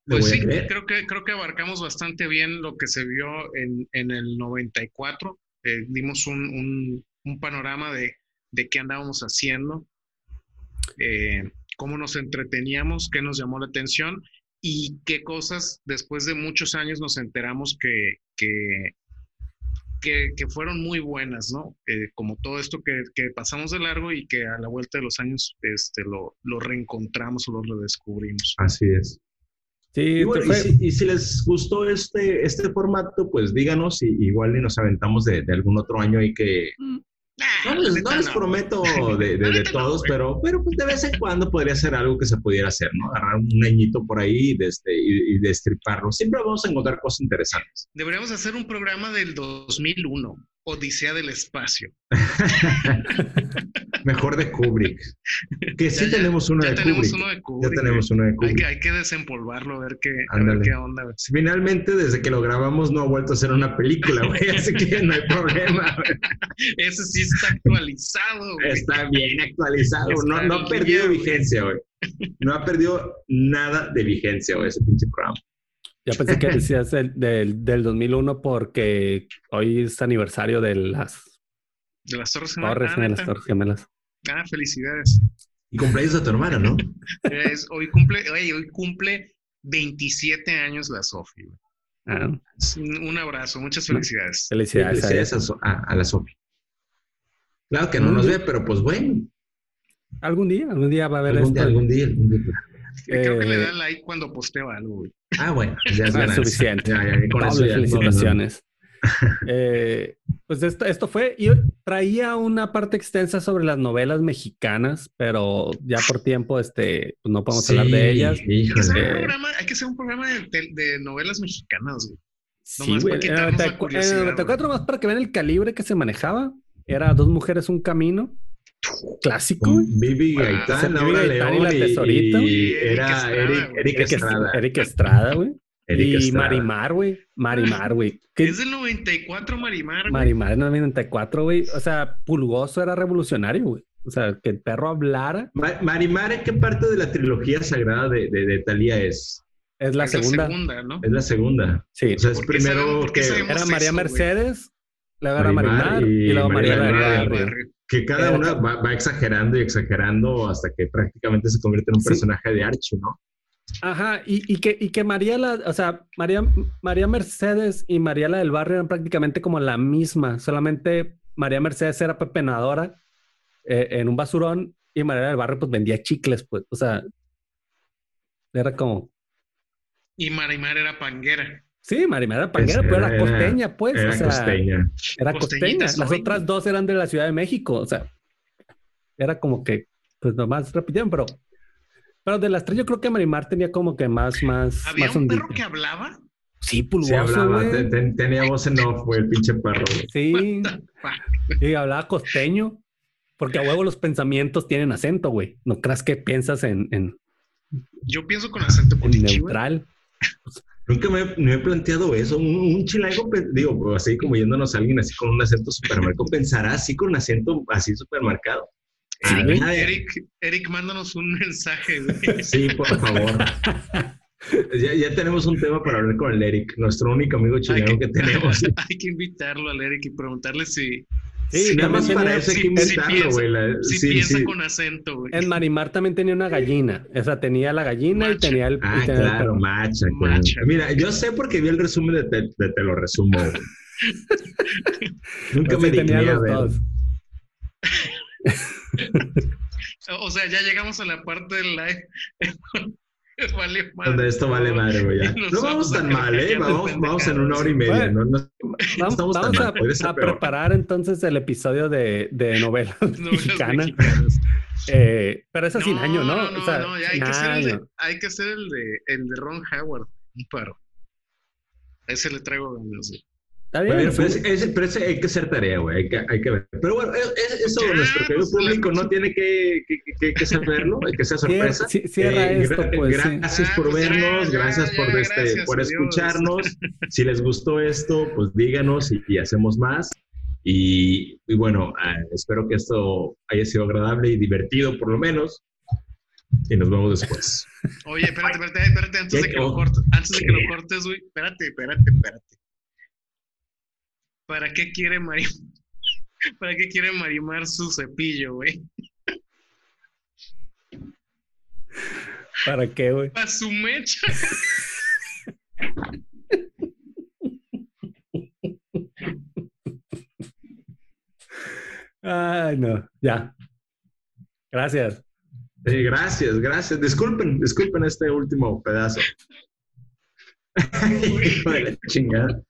Speaker 3: Pues sí, creo que, creo que abarcamos bastante bien lo que se vio en, en el 94. Eh, dimos un, un- un panorama de, de qué andábamos haciendo, eh, cómo nos entreteníamos, qué nos llamó la atención y qué cosas después de muchos años nos enteramos que, que, que, que fueron muy buenas, ¿no? Eh, como todo esto que, que pasamos de largo y que a la vuelta de los años este, lo, lo reencontramos o lo redescubrimos.
Speaker 1: Así es.
Speaker 2: Sí,
Speaker 1: Y, bueno, y, si, y si les gustó este, este formato, pues díganos y igual y nos aventamos de, de algún otro año ahí que, No les, no prometo (laughs) de, de-
Speaker 3: La
Speaker 1: de
Speaker 3: neta no,
Speaker 1: todos, pero, pero pues de vez en cuando podría ser algo que se pudiera hacer, ¿no? Agarrar un añito por ahí y, este, y, y destriparlo. Siempre vamos a encontrar cosas interesantes.
Speaker 3: Deberíamos hacer un programa del 2001, Odisea del Espacio. (laughs)
Speaker 1: Mejor de Kubrick. Que sí
Speaker 3: Ya, ya,
Speaker 1: tenemos uno
Speaker 3: ya
Speaker 1: de
Speaker 3: tenemos
Speaker 1: Kubrick.
Speaker 3: uno de
Speaker 1: Ya
Speaker 3: Kubrick.
Speaker 1: tenemos uno de
Speaker 3: Hay
Speaker 1: Kubrick.
Speaker 3: que, hay que desempolvarlo, a ver qué, a ver qué onda. güey.
Speaker 1: Finalmente, desde que lo grabamos, no ha vuelto a ser una película, güey. (laughs) Así que no hay problema.
Speaker 3: Ese sí está actualizado. güey.
Speaker 1: Está bien actualizado. No,
Speaker 3: Está
Speaker 1: no ha perdido
Speaker 3: güey.
Speaker 1: vigencia, güey. No ha perdido nada de vigencia, güey, ese pinche programa.
Speaker 2: Ya pensé que decías del, del, del 2001 porque hoy es aniversario de las
Speaker 3: De las Torres Gemelas.
Speaker 2: Torres
Speaker 3: Ah, neta.
Speaker 2: Torres Gemelas.
Speaker 3: Ah, felicidades.
Speaker 1: Y cumpleaños de tu hermana, ¿no?
Speaker 3: Es- hoy, cumple, oye, hoy cumple 27 años la Sofi.
Speaker 2: Ah,
Speaker 3: Un abrazo, muchas felicidades.
Speaker 2: felicidades.
Speaker 1: Felicidades a, So- a- a la Sofi. Claro que no nos ve, pero pues bueno,
Speaker 2: Algún día, algún día va a haber
Speaker 1: algún
Speaker 2: esto.
Speaker 1: día, algún día, algún día.
Speaker 3: Creo que le
Speaker 2: Eh,
Speaker 3: da like cuando posteo algo. güey.
Speaker 1: Ah, bueno, (laughs) ya es
Speaker 2: Ah, suficiente.
Speaker 1: Ya, ya, con eso
Speaker 2: Doble
Speaker 1: ya,
Speaker 2: felicitaciones. (laughs) Eh, pues esto, esto fue, y traía una parte extensa sobre las novelas mexicanas, pero ya por tiempo este, pues no podemos hablar de ellas.
Speaker 3: Hay que, hacer un
Speaker 2: Eh,
Speaker 3: programa, hay que hacer un programa de, novelas mexicanas, güey.
Speaker 2: Sí,
Speaker 3: Nomás
Speaker 2: güey.
Speaker 3: para
Speaker 2: En
Speaker 3: quitarnos la
Speaker 2: 94, en
Speaker 3: curiosidad,
Speaker 2: el 94 más para que vean el calibre que se manejaba. Era dos mujeres, un camino. Clásico,
Speaker 1: Vivi Gaitán,
Speaker 2: Vivi
Speaker 1: Laura
Speaker 2: Gaitán y
Speaker 1: León
Speaker 2: la
Speaker 1: y, Y
Speaker 3: Eric
Speaker 1: era Eric, Estrada.
Speaker 2: Eric Estrada, güey. Y
Speaker 1: Estrada.
Speaker 2: Marimar, güey. Marimar, güey. ¿Qué-
Speaker 3: Es del 94 Marimar, güey.
Speaker 2: Marimar en el 94, güey. O sea, Pulgoso era revolucionario, güey. O sea, que el perro hablara
Speaker 1: Ma- Marimar, ¿en qué parte de la trilogía sagrada de, de, de Talía es?
Speaker 2: es la
Speaker 3: Es
Speaker 2: segunda.
Speaker 3: ¿no?
Speaker 1: Es la segunda.
Speaker 2: Sí.
Speaker 1: O sea, es
Speaker 3: ¿Por qué sabemos-
Speaker 1: primero que,
Speaker 2: Era María? Mercedes, luego era
Speaker 1: Marimar
Speaker 2: Marimar y,
Speaker 1: y
Speaker 2: luego María
Speaker 1: María
Speaker 2: del
Speaker 1: del.
Speaker 2: Barrio.
Speaker 1: Que cada una va, va exagerando y exagerando hasta que prácticamente se convierte en un
Speaker 2: Sí.
Speaker 1: personaje de Archie, ¿no?
Speaker 2: Ajá, y, y que, y que María, la, o sea, María, María Mercedes y María la del Barrio eran prácticamente como la misma, solamente María Mercedes era pepenadora eh, en un basurón y María la del Barrio pues vendía chicles, pues, o sea, era como,
Speaker 3: Y Marimar era panguera.
Speaker 2: Sí, Marimar era panguera,
Speaker 1: Es-
Speaker 2: pero era
Speaker 1: era-
Speaker 2: costeña, pues,
Speaker 1: Era
Speaker 2: o sea,
Speaker 1: costeña.
Speaker 2: era costeña. Las
Speaker 3: soy.
Speaker 2: otras dos eran de la Ciudad de México, o sea, era como que, pues nomás repitieron, pero, pero de las tres yo creo que Marimar tenía como que más, más,
Speaker 3: ¿Había
Speaker 2: más
Speaker 3: un perro que hablaba?
Speaker 2: Sí,
Speaker 1: Sí,
Speaker 2: pulgoso,
Speaker 1: hablaba,
Speaker 2: güey.
Speaker 1: te- te- tenía voz en off, güey, el pinche perro, güey.
Speaker 2: Sí, y hablaba costeño. Porque a huevo los pensamientos tienen acento, güey. No creas que piensas en, en,
Speaker 3: Yo pienso con acento
Speaker 2: en
Speaker 3: culichi, güey. (laughs)
Speaker 1: Nunca me, me he planteado eso. Un, un chilango, pe- digo, pues, así como yéndonos a alguien así con un acento supermercado, pensará así con un acento así supermercado.
Speaker 2: Sí,
Speaker 1: Ah,
Speaker 3: Eric, Eric, mándanos un mensaje, güey.
Speaker 1: Sí, por favor. (laughs) ya, ya tenemos un tema para hablar con el Eric, nuestro único amigo chileno que tenemos. (laughs)
Speaker 3: Hay que invitarlo al Eric y preguntarle si,
Speaker 2: Sí,
Speaker 3: Sí,
Speaker 1: Nada
Speaker 2: también
Speaker 1: más para
Speaker 2: tenía-
Speaker 1: eso hay
Speaker 3: sí,
Speaker 1: que
Speaker 3: piensa-
Speaker 1: güey. sí,
Speaker 3: piensa
Speaker 1: sí.
Speaker 3: con acento, güey.
Speaker 2: En Marimar también tenía una gallina. O sea, tenía la gallina y tenía el.
Speaker 1: Ah,
Speaker 2: tenía
Speaker 1: claro, macha, claro.
Speaker 3: Macha.
Speaker 1: Mira, yo sé porque vi el resumen de Te, de te lo resumo. güey. (laughs) Nunca
Speaker 2: Pues
Speaker 1: me
Speaker 2: tenía los
Speaker 1: ver.
Speaker 2: dos. (laughs)
Speaker 3: O sea, ya llegamos a la parte del live. (laughs) vale madre.
Speaker 1: Donde esto vale madre, güey. (laughs) No vamos
Speaker 3: a
Speaker 1: tan mal, ¿eh? Vamos, vamos en una hora y media.
Speaker 2: Bueno.
Speaker 1: No, no,
Speaker 2: Vamos,
Speaker 1: estamos
Speaker 2: vamos a, a preparar entonces el episodio de, de (laughs) novelas
Speaker 3: Novelas
Speaker 2: mexicanas.
Speaker 3: mexicanas.
Speaker 2: Eh, pero es sin año, ¿no?
Speaker 3: No, no,
Speaker 2: O sea,
Speaker 3: no, ya hay que, hacer el de, hay que hacer el de, el de Ron Howard, un paro. A ese le traigo ganas. güey.
Speaker 2: Está bien.
Speaker 1: Bueno,
Speaker 2: sí.
Speaker 1: pero, ese, ese- pero ese hay que hacer tarea, güey. Hay que, hay que ver. Pero bueno, es- es- eso
Speaker 3: Ya,
Speaker 1: nuestro querido
Speaker 3: pues,
Speaker 1: público no tiene que, que, que- que saberlo, hay que sea (laughs) sorpresa.
Speaker 2: Cier- ci- cierra
Speaker 1: Eh,
Speaker 2: esto,
Speaker 1: gra-
Speaker 2: pues. sí.
Speaker 1: gracias
Speaker 3: Ah,
Speaker 1: por
Speaker 3: pues
Speaker 1: vernos, gracias
Speaker 3: ya,
Speaker 1: por, este,
Speaker 3: gracias,
Speaker 1: por escucharnos. (laughs) Si les gustó esto, pues díganos y, y hacemos más. Y, y bueno, ah, espero que esto haya sido agradable y divertido por lo menos. Y nos vemos después.
Speaker 3: Oye, espérate, espérate, espérate, antes de que lo
Speaker 1: Oh.
Speaker 3: cortes, antes de que lo cortes, güey. Espérate, espérate, espérate. ¿Para qué quiere Marimar? (laughs) ¿Para qué quiere Marimar su cepillo, güey?
Speaker 2: ¿Para qué, güey?
Speaker 3: Para su mecha. (laughs)
Speaker 2: Ay, no. Ya. Gracias.
Speaker 1: Sí, gracias, gracias. Disculpen, disculpen este último pedazo. (laughs) Hijo de la chingada.